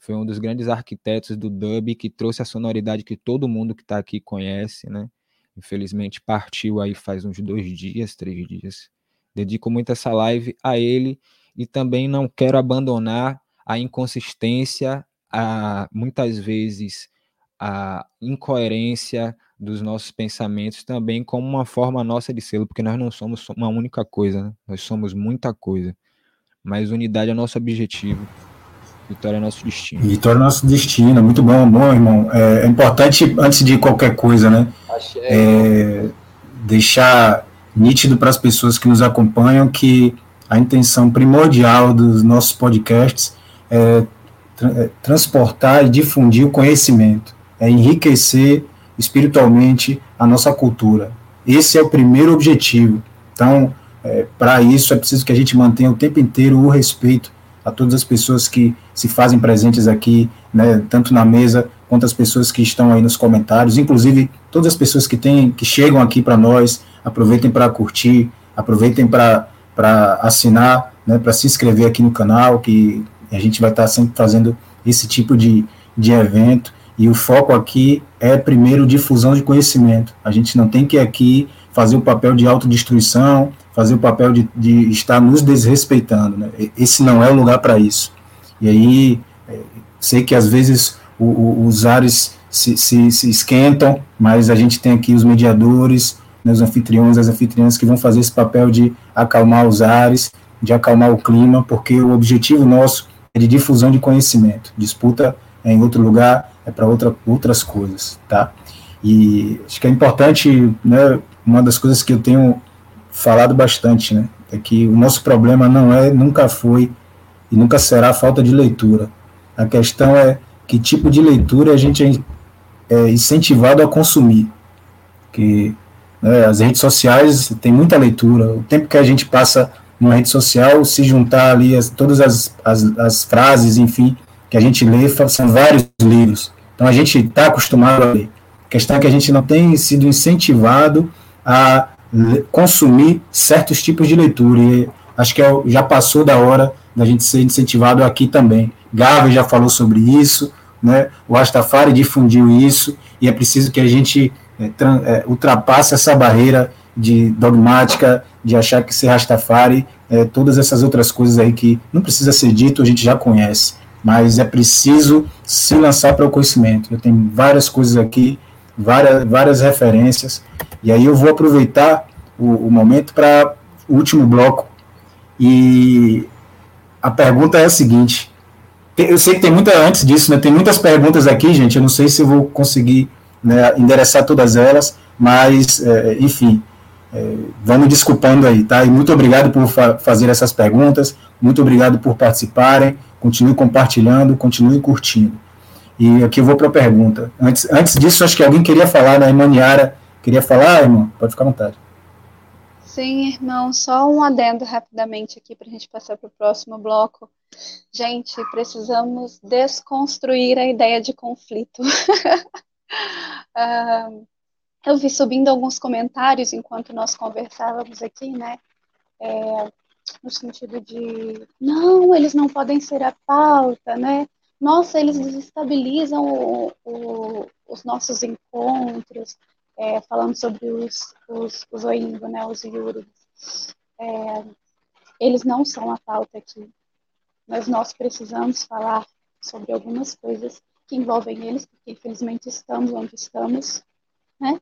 Foi um dos grandes arquitetos do dub que trouxe a sonoridade que todo mundo que está aqui conhece, né? Infelizmente partiu aí faz uns dois dias, três dias. Dedico muito essa live a ele e também não quero abandonar a inconsistência a, muitas vezes a incoerência dos nossos pensamentos também como uma forma nossa de ser, porque nós não somos uma única coisa, né? nós somos muita coisa. Mas unidade é nosso objetivo, vitória é nosso destino. Vitória é nosso destino, muito bom, bom, irmão. É, é importante, antes de qualquer coisa, né? É, deixar nítido para as pessoas que nos acompanham que a intenção primordial dos nossos podcasts é é, transportar e difundir o conhecimento, é enriquecer espiritualmente a nossa cultura. Esse é o primeiro objetivo. Então, é, para isso é preciso que a gente mantenha o tempo inteiro o respeito a todas as pessoas que se fazem presentes aqui, né, tanto na mesa quanto as pessoas que estão aí nos comentários, inclusive todas as pessoas que têm, que chegam aqui para nós, aproveitem para curtir, aproveitem para assinar, né, para se inscrever aqui no canal, que a gente vai estar sempre fazendo esse tipo de, de evento. E o foco aqui é, primeiro, difusão de conhecimento. A gente não tem que aqui fazer o papel de autodestruição, fazer o papel de, de estar nos desrespeitando. Né? Esse não é o lugar para isso. E aí, é, sei que às vezes o, o, os ares se, se, se, esquentam, mas a gente tem aqui os mediadores, né, os anfitriões, as anfitriãs que vão fazer esse papel de acalmar os ares, de acalmar o clima, porque o objetivo nosso de difusão de conhecimento. Disputa é em outro lugar, é para outra, outras coisas, tá? E acho que é importante, né, uma das coisas que eu tenho falado bastante, né, é que o nosso problema não é, nunca foi e nunca será a falta de leitura. A questão é que tipo de leitura a gente é, é incentivado a consumir. Que né, as redes sociais tem muita leitura. O tempo que a gente passa numa rede social, se juntar ali as, todas as, as, as frases, enfim, que a gente lê, são vários livros. Então a gente está acostumado a ler. A questão é que a gente não tem sido incentivado a consumir certos tipos de leitura. E acho que é, já passou da hora da gente ser incentivado aqui também. Garvey já falou sobre isso, né? o Rastafari difundiu isso, e é preciso que a gente é, é, ultrapasse essa barreira de dogmática, de achar que ser Rastafari, é, todas essas outras coisas aí que não precisa ser dito, a gente já conhece, mas é preciso se lançar para o conhecimento. Eu tenho várias coisas aqui, várias, várias referências, e aí eu vou aproveitar o, o momento para o último bloco, e a pergunta é a seguinte, eu sei que tem muita, antes disso, né, tem muitas perguntas aqui, gente, eu não sei se eu vou conseguir né, endereçar todas elas, mas, é, enfim, é, vamos desculpando aí, tá? E muito obrigado por fa fazer essas perguntas, muito obrigado por participarem, continue compartilhando, continue curtindo. E aqui eu vou para a pergunta. Antes, antes disso, acho que alguém queria falar, né? Irmã queria falar, irmão? Pode ficar à vontade. Sim, irmão, só um adendo rapidamente aqui para a gente passar para o próximo bloco. Gente, precisamos desconstruir a ideia de conflito. uh, eu vi subindo alguns comentários enquanto nós conversávamos aqui, né? É, no sentido de, não, eles não podem ser a pauta, né? Nossa, eles desestabilizam o, o, os nossos encontros, é, falando sobre os, os, os Oingo, né? Os Yurus. É, eles não são a pauta aqui, mas nós precisamos falar sobre algumas coisas que envolvem eles, porque infelizmente estamos onde estamos, né?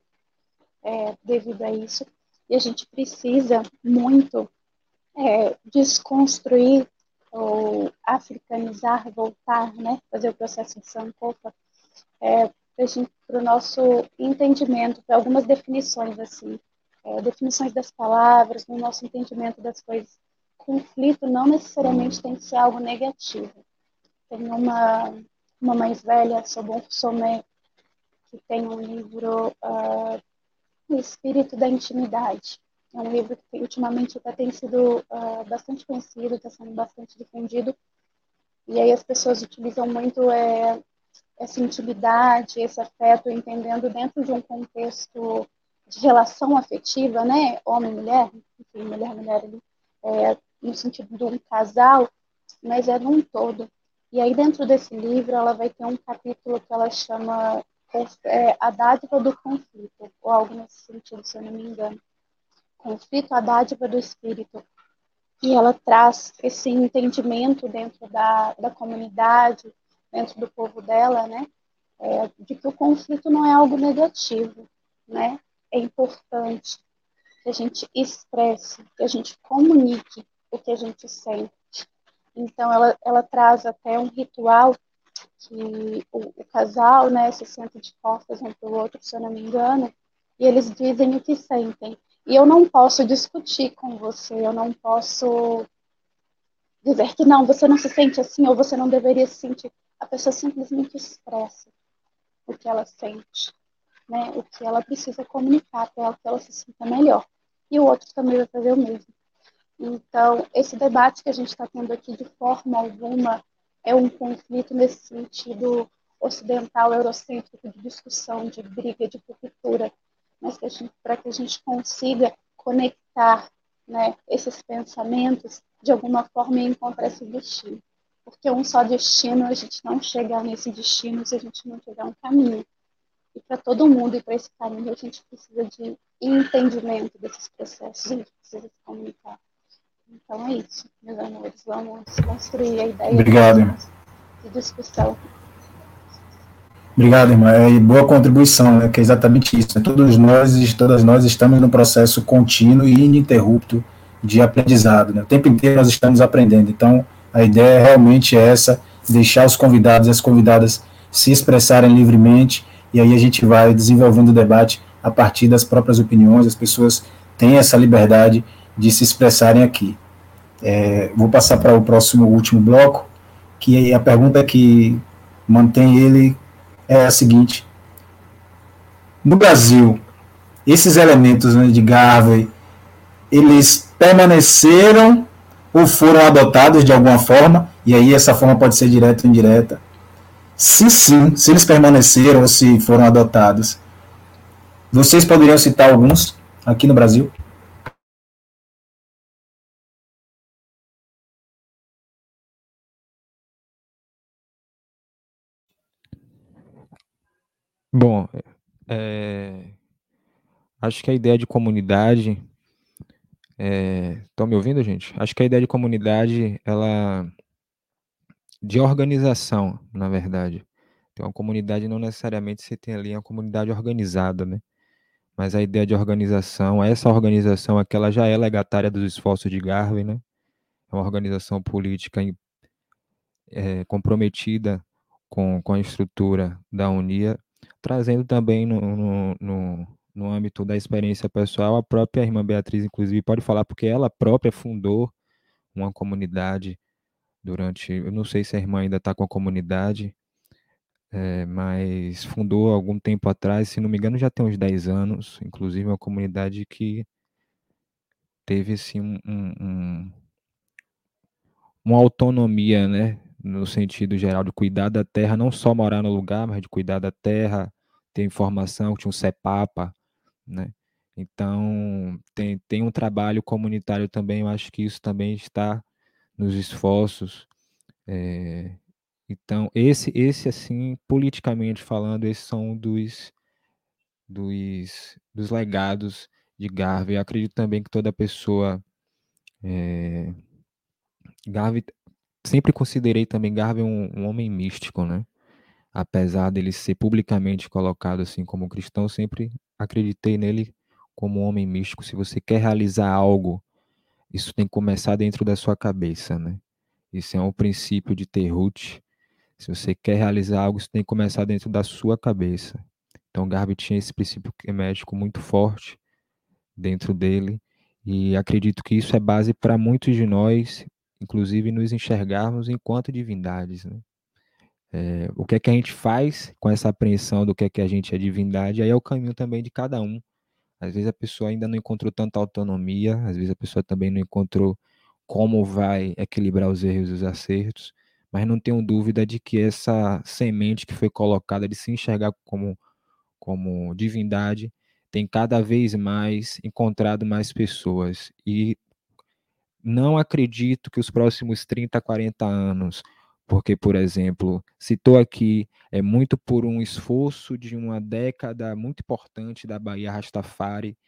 É, devido a isso. E a gente precisa muito é, desconstruir ou africanizar, voltar, né, fazer o processo de Sankofa, é, para o nosso entendimento, para algumas definições, assim, é, definições das palavras, no nosso entendimento das coisas. Conflito não necessariamente tem que ser algo negativo. Tem uma, uma mais velha, Sobon Somé, que tem um livro uh, o Espírito da Intimidade. É um livro que ultimamente até tem sido uh, bastante conhecido, está sendo bastante difundido. E aí as pessoas utilizam muito é, essa intimidade, esse afeto, entendendo dentro de um contexto de relação afetiva, né? Homem-mulher, enfim, mulher-mulher ali, é, no sentido de um casal, mas é num todo. E aí dentro desse livro ela vai ter um capítulo que ela chama é, a dádiva do conflito, ou algo nesse sentido, se eu não me engano. Conflito, a dádiva do espírito. E ela traz esse entendimento dentro da, da comunidade, dentro do povo dela, né? É, de que o conflito não é algo negativo, né? É importante que a gente expresse, que a gente comunique o que a gente sente. Então, ela, ela traz até um ritual que o, o, casal, né, se senta de costas um para o outro, se eu não me engano, e eles dizem o que sentem. E eu não posso discutir com você, eu não posso dizer que não, você não se sente assim ou você não deveria se sentir. A pessoa simplesmente expressa o que ela sente, né, o que ela precisa comunicar para que ela se sinta melhor. E o outro também vai fazer o mesmo. Então, esse debate que a gente está tendo aqui de forma alguma é um conflito nesse sentido ocidental, eurocêntrico, de discussão, de briga, de cultura, mas para que a gente consiga conectar né, esses pensamentos de alguma forma e encontrar esse destino. porque um só destino, a gente não chega nesse destino se a gente não tiver um caminho. E para todo mundo e para esse caminho, a gente precisa de entendimento desses processos, a gente precisa se comunicar. Então é isso, meus amores. Vamos construir a ideia Obrigado, de discussão. Obrigado, irmã. É, e boa contribuição, né, que é exatamente isso. Né? Todos nós, todas nós estamos num processo contínuo e ininterrupto de aprendizado. Né? O tempo inteiro nós estamos aprendendo. Então, a ideia realmente é essa, deixar os convidados e as convidadas se expressarem livremente, e aí a gente vai desenvolvendo o debate a partir das próprias opiniões, as pessoas têm essa liberdade de se expressarem aqui. É, vou passar para o próximo, último bloco, que a pergunta que mantém ele é a seguinte: no Brasil, esses elementos né, de Garvey, eles permaneceram ou foram adotados de alguma forma, e aí essa forma pode ser direta ou indireta. Se sim, se eles permaneceram ou se foram adotados, vocês poderiam citar alguns aqui no Brasil? Bom, é, acho que a ideia de comunidade. Estão é, me ouvindo, gente? Acho que a ideia de comunidade, ela. de organização, na verdade. Então, uma comunidade não necessariamente você tem ali uma comunidade organizada, né? Mas a ideia de organização, essa organização aqui, ela já é legatária dos esforços de Garvey, né? É uma organização política é, comprometida com, com a estrutura da Unia trazendo também no, no, no, no âmbito da experiência pessoal, a própria irmã Beatriz, inclusive, pode falar, porque ela própria fundou uma comunidade durante. Eu não sei se a irmã ainda está com a comunidade, é, mas fundou algum tempo atrás, se não me engano, já tem uns 10 anos, inclusive uma comunidade que teve assim, um, um, uma autonomia, né? No sentido geral de cuidar da terra, não só morar no lugar, mas de cuidar da terra, ter informação, tinha um CEPAPA, né? Então, tem, tem um trabalho comunitário também, eu acho que isso também está nos esforços. É, então, esse, esse, assim, politicamente falando, esses são dos, dos, dos legados de Garvey. Eu acredito também que toda pessoa. É, Garvey, sempre considerei também Garvey um, um homem místico, né? apesar dele ser publicamente colocado assim como cristão, sempre acreditei nele como um homem místico. Se você quer realizar algo, isso tem que começar dentro da sua cabeça, né? Isso é um princípio de Terhut. Se você quer realizar algo, isso tem que começar dentro da sua cabeça. Então, Garvey tinha esse princípio médico muito forte dentro dele, e acredito que isso é base para muitos de nós, inclusive nos enxergarmos enquanto divindades, né? É, o que é que a gente faz com essa apreensão do que é que a gente é divindade, aí é o caminho também de cada um. Às vezes a pessoa ainda não encontrou tanta autonomia, às vezes a pessoa também não encontrou como vai equilibrar os erros e os acertos, mas não tenho dúvida de que essa semente que foi colocada de se enxergar como, como divindade tem cada vez mais encontrado mais pessoas. E não acredito que os próximos 30, 40 anos porque, por exemplo, citou aqui, é muito por um esforço de uma década muito importante da Bahia Rastafari,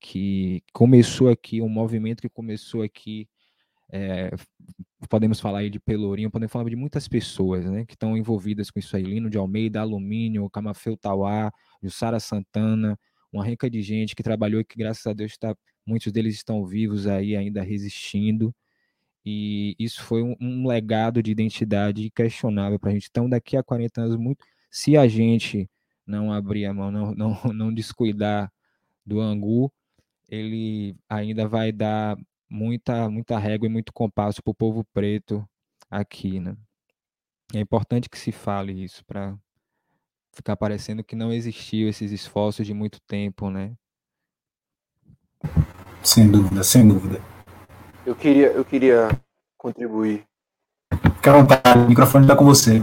que começou aqui, um movimento que começou aqui, é, podemos falar aí de Pelourinho, podemos falar de muitas pessoas né, que estão envolvidas com isso aí, Lino de Almeida, Alumínio, Camafeu Tauá, Jussara Santana, uma renca de gente que trabalhou e que, graças a Deus, tá, muitos deles estão vivos aí, ainda resistindo, e isso foi um, um legado de identidade questionável para a gente. Então, daqui a 40 anos, muito, se a gente não abrir a mão, não, não, não descuidar do angu, ele ainda vai dar muita, muita régua e muito compasso para o povo preto aqui, né? É importante que se fale isso para ficar parecendo que não existiu esses esforços de muito tempo, né? Sem dúvida, sem dúvida. Eu queria, eu queria contribuir. Fique à vontade, o microfone está com você.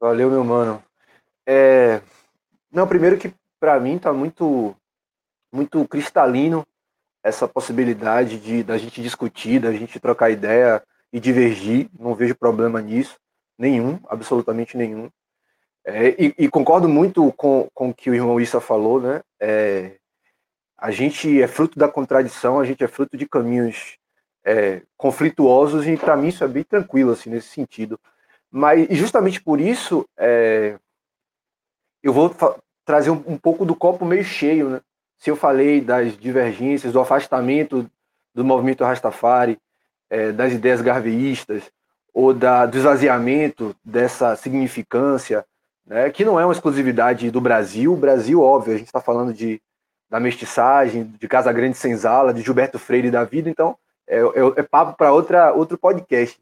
Valeu, meu mano. É... Não, primeiro que para mim tá muito, muito cristalino essa possibilidade de da gente discutir, da gente trocar ideia e divergir, não vejo problema nisso, nenhum, absolutamente nenhum. É, e, e, concordo muito com, com o que o irmão Issa falou, né? É, a gente é fruto da contradição, a gente é fruto de caminhos é, conflituosos e para mim isso é bem tranquilo assim nesse sentido. Mas justamente por isso é, eu vou trazer um, um, pouco do copo meio cheio, né? Se eu falei das divergências, do afastamento do movimento Rastafari, é, das ideias garveístas ou da, do esvaziamento dessa significância, né? Que não é uma exclusividade do Brasil. O Brasil, óbvio, a gente está falando de da mestiçagem, de Casa Grande Senzala, de Gilberto Freire da vida, então é, é, é papo para outro podcast.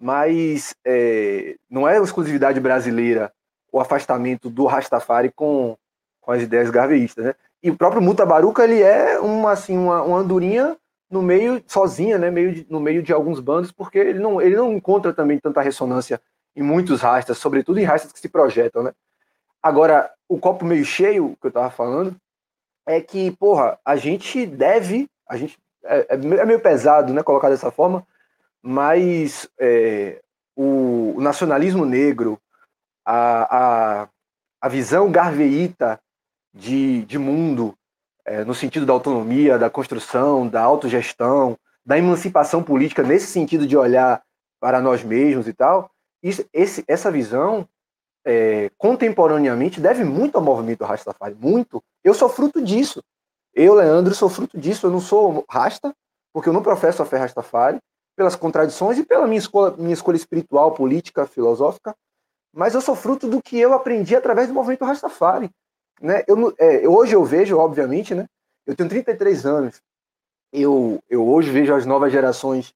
Mas é, não é exclusividade brasileira o afastamento do Rastafari com, com as ideias garveístas, né? E o próprio Mutabaruca, ele é uma, assim, uma, uma andorinha no meio, sozinha, né? Meio de, no meio de alguns bandos, porque ele não, ele não encontra também tanta ressonância em muitos rastas, sobretudo em rastas que se projetam, né? Agora, o copo meio cheio, que eu estava falando, é que, porra, a gente deve, a gente é, é, é meio pesado, né, colocar dessa forma, mas é, o, o, nacionalismo negro, a, a, a visão garveíta de, de mundo, é, no sentido da autonomia, da construção, da autogestão, da emancipação política, nesse sentido de olhar para nós mesmos e tal, isso, esse, essa visão é, contemporaneamente deve muito ao movimento Rastafari, muito. Eu sou fruto disso. Eu, Leandro, sou fruto disso. Eu não sou rasta, porque eu não professo a fé Rastafari, pelas contradições e pela minha escolha, minha escolha espiritual, política, filosófica, mas eu sou fruto do que eu aprendi através do movimento Rastafari. Né? Eu, é, hoje eu vejo, obviamente, né? eu tenho 33 anos, eu, eu hoje vejo as novas gerações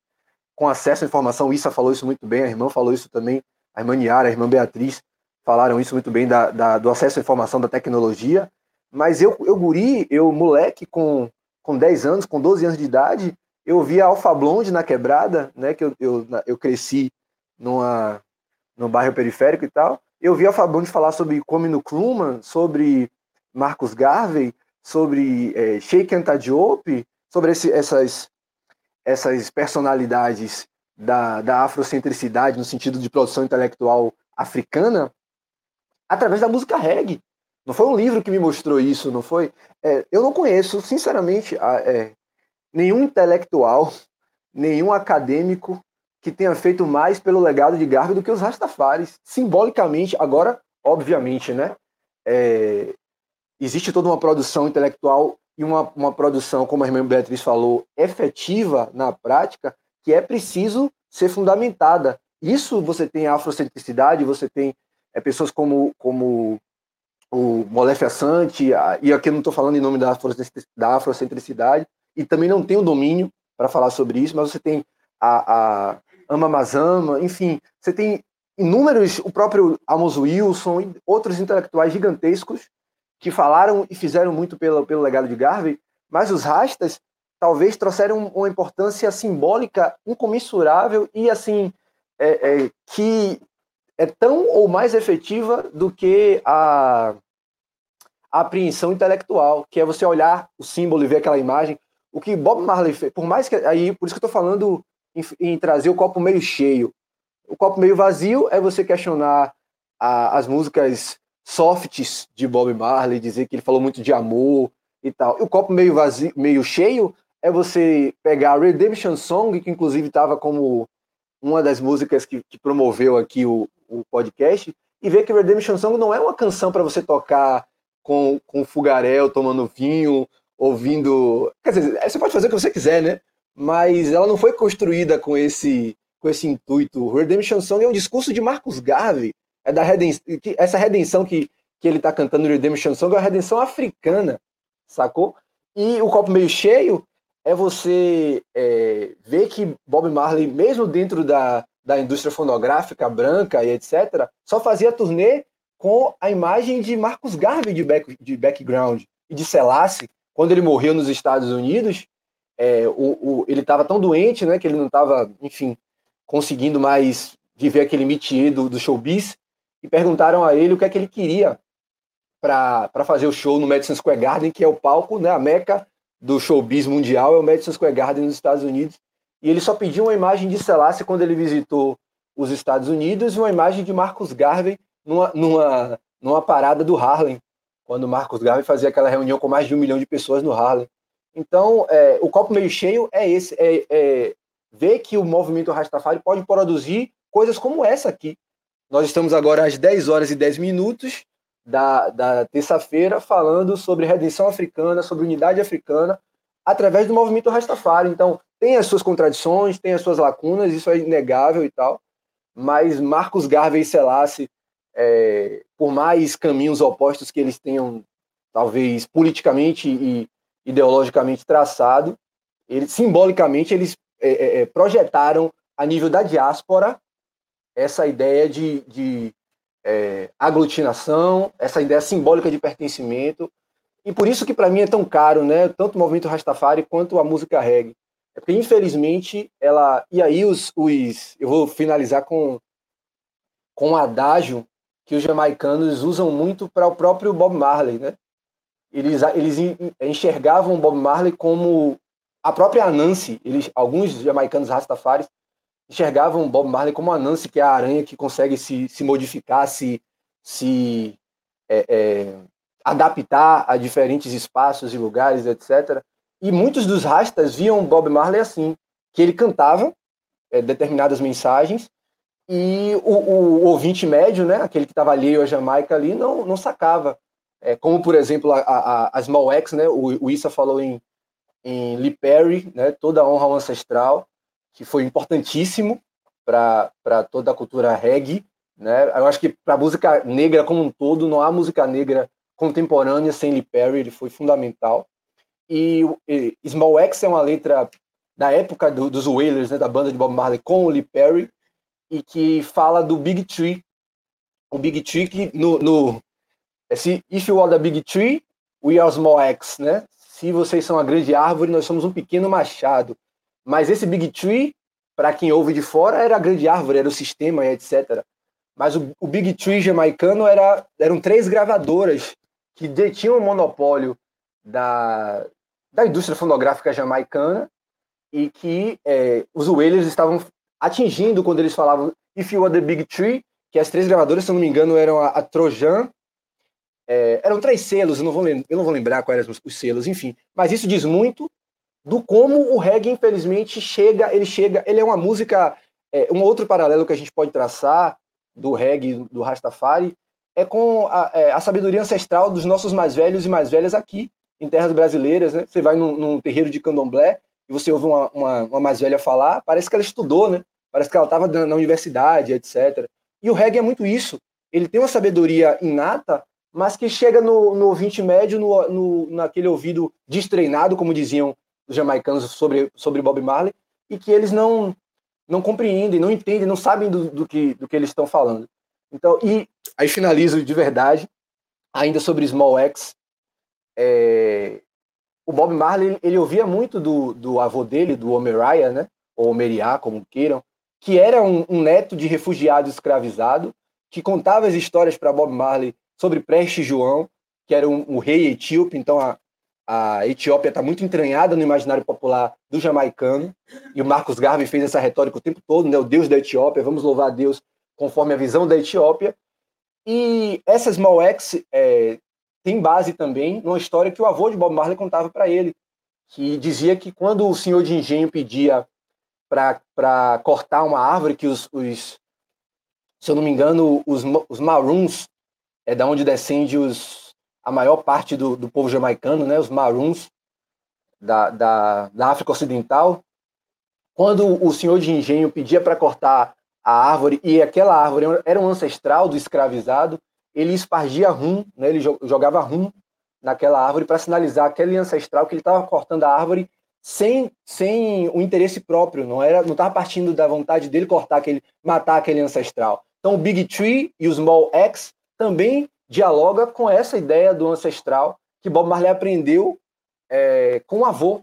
com acesso à informação, Issa falou isso muito bem, a irmã falou isso também, a irmã Niara, a irmã Beatriz, falaram isso muito bem da, da, do acesso à informação da tecnologia, mas eu, eu guri, eu moleque com, com 10 anos, com 12 anos de idade, eu via Alfa Blonde na quebrada, né, que eu, eu, eu cresci numa, num bairro periférico e tal, eu via Alfa Blonde falar sobre Kwame Nkrumah, sobre Marcos Garvey, sobre é, Sheikh Anta Diop, sobre esse, essas, essas personalidades da, da afrocentricidade no sentido de produção intelectual africana, através da música reggae. Não foi um livro que me mostrou isso, não foi? É, eu não conheço, sinceramente, é, nenhum intelectual, nenhum acadêmico que tenha feito mais pelo legado de Garvey do que os Rastafaris. Simbolicamente, agora, obviamente, né? É, existe toda uma produção intelectual e uma, uma produção, como a irmã Beatriz falou, efetiva na prática, que é preciso ser fundamentada. Isso você tem a afrocentricidade, você tem é, pessoas como, como o Molef Assante, e aqui eu não estou falando em nome da, da afrocentricidade, e também não tenho domínio para falar sobre isso, mas você tem a, a Ama Mazama, enfim, você tem inúmeros, o próprio Amos Wilson e outros intelectuais gigantescos que falaram e fizeram muito pelo, pelo legado de Garvey, mas os rastas talvez trouxeram uma importância simbólica incomensurável e assim é, é, que é tão ou mais efetiva do que a, a apreensão intelectual, que é você olhar o símbolo e ver aquela imagem. O que Bob Marley fez, por mais que aí, por isso que eu estou falando em, em, trazer o copo meio cheio. O copo meio vazio é você questionar a, as músicas softs de Bob Marley, dizer que ele falou muito de amor e tal. E o copo meio vazio, meio cheio é você pegar a Redemption Song, que inclusive estava como uma das músicas que, que promoveu aqui o, o podcast e ver que Redemption Song não é uma canção para você tocar com, com fogaréu, tomando vinho, ouvindo. Quer dizer, você pode fazer o que você quiser, né? Mas ela não foi construída com esse, com esse intuito. Redemption Song é um discurso de Marcos Garvey. É da redenção, essa redenção que, que ele está cantando Redemption Song é uma redenção africana, sacou? E o copo meio cheio é você é, ver que Bob Marley, mesmo dentro da, da indústria fonográfica branca e etc., só fazia turnê com a imagem de Marcus Garvey de, back, de background e de Selassie. Quando ele morreu nos Estados Unidos, é, o, o, ele estava tão doente né, que ele não estava, enfim, conseguindo mais viver aquele métier do, do showbiz, e perguntaram a ele o que é que ele queria para fazer o show no Madison Square Garden, que é o palco, né, a meca do showbiz mundial, é o Madison Square Garden nos Estados Unidos. E ele só pediu uma imagem de Selassie quando ele visitou os Estados Unidos e uma imagem de Marcus Garvey numa, numa, numa parada do Harlem, quando Marcus Garvey fazia aquela reunião com mais de um milhão de pessoas no Harlem. Então, é, o copo meio cheio é esse, é, é ver que o movimento Rastafari pode produzir coisas como essa aqui. Nós estamos agora às 10 horas e 10 minutos da, da terça-feira falando sobre redenção africana, sobre unidade africana, através do movimento Rastafari. Então, tem as suas contradições, tem as suas lacunas, isso é inegável e tal, mas Marcos Garvey e Selassie, é, por mais caminhos opostos que eles tenham, talvez politicamente e ideologicamente traçado, eles, simbolicamente eles é, é, é, projetaram a nível da diáspora essa ideia de, de é, aglutinação, essa ideia simbólica de pertencimento, e por isso que para mim é tão caro, né, tanto o movimento Rastafari quanto a música reggae. É infelizmente, ela. E aí, os, os. Eu vou finalizar com, com um adágio que os jamaicanos usam muito para o próprio Bob Marley, né? Eles, eles enxergavam Bob Marley como a própria Anansi. Eles, alguns jamaicanos rastafaris enxergavam Bob Marley como a Nancy, que é a aranha que consegue se, se modificar, se, se é, é, adaptar a diferentes espaços e lugares, etc. E muitos dos rastas viam Bob Marley assim, que ele cantava é, determinadas mensagens e o, o, ouvinte médio, né, aquele que estava alheio à Jamaica ali, não, não sacava. É, como, por exemplo, a, a, a Small X, né, o, o Issa falou em, em Lee Perry, né, toda a honra ao ancestral, que foi importantíssimo para toda a cultura reggae. Né? Eu acho que para a música negra como um todo, não há música negra contemporânea sem Lee Perry, ele foi fundamental. E, e Small X é uma letra da época do, dos Wailers, né, da banda de Bob Marley com o Lee Perry, e que fala do Big Tree. O Big Tree que no, no esse If you are the Big Tree, we are Small X, né? Se vocês são a grande árvore, nós somos um pequeno machado. Mas esse Big Tree, para quem ouve de fora, era a grande árvore, era o sistema, etc. Mas o, o Big Tree jamaicano era, eram três gravadoras que detinham o monopólio da, da indústria fonográfica jamaicana e que é, os Wailers estavam atingindo quando eles falavam If You Are The Big Tree, que as três gravadoras, se não me engano, eram a, a Trojan, é, eram três selos, eu não, vou, eu não vou lembrar quais eram os, os selos, enfim. Mas isso diz muito do como o reggae, infelizmente, chega, ele chega, ele é uma música, é, um outro paralelo que a gente pode traçar do reggae, do Rastafari, é com a, é, a, sabedoria ancestral dos nossos mais velhos e mais velhas aqui, em terras brasileiras, né? Você vai num, num terreiro de candomblé e você ouve uma, uma, uma, mais velha falar, parece que ela estudou, né? Parece que ela estava na universidade, etc. E o reggae é muito isso. Ele tem uma sabedoria inata, mas que chega no, no ouvinte médio, no, no, naquele ouvido destreinado, como diziam os jamaicanos sobre, sobre Bob Marley e que eles não não compreendem, não entendem, não sabem do, do que, do que eles estão falando. Então, e aí finalizo de verdade, ainda sobre Small X. É, o Bob Marley ele ouvia muito do, do avô dele, do Omeriah, né? Ou Omeriah, como queiram, que era um, um neto de refugiado escravizado, que contava as histórias para Bob Marley sobre Preste João, que era um, um rei etíope, então a, a Etiópia está muito entranhada no imaginário popular do jamaicano, e o Marcos Garvey fez essa retórica o tempo todo, né? o Deus da Etiópia, vamos louvar a Deus conforme a visão da Etiópia. E essa Small X é, tem base também numa história que o avô de Bob Marley contava para ele, que dizia que quando o senhor de engenho pedia para cortar uma árvore, que os, os, se eu não me engano, os, os Maroons, é da onde descende os a maior parte do, do povo jamaicano, né, os Maroons da, da, da África Ocidental, quando o senhor de engenho pedia para cortar a árvore, e aquela árvore era um ancestral do escravizado, ele espargia rum, né, ele jogava rum naquela árvore para sinalizar aquele ancestral que ele estava cortando a árvore sem, sem o interesse próprio, não era, não estava partindo da vontade dele cortar aquele, matar aquele ancestral. Então o Big Tree e o Small X também dialoga com essa ideia do ancestral que Bob Marley aprendeu é, com o avô.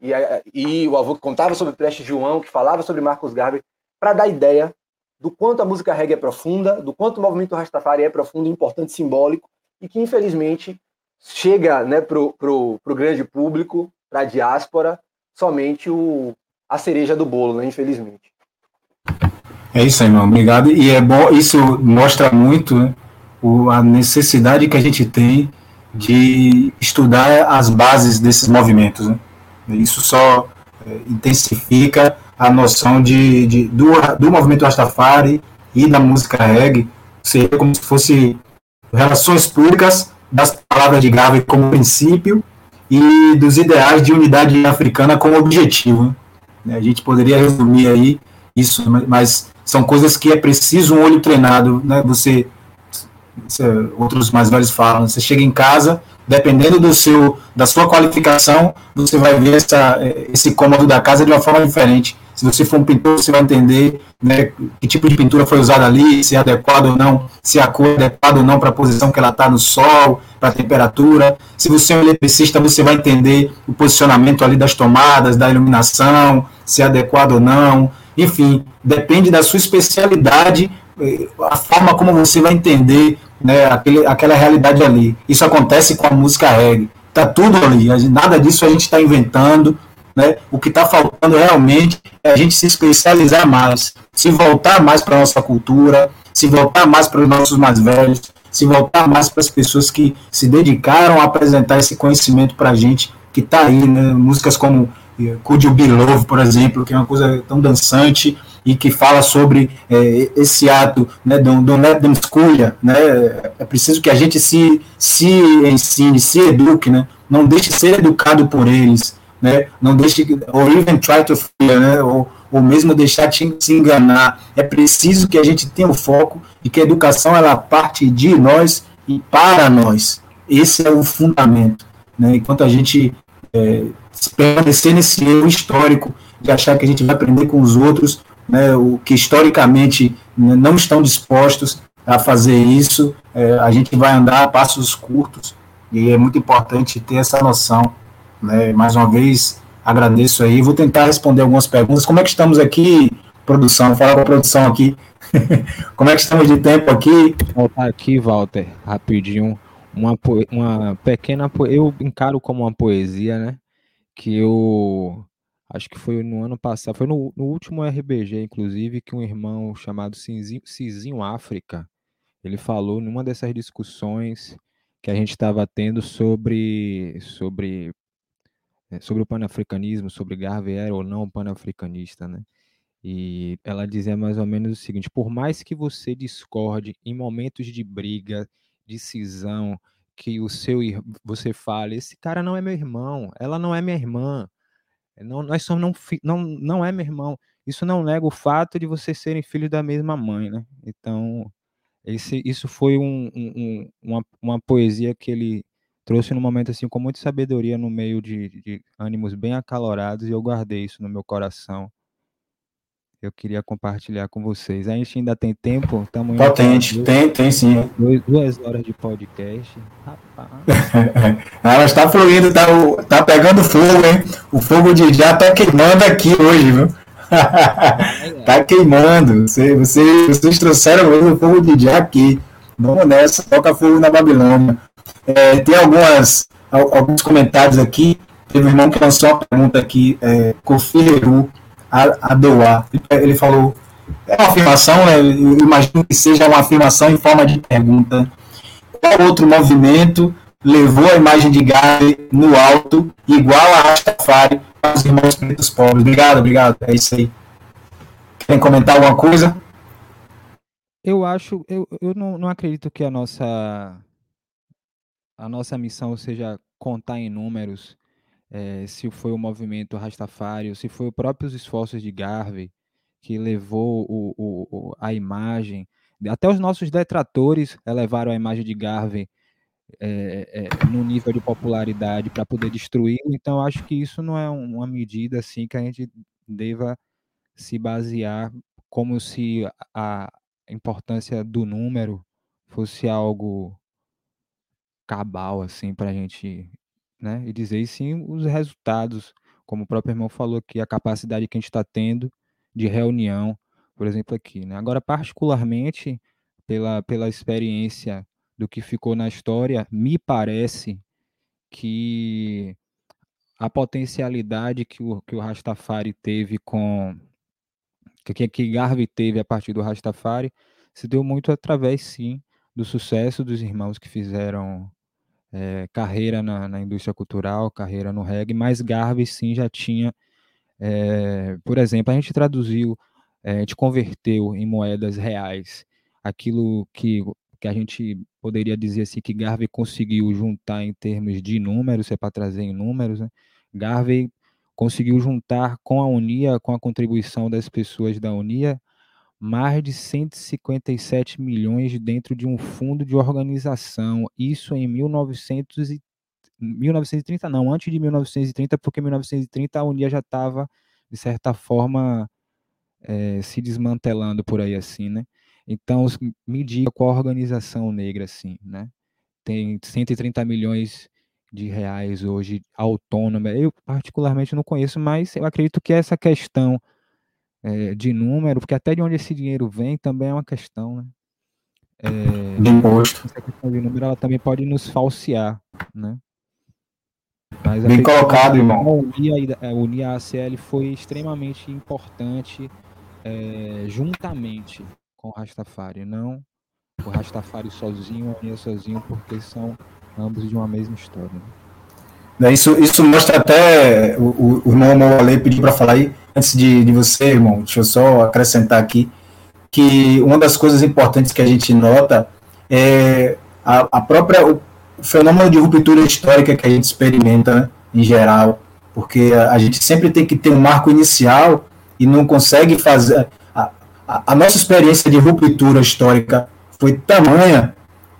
E, e, o avô que contava sobre Preste João, que falava sobre Marcos Garvey, para dar ideia do quanto a música reggae é profunda, do quanto o movimento Rastafari é profundo, importante, simbólico, e que infelizmente chega né, para o grande público, para a diáspora, somente o, a cereja do bolo, né? Infelizmente. É isso aí, irmão. Obrigado. E é bom, isso mostra muito né, o, a necessidade que a gente tem de estudar as bases desses movimentos. Né? Isso só é, intensifica a noção de, de do, do movimento Rastafari e da música reggae, seria como se fosse relações públicas das palavras de Garvey como princípio e dos ideais de unidade africana como objetivo. Né? A gente poderia resumir aí isso, mas são coisas que é preciso um olho treinado, né? Você, outros mais velhos falam, você chega em casa, dependendo do seu, da sua qualificação, você vai ver essa, esse cômodo da casa de uma forma diferente. Se você for um pintor, você vai entender né, que tipo de pintura foi usada ali, se é adequado ou não, se a cor é adequada ou não para a posição que ela está no sol, para a temperatura. Se você é um eletricista, você vai entender o posicionamento ali das tomadas, da iluminação, se é adequado ou não. Enfim, depende da sua especialidade, eh, a forma como você vai entender né, aquele, aquela realidade ali. Isso acontece com a música reggae. Está tudo ali, nada disso a gente está inventando. Né? O que está faltando realmente é a gente se especializar mais, se voltar mais para a nossa cultura, se voltar mais para os nossos mais velhos, se voltar mais para as pessoas que se dedicaram a apresentar esse conhecimento para a gente, que está aí, né? músicas como Could You Be Love, por exemplo, que é uma coisa tão dançante e que fala sobre é, esse ato, né, do, do them escolha, né, é preciso que a gente se, se ensine, se eduque, né, não deixe ser educado por eles, né, não deixe, ou even try to fear, né, ou, ou mesmo deixar de se enganar, é preciso que a gente tenha o foco e que a educação ela parte de nós e para nós, esse é o fundamento, né, enquanto a gente é, permanecer nesse erro histórico de achar que a gente vai aprender com os outros, né, o que historicamente não estão dispostos a fazer isso, é, a gente vai andar a passos curtos. E é muito importante ter essa noção. Né? Mais uma vez, agradeço aí. Vou tentar responder algumas perguntas. Como é que estamos aqui, produção? Fala com a produção aqui. Como é que estamos de tempo aqui? Aqui, Walter, rapidinho. Uma, uma pequena. Eu encaro como uma poesia, né? que eu acho que foi no ano passado, foi no, no último RBG, inclusive, que um irmão chamado Cizinho, Cizinho África, ele falou numa dessas discussões que a gente estava tendo sobre sobre eh, sobre o panafricanismo, sobre Garvey era ou não panafricanista, né? E ela dizia mais ou menos o seguinte: por mais que você discorde em momentos de briga, de cisão, que o seu você fale, esse cara não é meu irmão, ela não é minha irmã, não, nós somos não, não, não é meu irmão. Isso não nega o fato de vocês serem filhos da mesma mãe, né? Então, esse, isso foi um, um, uma, uma poesia que ele trouxe num momento assim com muita sabedoria no meio de, de ânimos bem acalorados e eu guardei isso no meu coração eu queria compartilhar com vocês. A gente ainda tem tempo? Tamo Potente, tem, tem sim. Duas, duas horas de podcast. Rapaz. Ela está fluindo, tá, tá pegando fogo, hein? O fogo de já tá queimando aqui hoje, viu? tá queimando. Você, você, vocês trouxeram o fogo de já aqui. Vamos nessa, toca fogo na Babilônia. É, tem algumas, alguns comentários aqui. Teve um irmão que lançou uma pergunta aqui, é, Kofi Heru Adoar. Ele falou, é uma afirmação, né? eu imagino que seja uma afirmação em forma de pergunta. Qual outro movimento levou a imagem de Gary no alto, igual a Rastafari para os irmãos pretos pobres? Obrigado, obrigado. É isso aí. Querem comentar alguma coisa? Eu acho, eu, eu não, não acredito que a nossa a nossa missão seja contar em números é, se foi o movimento Rastafari, ou se foi os próprios esforços de Garvey que levou o, o, a imagem. Até os nossos detratores elevaram a imagem de Garvey é, é, no nível de popularidade para poder destruí-lo. Então, acho que isso não é uma medida assim que a gente deva se basear como se a importância do número fosse algo cabal assim para a gente né? E dizer e sim os resultados, como o próprio irmão falou aqui, a capacidade que a gente está tendo de reunião, por exemplo, aqui. Né? Agora, particularmente, pela, pela experiência do que ficou na história, me parece que a potencialidade que o, que o Rastafari teve com. Que, que Garvey teve a partir do Rastafari se deu muito através, sim, do sucesso dos irmãos que fizeram é, carreira na, na, indústria cultural, carreira no reggae, mas Garvey, sim, já tinha. É, por exemplo, a gente traduziu, é, a gente converteu em moedas reais aquilo que, que a gente poderia dizer assim que Garvey conseguiu juntar em termos de números, é para trazer em números, né? Garvey conseguiu juntar com a Unia, com a contribuição das pessoas da Unia, mais de 157 milhões dentro de um fundo de organização, isso em 1900 e, 1930, não, antes de 1930, porque em 1930 a Unia já estava, de certa forma, é, se desmantelando por aí assim, né? Então, me diga qual organização negra, assim, né? Tem 130 milhões de reais hoje autônoma. Eu, particularmente, não conheço, mas eu acredito que essa questão é, de número, porque até de onde esse dinheiro vem também é uma questão, né? É, de imposto. Essa questão de número, ela também pode nos falsear, né? Mas Bem colocado, irmão. Unir a, unir a ACL foi extremamente importante é, juntamente com o Rastafari, não o Rastafari sozinho, a Unia sozinho, porque são ambos de uma mesma história. Né? Isso, isso mostra até o, o irmão Moale pediu para falar aí, antes de, de você, irmão, deixa eu só acrescentar aqui, que uma das coisas importantes que a gente nota é a, a própria o fenômeno de ruptura histórica que a gente experimenta né, em geral, porque a, a gente sempre tem que ter um marco inicial e não consegue fazer a, nossa experiência de ruptura histórica foi tamanha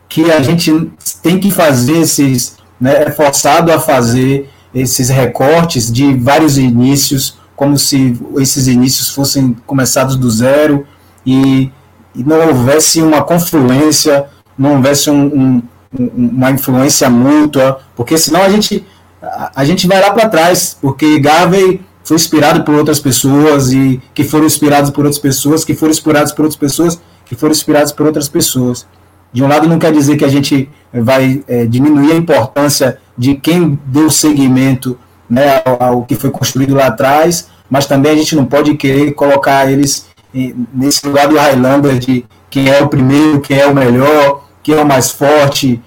que a gente tem que fazer esses, né, é forçado a fazer esses recortes de vários inícios, como se esses inícios fossem começados do zero e, e não houvesse uma confluência, não houvesse um, um, uma influência mútua, porque senão a gente, a, a gente vai lá para trás, porque Garvey foi inspirado por outras pessoas e que foram inspirados por outras pessoas, que foram inspirados por outras pessoas, que foram inspirados por outras pessoas. De um lado, não quer dizer que a gente vai é, diminuir a importância de quem deu seguimento né, ao, ao, que foi construído lá atrás, mas também a gente não pode querer colocar eles nesse lugar do Highlander de quem é o primeiro, quem é o melhor, quem é o mais forte,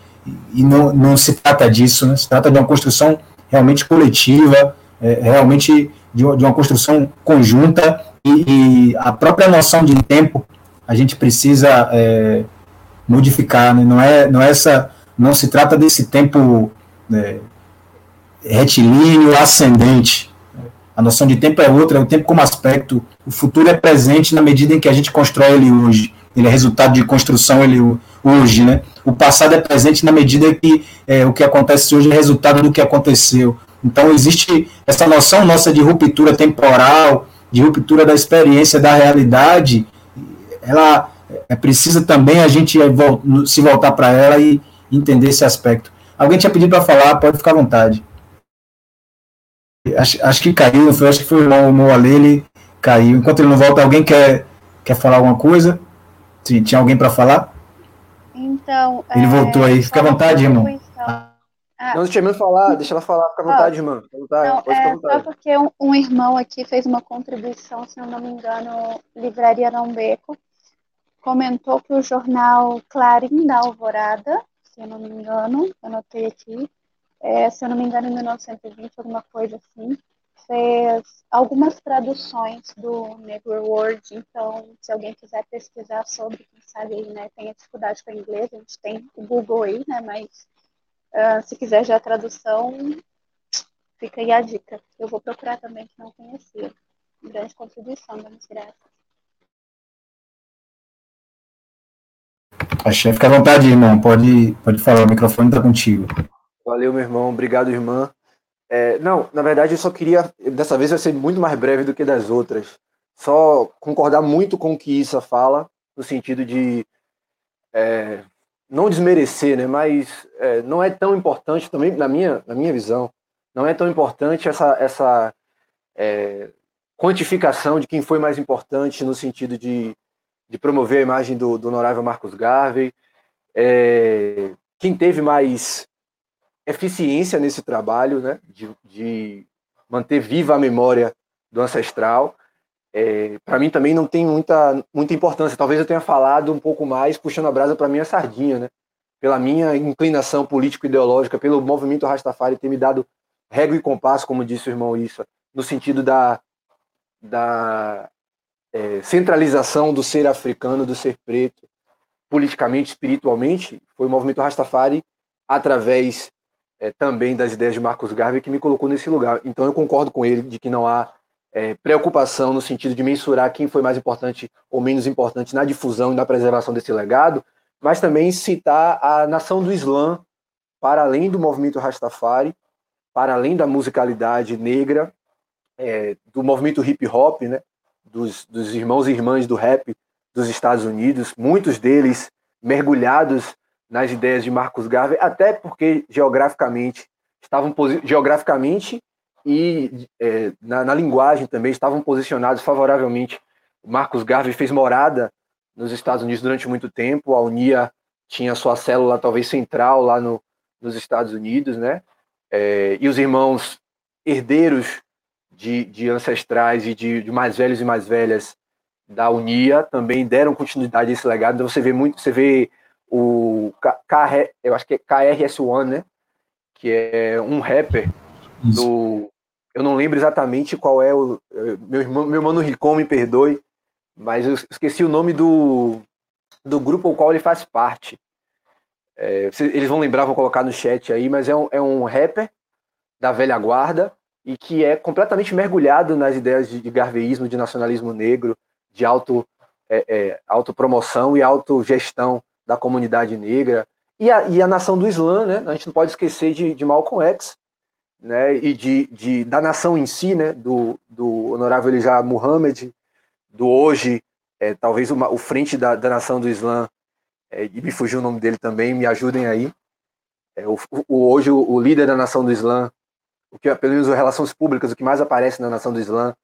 e não, não se trata disso, né? se trata de uma construção realmente coletiva, é, realmente de, de uma construção conjunta e, e, a própria noção de tempo a gente precisa é, modificar, né? não é não é essa não se trata desse tempo é, retilíneo ascendente. A noção de tempo é outra, é o tempo como aspecto. O futuro é presente na medida em que a gente constrói ele hoje. Ele é resultado de construção ele hoje, né? O passado é presente na medida que é, o que acontece hoje é resultado do que aconteceu. Então, existe essa noção nossa de ruptura temporal, de ruptura da experiência, da realidade, ela é precisa também a gente se voltar para ela e entender esse aspecto. Alguém tinha pedido para falar, pode ficar à vontade. Acho, acho que caiu, não foi? Acho que foi o Moale, ele caiu. Enquanto ele não volta, alguém quer, quer falar alguma coisa? Sim, tinha alguém para falar? Então. Ele é, voltou aí, fica à vontade, irmão. Ah, não, deixa eu falar, deixa ela falar, fica à vontade, irmã. Vontade, não, é, só porque um, um, irmão aqui fez uma contribuição, se eu não me engano, Livraria Beco, comentou que o jornal Clarim da Alvorada, se eu não me engano, anotei aqui, é, se eu não me engano, em 1920, alguma coisa assim, fez algumas traduções do Negro World, então, se alguém quiser pesquisar sobre, quem sabe aí, né, tem dificuldade com o inglês, a gente tem o Google aí, né, mas Uh, se quiser já a tradução, fica aí a dica. Eu vou procurar também, que não conhecia. Grande contribuição, damos graças. Achei, fica à vontade, irmão. Pode, pode falar, o microfone está contigo. Valeu, meu irmão. Obrigado, irmã. É, não, na verdade, eu só queria. Dessa vez vai ser muito mais breve do que das outras. Só concordar muito com o que Issa fala, no sentido de é, não desmerecer, né, mas é, não é tão importante também, na minha, na minha visão, não é tão importante essa, essa é, quantificação de quem foi mais importante no sentido de, de promover a imagem do, do honorável Marcos Garvey, é, quem teve mais eficiência nesse trabalho, né, de, de manter viva a memória do ancestral. É, para mim também não tem muita, muita importância. Talvez eu tenha falado um pouco mais puxando a brasa para minha sardinha, né? Pela minha inclinação político-ideológica, pelo movimento Rastafari ter me dado régua e compasso, como disse o irmão Issa, no sentido da, da é, centralização do ser africano, do ser preto, politicamente, espiritualmente, foi o movimento Rastafari, através é, também das ideias de Marcos Garvey, que me colocou nesse lugar. Então eu concordo com ele de que não há é, preocupação no sentido de mensurar quem foi mais importante ou menos importante na difusão e na preservação desse legado, mas também citar a nação do Islã, para além do movimento Rastafari, para além da musicalidade negra, é, do movimento hip hop, né, dos, dos irmãos e irmãs do rap dos Estados Unidos, muitos deles mergulhados nas ideias de Marcus Garvey, até porque geograficamente estavam geograficamente e é, na, na, linguagem também estavam posicionados favoravelmente. Marcus Garvey fez morada nos Estados Unidos durante muito tempo, a Unia tinha sua célula talvez central lá no, nos Estados Unidos, né? É, e os irmãos herdeiros de, de ancestrais e de, de, mais velhos e mais velhas da Unia também deram continuidade a esse legado. Então você vê muito, você vê o K, eu acho que é KRS-One, né? Que é um rapper Isso. do eu não lembro exatamente qual é o meu irmão, meu irmão Ricom me perdoe, mas eu esqueci o nome do do grupo ao qual ele faz parte. É, eles vão lembrar, vou colocar no chat aí, mas é um, é um rapper da velha guarda e que é completamente mergulhado nas ideias de, de garveísmo, de nacionalismo negro, de auto, é, é, autopromoção e autogestão da comunidade negra. E a, e a nação do Islã, né? A gente não pode esquecer de, de Malcolm X, né? E de, de, da nação em si, né? Do, do honorável Elijah Muhammad, do hoje, é, talvez uma, o frente da, da nação do Islã, é, e me fugiu o nome dele também, me ajudem aí. É, o, o, hoje, o, o líder da nação do Islã, o que pelo menos as relações públicas, o que mais aparece na nação do Islã.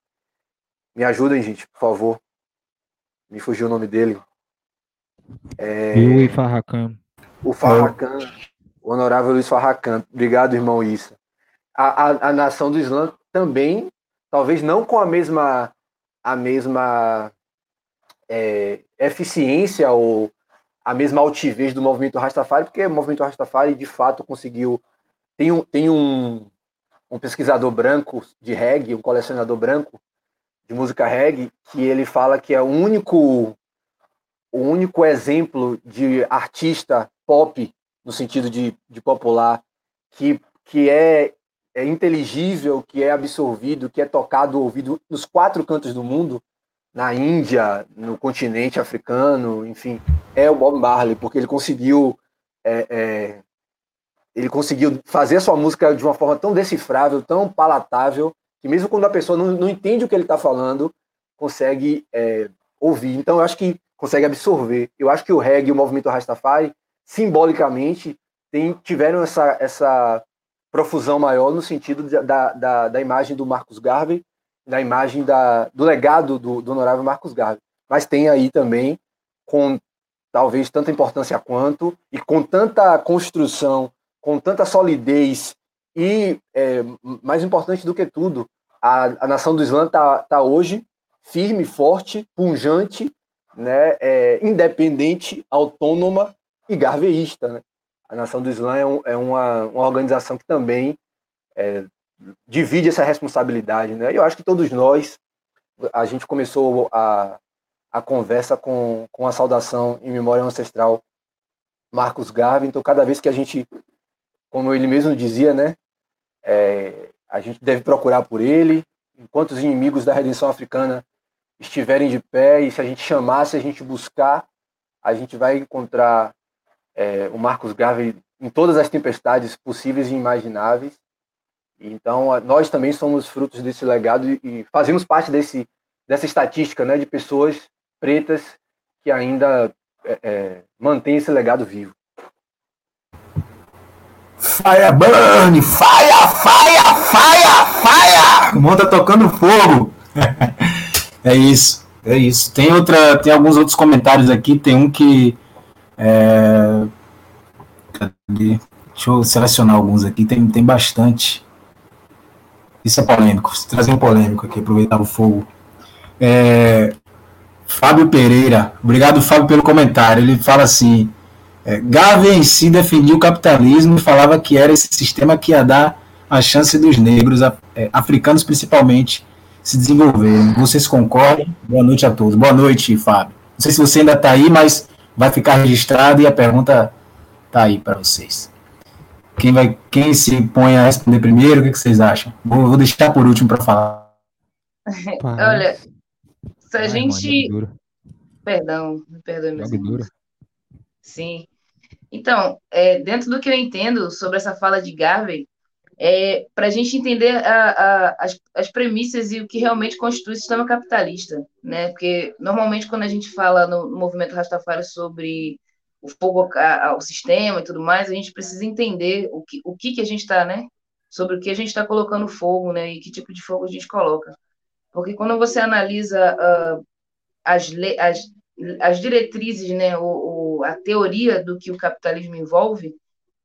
Me ajudem, gente, por favor. Me fugiu o nome dele. É... Luiz Farracan. O Farracan, o honorável Luiz Farracan. Obrigado, irmão Issa. A, a, a nação do Islã também, talvez não com a mesma a mesma é, eficiência ou a mesma altivez do movimento Rastafari, porque o movimento Rastafari de fato conseguiu tem um, tem um, um pesquisador branco de reggae, um colecionador branco de música reggae, que ele fala que é o único o único exemplo de artista pop no sentido de, de popular que, que é, é inteligível, que é absorvido, que é tocado, ouvido nos quatro cantos do mundo, na Índia, no continente africano, enfim, é o Bob Marley, porque ele conseguiu é, é, ele conseguiu fazer a sua música de uma forma tão decifrável, tão palatável, que mesmo quando a pessoa não, não entende o que ele está falando, consegue é, ouvir. Então, eu acho que consegue absorver. Eu acho que o reggae e o movimento Rastafari, simbolicamente, tem, tiveram essa, essa profusão maior no sentido da, da, da imagem do Marcos Garvey, da imagem da, do legado do, do honorável Marcos Garvey. Mas tem aí também, com talvez tanta importância quanto, e com tanta construção com tanta solidez e, é, mais importante do que tudo, a, a nação do Islã está tá hoje firme, forte, punjante, né, é, independente, autônoma e garveísta. Né? A nação do Islã é, um, é uma, uma organização que também é, divide essa responsabilidade. Né? Eu acho que todos nós, a gente começou a, a conversa com, com a saudação em memória ancestral Marcos Garvey, então cada vez que a gente como ele mesmo dizia, né? É, a gente deve procurar por ele, enquanto os inimigos da redenção africana estiverem de pé, e se a gente chamar, se a gente buscar, a gente vai encontrar é, o Marcos Garvey em todas as tempestades possíveis e imagináveis. Então, nós também somos frutos desse legado e fazemos parte desse, dessa estatística né, de pessoas pretas que ainda é, é, mantêm esse legado vivo. Fire burn! Fire, fire, fire, fire! O mundo tá tocando fogo. é isso, é isso. Tem outra, tem alguns outros comentários aqui. Tem um que é... Cadê? Deixa eu selecionar alguns aqui, tem, tem bastante. Isso é polêmico, trazer um polêmico aqui, aproveitar o fogo. É, Fábio Pereira, obrigado Fábio pelo comentário. Ele fala assim: é, Garvey em si defendia o capitalismo e falava que era esse sistema que ia dar a chance dos negros, é, africanos principalmente, se desenvolverem. Vocês concordam? Boa noite a todos. Boa noite, Fábio. Não sei se você ainda está aí, mas vai ficar registrado e a pergunta está aí para vocês. Quem, vai, quem se põe a responder primeiro, o que, que vocês acham? Vou, vou deixar por último para falar. Olha, se a Ai, gente. Mano, Perdão, me perdoe, irmãos. Sim. Então, é, dentro do que eu entendo sobre essa fala de Garvey, é, para a gente entender a, a, as, as premissas e o que realmente constitui o sistema capitalista, né? Porque normalmente quando a gente fala no, no movimento Rastafari sobre o fogo ao sistema e tudo mais, a gente precisa entender o que, o que, que a gente está, né? Sobre o que a gente está colocando fogo, né? E que tipo de fogo a gente coloca. Porque quando você analisa uh, as, as, as diretrizes, né? O, o, a teoria do que o capitalismo envolve,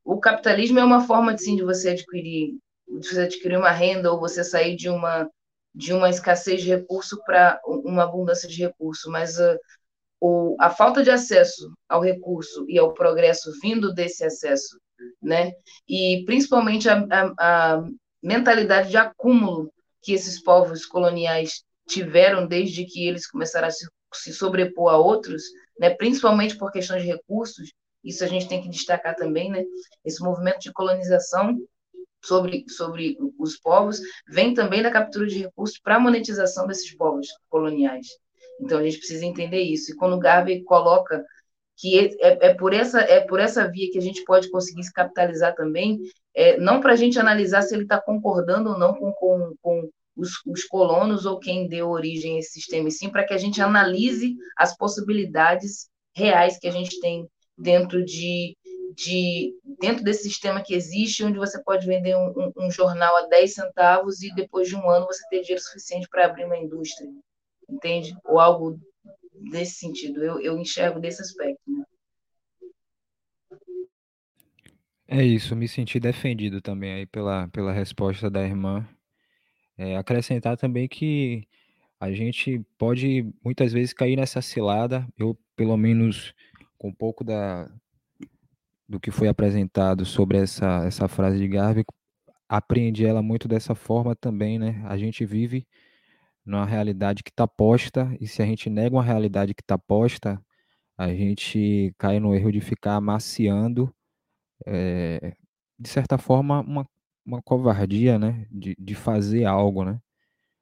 o capitalismo é uma forma, sim, de você adquirir, de você adquirir uma renda ou você sair de uma de uma escassez de recurso para uma abundância de recurso, mas uh, o, a falta de acesso ao recurso e ao progresso vindo desse acesso, né? E principalmente a, a, a mentalidade de acúmulo que esses povos coloniais tiveram desde que eles começaram a se, sobrepor a outros, né? Principalmente por questões de recursos. Isso a gente tem que destacar também, né? Esse movimento de colonização sobre, sobre os povos vem também da captura de recursos para a monetização desses povos coloniais. Então a gente precisa entender isso. E quando o Garvey coloca que é, é, é, por essa é por essa via que a gente pode conseguir se capitalizar também, é, não para a gente analisar se ele está concordando ou não com, com, com os, os, colonos ou quem deu origem a esse sistema, e sim para que a gente analise as possibilidades reais que a gente tem dentro de, de dentro desse sistema que existe, onde você pode vender um, um, um jornal a 10 centavos e depois de um ano você ter dinheiro suficiente para abrir uma indústria entende? Ou algo desse sentido. Eu, eu enxergo desse aspecto. Né? É isso, me senti defendido também aí pela, pela resposta da irmã. É, acrescentar também que a gente pode muitas vezes cair nessa cilada, eu pelo menos com um pouco da, do que foi apresentado sobre essa, essa frase de Garvey, aprendi ela muito dessa forma também, né? A gente vive numa realidade que está posta, e se a gente nega uma realidade que está posta, a gente cai no erro de ficar amaciando, é, de certa forma, uma, uma covardia, né, de, de fazer algo, né,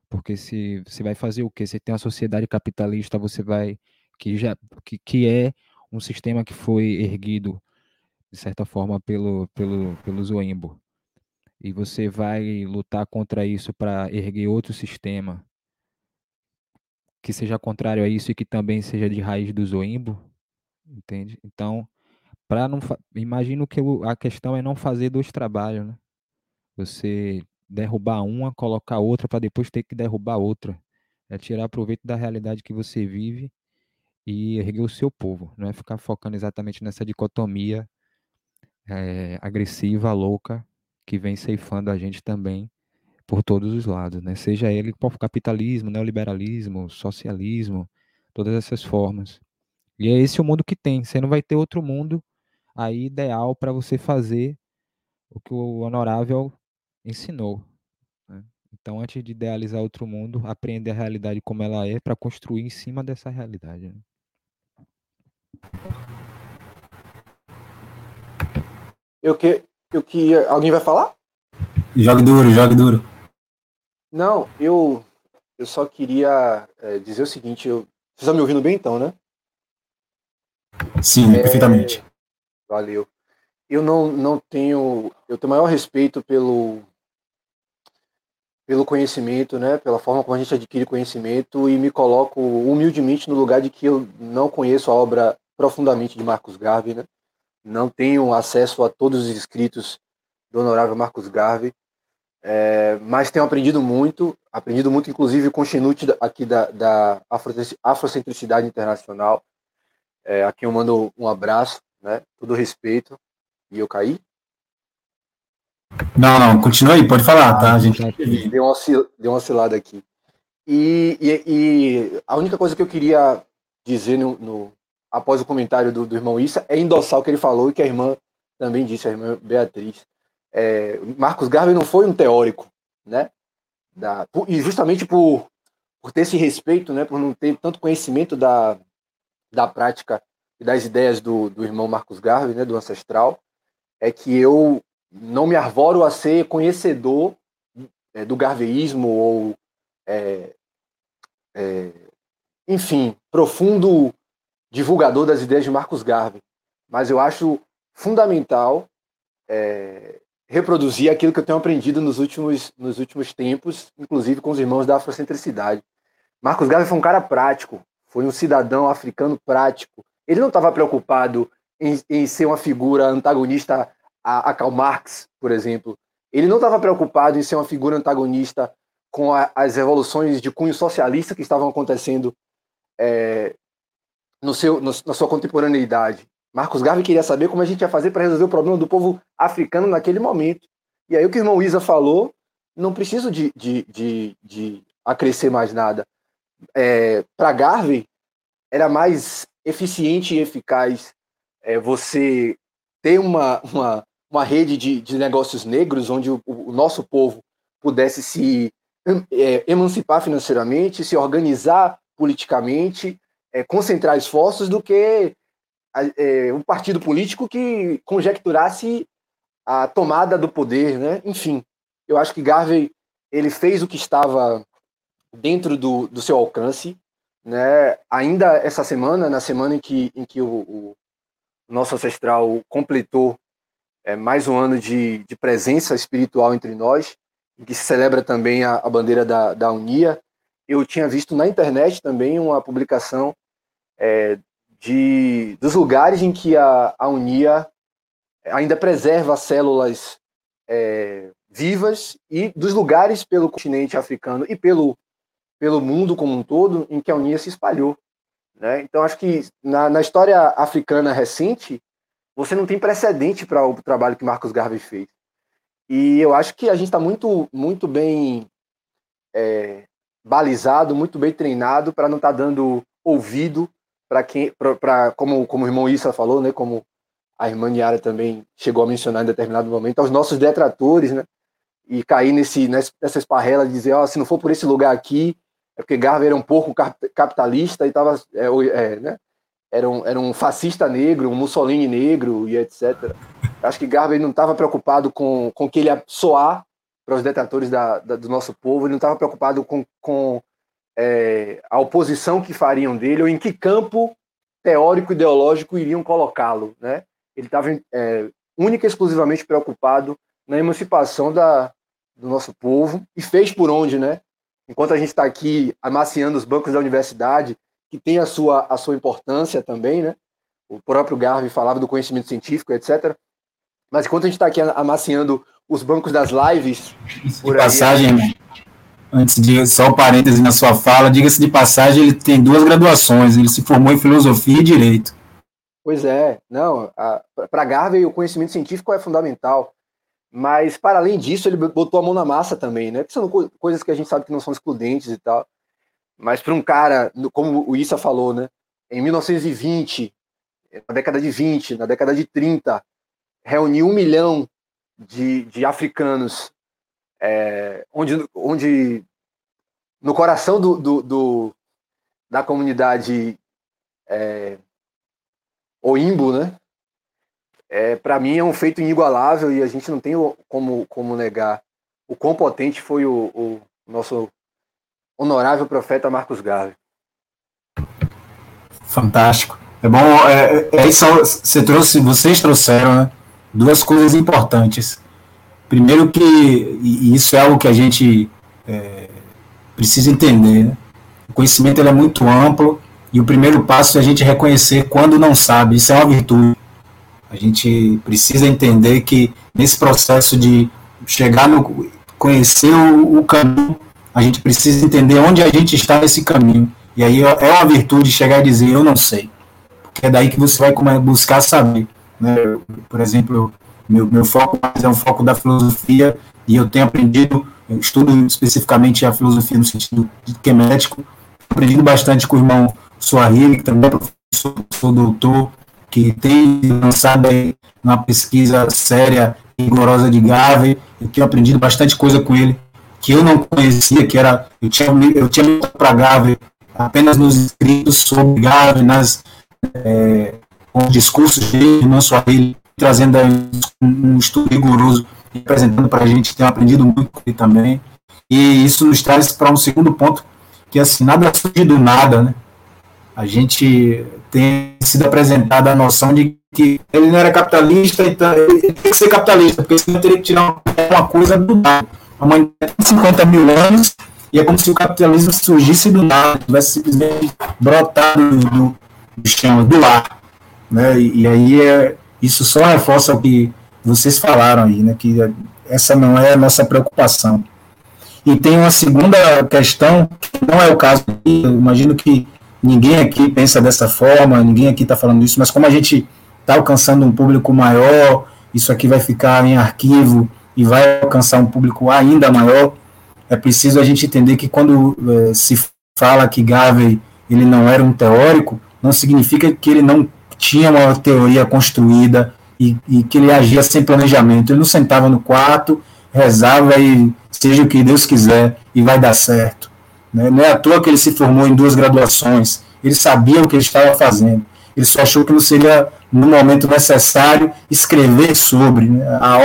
porque se você vai fazer o quê? Você tem uma sociedade capitalista, você vai, que já, que, que é um sistema que foi erguido, de certa forma, pelo, pelo, pelo Zoimbo, e você vai lutar contra isso para erguer outro sistema, que seja contrário a isso e que também seja de raiz do zoimbo, entende? Então, para não imagino que a questão é não fazer dois trabalhos, né? Você derrubar uma, colocar outra para depois ter que derrubar outra. É tirar proveito da realidade que você vive e erguer o seu povo, não é ficar focando exatamente nessa dicotomia é, agressiva, louca, que vem ceifando a gente também por todos os lados, né? Seja ele capitalismo, neoliberalismo, socialismo, todas essas formas. E é esse o mundo que tem. Você não vai ter outro mundo aí ideal para você fazer o que o honorável ensinou. Né? Então, antes de idealizar outro mundo, aprender a realidade como ela é para construir em cima dessa realidade. Né? Eu que, eu que alguém vai falar? Jogue duro, jogue duro. Não, eu, eu só queria é, dizer o seguinte, eu, vocês estão me ouvindo bem então, né? Sim, é, perfeitamente. Valeu. Eu não, não tenho, eu tenho maior respeito pelo pelo conhecimento, né, pela forma como a gente adquire conhecimento e me coloco humildemente no lugar de que eu não conheço a obra profundamente de Marcos Garvey, né? Não tenho acesso a todos os escritos do honorável Marcos Garvey, é, mas tenho aprendido muito, aprendido muito, inclusive com o Chinute aqui da, da Afrocentricidade Internacional, é, a quem eu mando um abraço, né, todo respeito, e eu caí. Não, não, continua aí, pode falar, tá? A gente deu uma, deu uma oscilada aqui. E, e, e, a única coisa que eu queria dizer no, no após o comentário do, do, irmão Issa é endossar o que ele falou e que a irmã também disse, a irmã Beatriz. É, Marcos Garvey não foi um teórico, né? Da, e justamente por, por ter esse respeito, né, por não ter tanto conhecimento da, da prática e das ideias do, do irmão Marcos Garvey, né, do ancestral, é que eu não me arvoro a ser conhecedor é, do garveísmo ou, é, é, enfim, profundo divulgador das ideias de Marcos Garvey, mas eu acho fundamental é, reproduzir aquilo que eu tenho aprendido nos últimos, nos últimos tempos, inclusive com os irmãos da afrocentricidade. Marcos Garvey foi um cara prático, foi um cidadão africano prático. Ele não estava preocupado em, em, ser uma figura antagonista a, a Karl Marx, por exemplo. Ele não estava preocupado em ser uma figura antagonista com a, as revoluções de cunho socialista que estavam acontecendo é, no seu, no, na sua contemporaneidade. Marcos Garvey queria saber como a gente ia fazer para resolver o problema do povo africano naquele momento. E aí o que o irmão Isa falou, não preciso de, de, de, de acrescer mais nada. É, para Garvey, era mais eficiente e eficaz é, você ter uma, uma, uma rede de, de negócios negros onde o, o nosso povo pudesse se é, emancipar financeiramente, se organizar politicamente, é, concentrar esforços, do que é, um partido político que conjecturasse a tomada do poder, né? Enfim, eu acho que Garvey ele fez o que estava dentro do, do seu alcance, né? Ainda essa semana, na semana em que, em que o, o nosso ancestral completou é, mais um ano de, de presença espiritual entre nós, que se celebra também a, a bandeira da, da Unia. Eu tinha visto na internet também uma publicação é, de, dos lugares em que a, a Unia ainda preserva células é, vivas e dos lugares pelo continente africano e pelo, pelo mundo como um todo em que a Unia se espalhou. Né? Então, acho que na, na história africana recente, você não tem precedente para o trabalho que Marcos Garvey fez. E eu acho que a gente está muito, muito bem é, balizado, muito bem treinado para não estar tá dando ouvido para quem, para como, como o irmão Issa falou, né, como a irmã Niara também chegou a mencionar em determinado momento, aos nossos detratores, né, e cair nesse, nessa esparrela de dizer, ó, oh, se não for por esse lugar aqui, é porque Garvey era um pouco capitalista e estava, é, é, né, era um, era um fascista negro, um Mussolini negro e etc. Acho que Garvey não estava preocupado com, com que ele ia soar para os detratores da, da, do nosso povo, ele não estava preocupado com, com é, a oposição que fariam dele ou em que campo teórico ideológico iriam colocá-lo. Né? Ele estava é, única e exclusivamente preocupado na emancipação da, do nosso povo e fez por onde, né? Enquanto a gente está aqui amaciando os bancos da universidade, que tem a sua, a sua importância também, né? O próprio Garvey falava do conhecimento científico, etc. Mas enquanto a gente está aqui amaciando os bancos das lives. Por de passagem, aí, antes de só um parêntese na sua fala, diga-se de passagem, ele tem duas graduações, ele se formou em filosofia e direito. Pois é, não, para Garvey o conhecimento científico é fundamental, mas para além disso ele botou a mão na massa também, né? Que são coisas que a gente sabe que não são excludentes e tal. Mas para um cara, como o Issa falou, né? Em 1920, na década de 20, na década de 30, reunir um milhão de, de africanos, é, onde, onde no coração do, do, do da comunidade é, Oimbo, né? É, para mim é um feito inigualável e a gente não tem como, como negar o quão potente foi o, o nosso honorável profeta Marcos Garvey. Fantástico. É bom, é, é isso, você trouxe, vocês trouxeram né, duas coisas importantes. Primeiro que, e isso é algo que a gente é, precisa entender, né? o conhecimento ele é muito amplo e o primeiro passo é a gente reconhecer quando não sabe, isso é uma virtude. A gente precisa entender que nesse processo de chegar no conhecer o, o caminho a gente precisa entender onde a gente está nesse caminho. E aí é uma virtude chegar e dizer, eu não sei. Porque é daí que você vai buscar saber. Né? Por exemplo, Meu, meu foco é um foco da filosofia e eu tenho aprendido, eu estudo especificamente a filosofia no sentido quemético, aprendido bastante com o irmão Suahili, que também é professor, doutor, que tem lançado aí uma pesquisa séria rigorosa de Garvey. Eu tenho aprendido bastante coisa com ele que eu não conhecia, que era eu tinha eu tinha para Garvey apenas nos escritos sobre Garvey, nas é, com discursos dele, não só ele trazendo um estudo rigoroso apresentando para a gente, tem aprendido muito com ele também. E isso nos traz para um segundo ponto, que assim, nada surge do nada, né? A gente tem sido apresentada a noção de que ele não era capitalista, então ele tem que ser capitalista, porque senão teria que tirar uma coisa do nada. Humanidade tem 50 mil anos e é como se o capitalismo surgisse do nada, tivesse simplesmente brotado do, do chão, do lar. Né? E, e aí é, isso só reforça o que vocês falaram aí, né? que essa não é a nossa preocupação. E tem uma segunda questão, que não é o caso aqui, eu imagino que ninguém aqui pensa dessa forma, ninguém aqui está falando isso, mas como a gente está alcançando um público maior, isso aqui vai ficar em arquivo e vai alcançar um público ainda maior, é preciso a gente entender que quando eh, se fala que Garvey ele não era um teórico, não significa que ele não tinha uma teoria construída e, e, que ele agia sem planejamento. Ele não sentava no quarto, rezava e seja o que Deus quiser e vai dar certo. Né? Não é à toa que ele se formou em duas graduações. Ele sabia o que ele estava fazendo. Ele só achou que não seria, no momento necessário, escrever sobre. Né? A,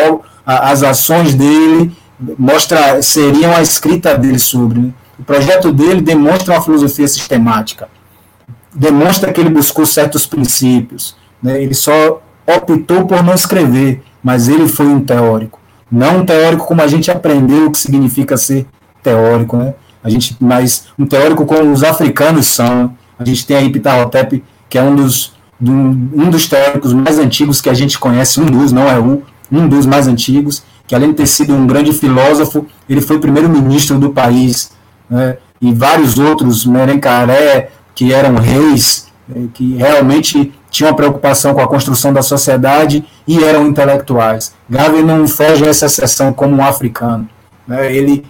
a, as ações dele mostra, seriam a escrita dele sobre. Né? O projeto dele demonstra uma filosofia sistemática demonstra que ele buscou certos princípios. Né? Ele só optou por não escrever, mas ele foi um teórico. Não um teórico como a gente aprendeu o que significa ser teórico, né? A gente, mas um teórico como os africanos são. A gente tem aí Ptahotep, que é um dos, um dos teóricos mais antigos que a gente conhece, um dos, não é um, um dos mais antigos, que além de ter sido um grande filósofo, ele foi primeiro-ministro do país, né? e vários outros, Merencaré, que eram reis, né, que realmente tinham preocupação com a construção da sociedade e eram intelectuais. Garvey não foge a essa exceção como um africano. Né? Ele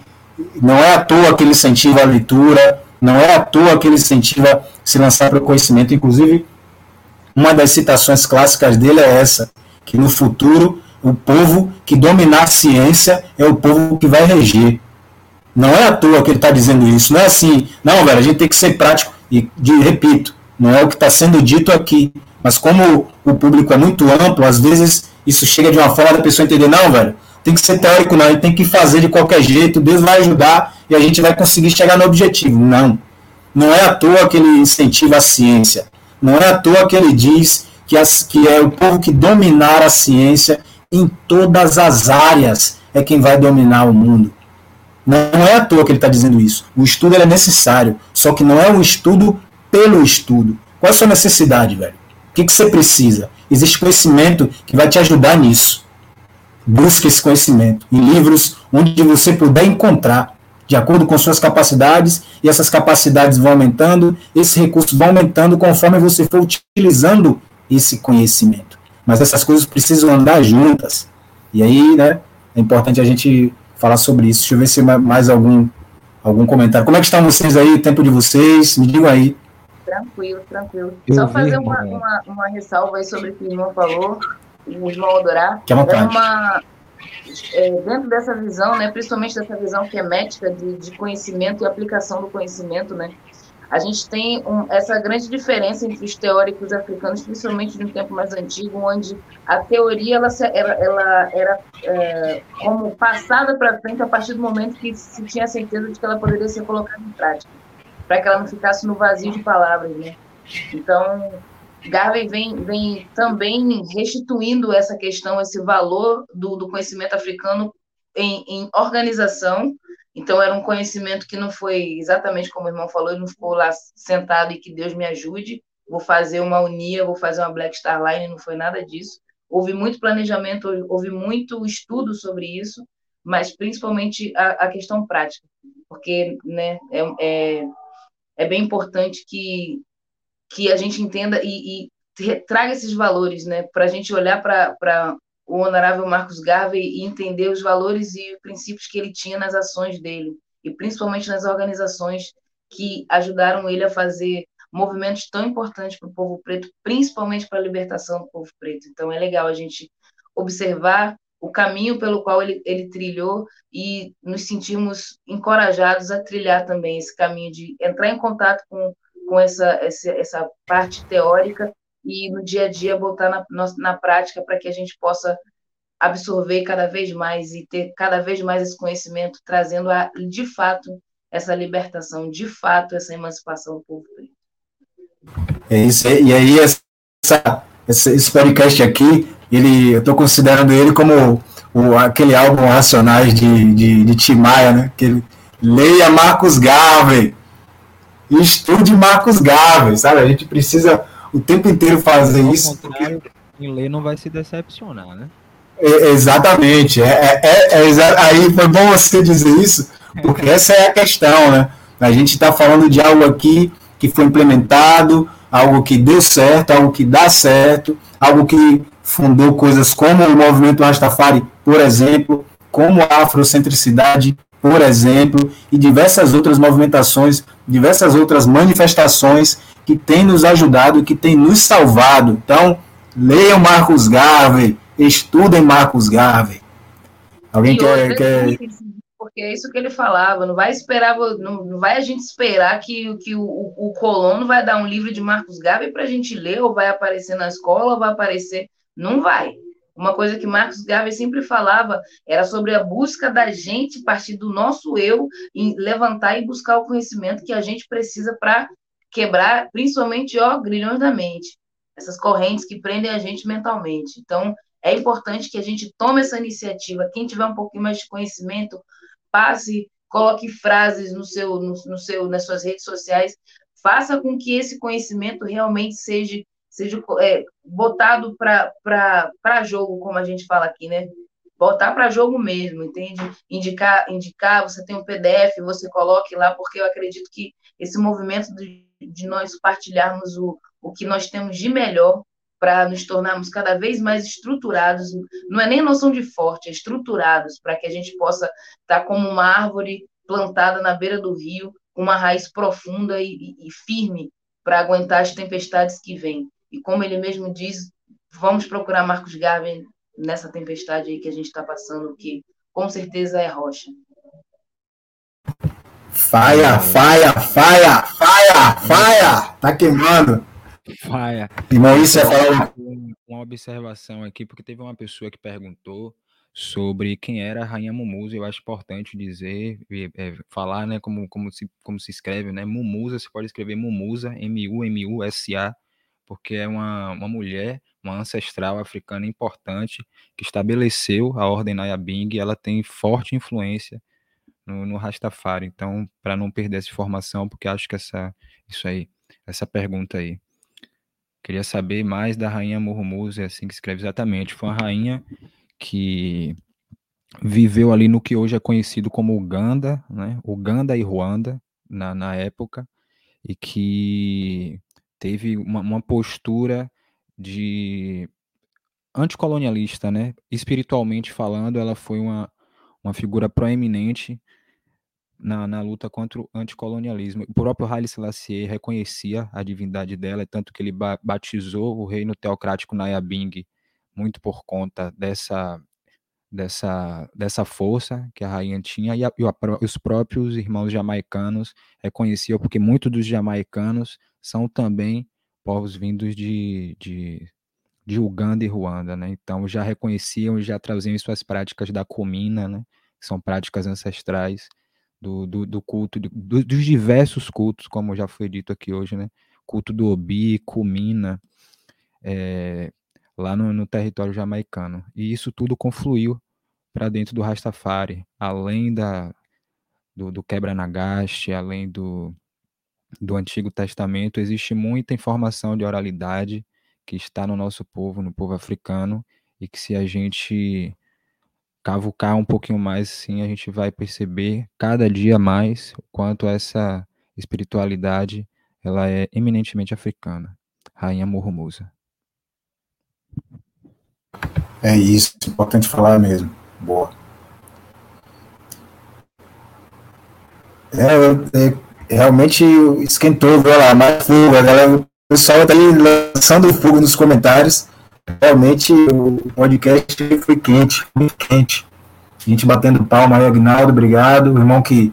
não é à toa que ele incentiva a leitura, não é à toa que ele incentiva se lançar para o conhecimento. Inclusive, uma das citações clássicas dele é essa, que no futuro o povo que dominar a ciência é o povo que vai reger. Não é à toa que ele está dizendo isso. Não é assim, não, velho, a gente tem que ser prático. E de, repito, não é o que está sendo dito aqui, mas como o público é muito amplo, às vezes isso chega de uma forma da pessoa entender, não, velho, tem que ser teórico, não, a gente tem que fazer de qualquer jeito, Deus vai ajudar e a gente vai conseguir chegar no objetivo. Não. Não é à toa que ele incentiva a ciência. Não é à toa que ele diz que, as, que é o povo que dominar a ciência em todas as áreas é quem vai dominar o mundo. Não é à toa que ele está dizendo isso. O estudo é necessário, só que não é um estudo pelo estudo. Qual é a sua necessidade, velho? O que, que você precisa? Existe conhecimento que vai te ajudar nisso. Busque esse conhecimento em livros onde você puder encontrar, de acordo com suas capacidades, e essas capacidades vão aumentando, esses recursos vão aumentando conforme você for utilizando esse conhecimento. Mas essas coisas precisam andar juntas. E aí, né, é importante a gente falar sobre isso. Deixa eu ver se mais algum, algum comentário. Como é que estão vocês aí, o tempo de vocês? Me digam aí. Tranquilo, tranquilo. Eu Só vi, fazer uma, uma, uma, ressalva aí sobre o que o irmão falou, o irmão Odorá. Que é, uma, é, dentro dessa visão, né, principalmente dessa visão que é médica de, de conhecimento e aplicação do conhecimento, né, a gente tem um, essa grande diferença entre os teóricos africanos, principalmente de um tempo mais antigo, onde a teoria ela, ela, ela era é, como passada para frente a partir do momento que se tinha certeza de que ela poderia ser colocada em prática, para que ela não ficasse no vazio de palavras. Né? Então, Garvey vem, vem também restituindo essa questão, esse valor do, do conhecimento africano em, em organização então, era um conhecimento que não foi exatamente como o irmão falou, ele não ficou lá sentado e que Deus me ajude, vou fazer uma unia, vou fazer uma Black Star Line, não foi nada disso. Houve muito planejamento, houve muito estudo sobre isso, mas principalmente a, a questão prática, porque né, é, é, é, bem importante que, que a gente entenda e, e traga esses valores, né, para a gente olhar para o honorável Marcos Garvey e entender os valores e princípios que ele tinha nas ações dele, e principalmente nas organizações que ajudaram ele a fazer movimentos tão importantes para o povo preto, principalmente para a libertação do povo preto. Então é legal a gente observar o caminho pelo qual ele, ele trilhou e nos sentimos encorajados a trilhar também esse caminho de entrar em contato com, com essa, essa, essa parte teórica e no dia a dia botar na, na prática para que a gente possa absorver cada vez mais e ter cada vez mais esse conhecimento, trazendo a, de fato essa libertação, de fato essa emancipação do povo preto. É isso, e aí essa, esse podcast aqui, ele, eu estou considerando ele como o, aquele álbum Racionais de, de, de Tim Maia, né? Que ele, leia Marcos Garvey, estude Marcos Garvey, sabe? A gente precisa o tempo inteiro fazer Ao isso. Porque... Quem lê não vai se decepcionar, né? É, exatamente. É, é, é, é aí foi bom você dizer isso, porque essa é a questão, né? A gente está falando de algo aqui que foi implementado, algo que deu certo, algo que dá certo, algo que fundou coisas como o movimento Rastafari, por exemplo, como a afrocentricidade, por exemplo, e diversas outras movimentações, diversas outras manifestações que têm nos ajudado, que têm nos salvado. Então, leiam Marcos Garvey, estudem Marcos Garvey. Alguém quer, quer, porque é isso que ele falava, não vai esperar, não, vai a gente esperar que, que o, o, colono vai dar um livro de Marcos Garvey para a gente ler, ou vai aparecer na escola, ou vai aparecer. Não vai. Uma coisa que Marcos Garvey sempre falava era sobre a busca da gente partir do nosso eu e levantar e buscar o conhecimento que a gente precisa para quebrar, principalmente, ó, grilhões da mente. Essas correntes que prendem a gente mentalmente. Então, é importante que a gente tome essa iniciativa. Quem tiver um pouquinho mais de conhecimento, passe, coloque frases no seu, no, no seu, nas suas redes sociais, faça com que esse conhecimento realmente seja, seja é, botado para jogo, como a gente fala aqui, né? Botar para jogo mesmo, entende? Indicar, indicar, você tem um PDF, você coloque lá, porque eu acredito que esse movimento de, de nós partilharmos o, o que nós temos de melhor para nos tornarmos cada vez mais estruturados, não é nem noção de forte, é estruturados, para que a gente possa estar tá como uma árvore plantada na beira do rio, com uma raiz profunda e, e firme para aguentar as tempestades que vêm. E como ele mesmo diz, vamos procurar Marcos Garvey nessa tempestade aí que a gente está passando, que com certeza é rocha. Faia, faia, faia, faia, faia, tá queimando. Faia. Irmão, isso é falar... Uma observação aqui, porque teve uma pessoa que perguntou sobre quem era a Rainha Mumusa. Eu acho importante dizer, é, falar, né, como, como, se, como se escreve, né? Mumusa, você pode escrever Mumusa, M-U-M-U-S-A, porque é uma, uma mulher, uma ancestral africana importante, que estabeleceu a ordem Nayabing e ela tem forte influência no, no Rastafari. Então, para não perder essa informação, porque acho que essa, isso aí, essa pergunta aí. Queria saber mais da rainha Murmuz, é assim que escreve exatamente. Foi uma rainha que viveu ali no que hoje é conhecido como Uganda, né? Uganda e Ruanda, na, na época, e que teve uma, uma postura de anticolonialista, né? Espiritualmente falando, ela foi uma, uma figura proeminente na, na luta contra o anticolonialismo. O próprio Haile Selassie reconhecia a divindade dela, tanto que ele ba batizou o reino teocrático Nayabing muito por conta dessa dessa, dessa força que a rainha tinha, e, a, e a, os próprios irmãos jamaicanos reconheciam, porque muitos dos jamaicanos são também povos vindos de, de, de Uganda e Ruanda, né? Então já reconheciam, já traziam suas práticas da comina, né? Que são práticas ancestrais do, do, do culto, do, dos diversos cultos, como já foi dito aqui hoje, né? Culto do Obi, Kumina, é, lá no, no, território jamaicano. E isso tudo confluiu para dentro do Rastafari, além da, do, do quebra-nagaste, além do, do Antigo Testamento, existe muita informação de oralidade que está no nosso povo, no povo africano, e que se a gente cavucar um pouquinho mais, sim, a gente vai perceber cada dia mais o quanto essa espiritualidade ela é eminentemente africana. Rainha Mormusa. É isso, importante falar mesmo. Boa. É, é, realmente esquentou, viu lá, mais fogo, a galera, pessoal tá aí lançando fogo nos comentários. Realmente o podcast foi quente, muito quente. A gente batendo palma aí, Agnaldo, obrigado. O irmão que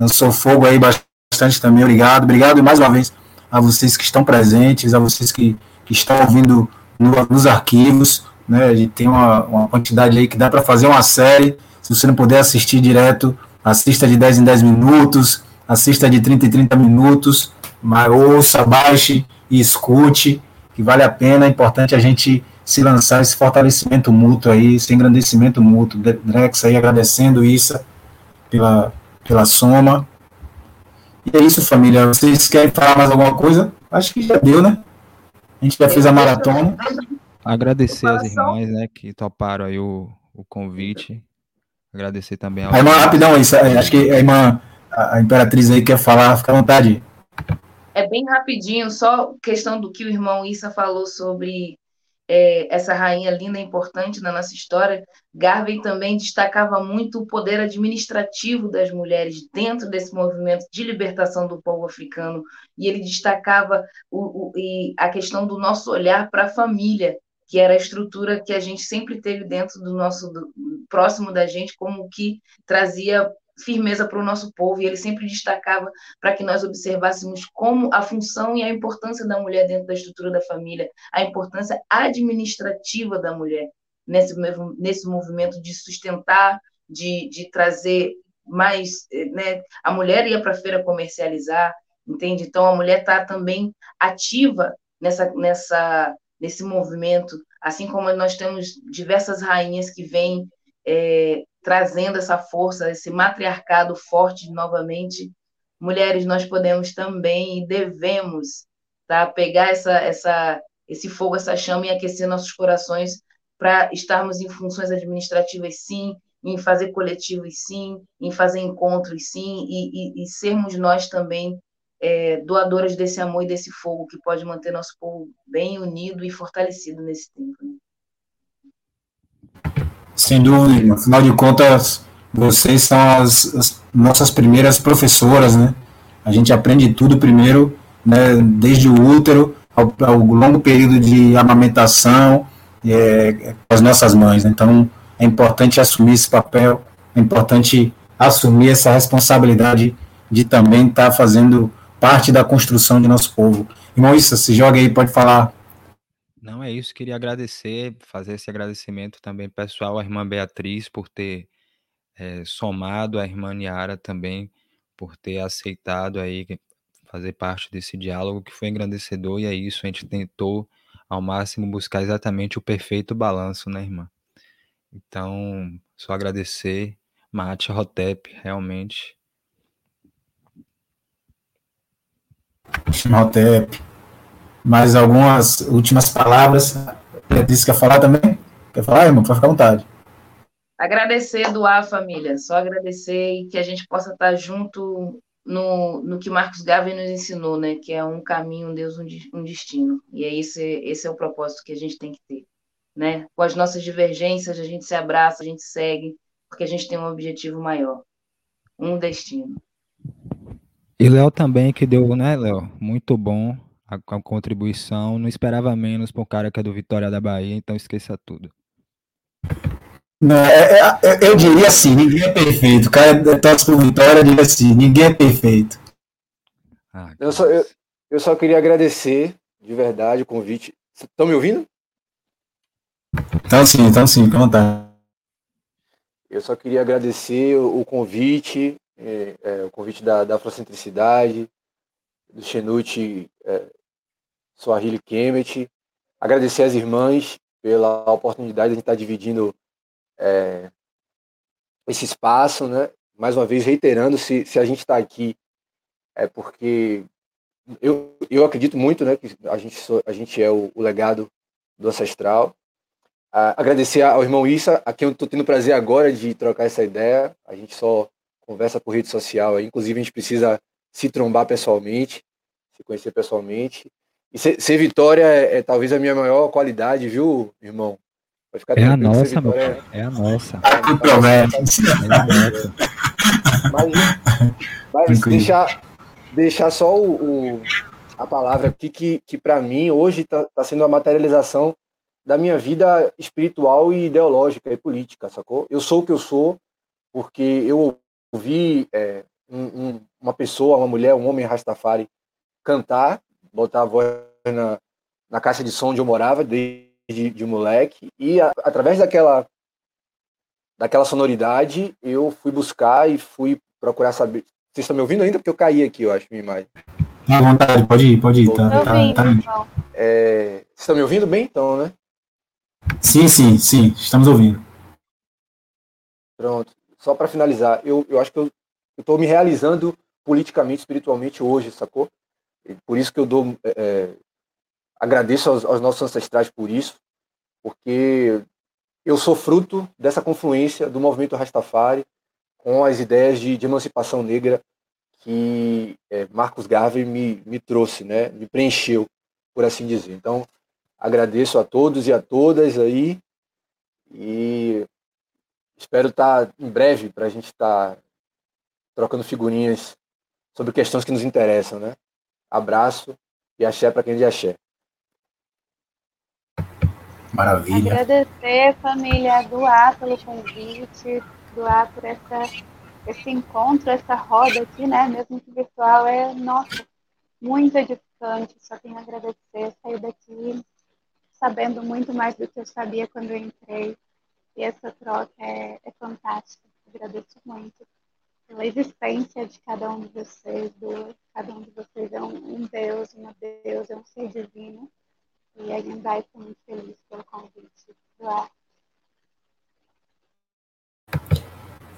lançou fogo aí bastante também, obrigado. Obrigado mais uma vez a vocês que estão presentes, a vocês que, que estão ouvindo no, nos arquivos. Né? A gente tem uma, uma quantidade aí que dá para fazer uma série. Se você não puder assistir direto, assista de 10 em 10 minutos, assista de 30 em 30 minutos, mas ouça, baixe e escute, que vale a pena. É importante a gente se lançar esse fortalecimento mútuo aí, esse engrandecimento mútuo. Drex aí agradecendo isso pela, pela soma. E é isso, família. Vocês querem falar mais alguma coisa? Acho que já deu, né? A gente já fez a maratona. Agradecer as irmãs, né, que toparam aí o, o convite. Agradecer também ao. A irmã, rapidão, isso, acho que a irmã, a Imperatriz aí quer falar, fica à vontade. É bem rapidinho, só questão do que o irmão Issa falou sobre é, essa rainha linda e importante na nossa história, Garvey também destacava muito o poder administrativo das mulheres dentro desse movimento de libertação do povo africano, e ele destacava o, o, a questão do nosso olhar para a família, que era a estrutura que a gente sempre teve dentro do nosso do, próximo da gente, como que trazia firmeza para o nosso povo, e ele sempre destacava para que nós observássemos como a função e a importância da mulher dentro da estrutura da família, a importância administrativa da mulher nesse, nesse movimento de sustentar, de, de trazer mais. Né? A mulher ia para a feira comercializar, entende? Então a mulher está também ativa nessa, nessa, nesse movimento, assim como nós temos diversas rainhas que vêm. É, trazendo essa força, esse matriarcado forte novamente. Mulheres, nós podemos também e devemos tá, pegar essa, essa, esse fogo, essa chama e aquecer nossos corações para estarmos em funções administrativas, sim, em fazer coletivos, sim, em fazer encontros, sim, e, e, e sermos nós também é, doadoras desse amor e desse fogo que pode manter nosso povo bem unido e fortalecido nesse tempo. Né? Sem dúvida, afinal de contas, vocês são as, as, nossas primeiras professoras, né? A gente aprende tudo primeiro, né, desde o útero ao, ao longo período de amamentação é, com as nossas mães. Então, é importante assumir esse papel, é importante assumir essa responsabilidade de também estar tá fazendo parte da construção de nosso povo. Irmão, isso, se joga aí, pode falar não, é isso. Queria agradecer, fazer esse agradecimento também pessoal à irmã Beatriz por ter é, somado, a irmã Niara também por ter aceitado aí fazer parte desse diálogo que foi engrandecedor e é isso. A gente tentou ao máximo buscar exatamente o perfeito balanço, né, irmã? Então, só agradecer, Mate Rotep, realmente. Rotep. Mais algumas últimas palavras. Beatriz quer falar também? Quer falar, irmão? Pode ficar à vontade. Agradecer, doar, família. Só agradecer e que a gente possa estar junto no, no que Marcos Gavin nos ensinou, né? Que é um caminho, um Deus, um destino. E é esse, esse é o propósito que a gente tem que ter. Né? Com as nossas divergências, a gente se abraça, a gente segue, porque a gente tem um objetivo maior, um destino. E Léo também que deu, né, Léo? Muito bom a, a contribuição. Não esperava menos para um cara que é do Vitória da Bahia, então esqueça tudo. Não, é, é, é eu diria assim, ninguém é perfeito. O cara torce por Vitória, diria assim, ninguém é perfeito. Ah, eu, só, eu, eu só queria agradecer de verdade o convite. Estão me ouvindo? Então sim, então sim, conta. Eu só queria agradecer o, o convite, é, é, o convite da, da Afrocentricidade, do Xenute é, Swahili Kemet. Agradecer às irmãs pela oportunidade de a gente estar dividindo é, esse espaço, né? Mais uma vez reiterando, se, se a gente está aqui é porque eu, eu acredito muito, né, que a gente, a gente é o, o legado do ancestral. Ah, agradecer ao irmão Issa, a quem eu estou tendo prazer agora de trocar essa ideia. A gente só conversa por rede social, inclusive a gente precisa se trombar pessoalmente, se conhecer pessoalmente. E ser, ser Vitória é, é, talvez a minha maior qualidade, viu, irmão? Vai ficar é a nossa, meu é... é a nossa. Que promessa. É a nossa. Mas, mas deixar, deixar só o, o, a palavra aqui que, que para mim hoje está tá sendo a materialização da minha vida espiritual e ideológica e política, sacou? Eu sou o que eu sou porque eu ouvi é, um, um, uma pessoa, uma mulher, um homem Rastafari cantar, botar a voz na, na caixa de som onde eu morava desde de moleque e a, através daquela daquela sonoridade eu fui buscar e fui procurar saber. Vocês estão me ouvindo ainda? Porque eu caí aqui, eu acho, minha imagem. À vontade, pode ir, pode ir. Tá, tá, tá, tá. É, vocês estão me ouvindo bem, então, né? Sim, sim, sim, estamos ouvindo. Pronto. Só para finalizar, eu, eu acho que eu estou me realizando politicamente, espiritualmente hoje, sacou? Por isso que eu dou. É, é, agradeço aos, aos nossos ancestrais por isso, porque eu sou fruto dessa confluência do movimento Rastafari com as ideias de, de emancipação negra que é, Marcos Garvey me, me trouxe, né? me preencheu, por assim dizer. Então, agradeço a todos e a todas aí e espero estar em breve para a gente estar trocando figurinhas sobre questões que nos interessam, né? Abraço e axé para quem é de axé. Maravilha. Agradecer, família, doar pelo convite, doar por essa, esse encontro, essa roda aqui, né? Mesmo que virtual, é, nossa, muito edificante. Só tenho a agradecer, sair daqui sabendo muito mais do que eu sabia quando eu entrei. E essa troca é, é fantástica. Agradeço muito pela existência de cada um de vocês. Do, cada um de vocês é um, um Deus, uma Deus, é um ser divino. E a Hyundai estou muito feliz pelo convite do.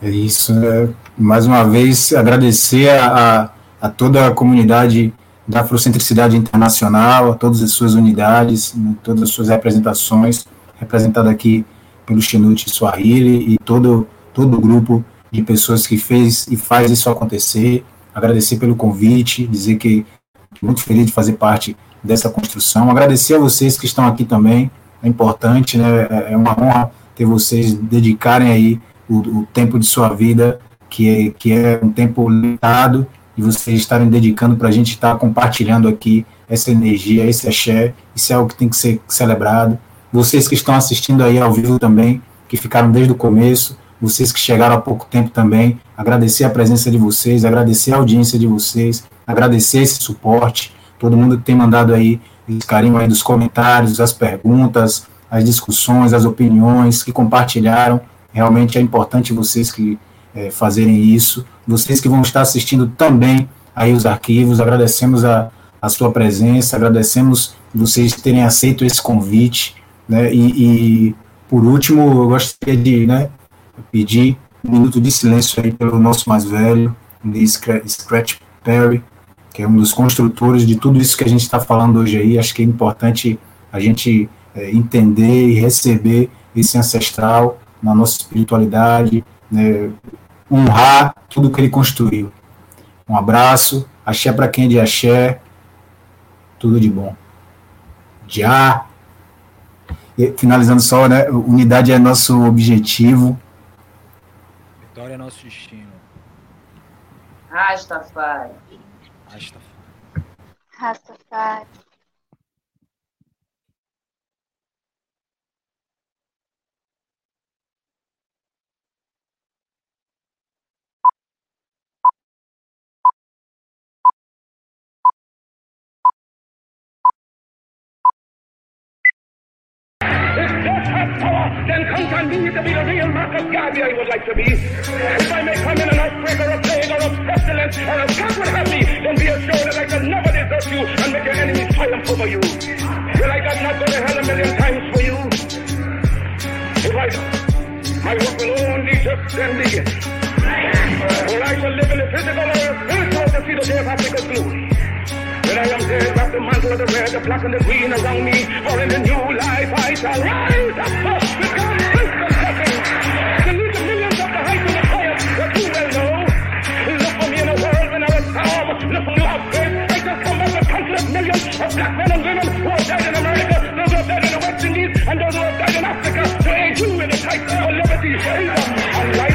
É isso. Né? Mais uma vez, agradecer a, a toda a comunidade da Afrocentricidade Internacional, a todas as suas unidades, né, todas as suas representações, representada aqui pelo Chinute Swahili e todo, todo o grupo de pessoas que fez e faz isso acontecer. Agradecer pelo convite, dizer que muito feliz de fazer parte dessa construção. Agradecer a vocês que estão aqui também, é importante, né? É, é uma honra ter vocês dedicarem aí o, o tempo de sua vida, que é, que é um tempo limitado, e vocês estarem dedicando para a gente estar compartilhando aqui essa energia, esse axé, isso é algo que tem que ser celebrado. Vocês que estão assistindo aí ao vivo também, que ficaram desde o começo, vocês que chegaram há pouco tempo também, agradecer a presença de vocês, agradecer a audiência de vocês, agradecer esse suporte, todo mundo que tem mandado aí esse carinho aí dos comentários, as perguntas, as discussões, as opiniões que compartilharam. Realmente é importante vocês que é, fazerem isso. Vocês que vão estar assistindo também aí os arquivos, agradecemos a, a sua presença, agradecemos vocês terem aceito esse convite, né, e, e por último, eu gostaria de né, pedir um minuto de silêncio aí pelo nosso mais velho, Scratch Perry, que é um dos construtores de tudo isso que a gente está falando hoje aí. Acho que é importante a gente é, entender e receber esse ancestral na nossa espiritualidade, né, honrar tudo que ele construiu. Um abraço, axé para quem é de axé, tudo de bom. Já. E, finalizando só, né? Unidade é nosso objetivo. Vitória é nosso destino. Rastafari. Rastafari. Rastafari. Then count on me to be the real Marcus Garvey I would like to be. If I may come in an outbreak or a plague or a pestilence or a God would have me, then be assured that I can never desert you and make your enemies triumph over you. Will I God not go to hell a million times for you? If I my work will only just then begin. Will I shall live in the physical or spiritual to see the day of Africa's glory. When I am dead, wrap the mantle of the red, the black and the green around me. For in the new life I shall rise up. Look, you have faith. I just come from a country of millions of black men and women who have died in America, those who have died in the West Indies, and those who have died in Africa to aid you in the fight for liberty, freedom, and life.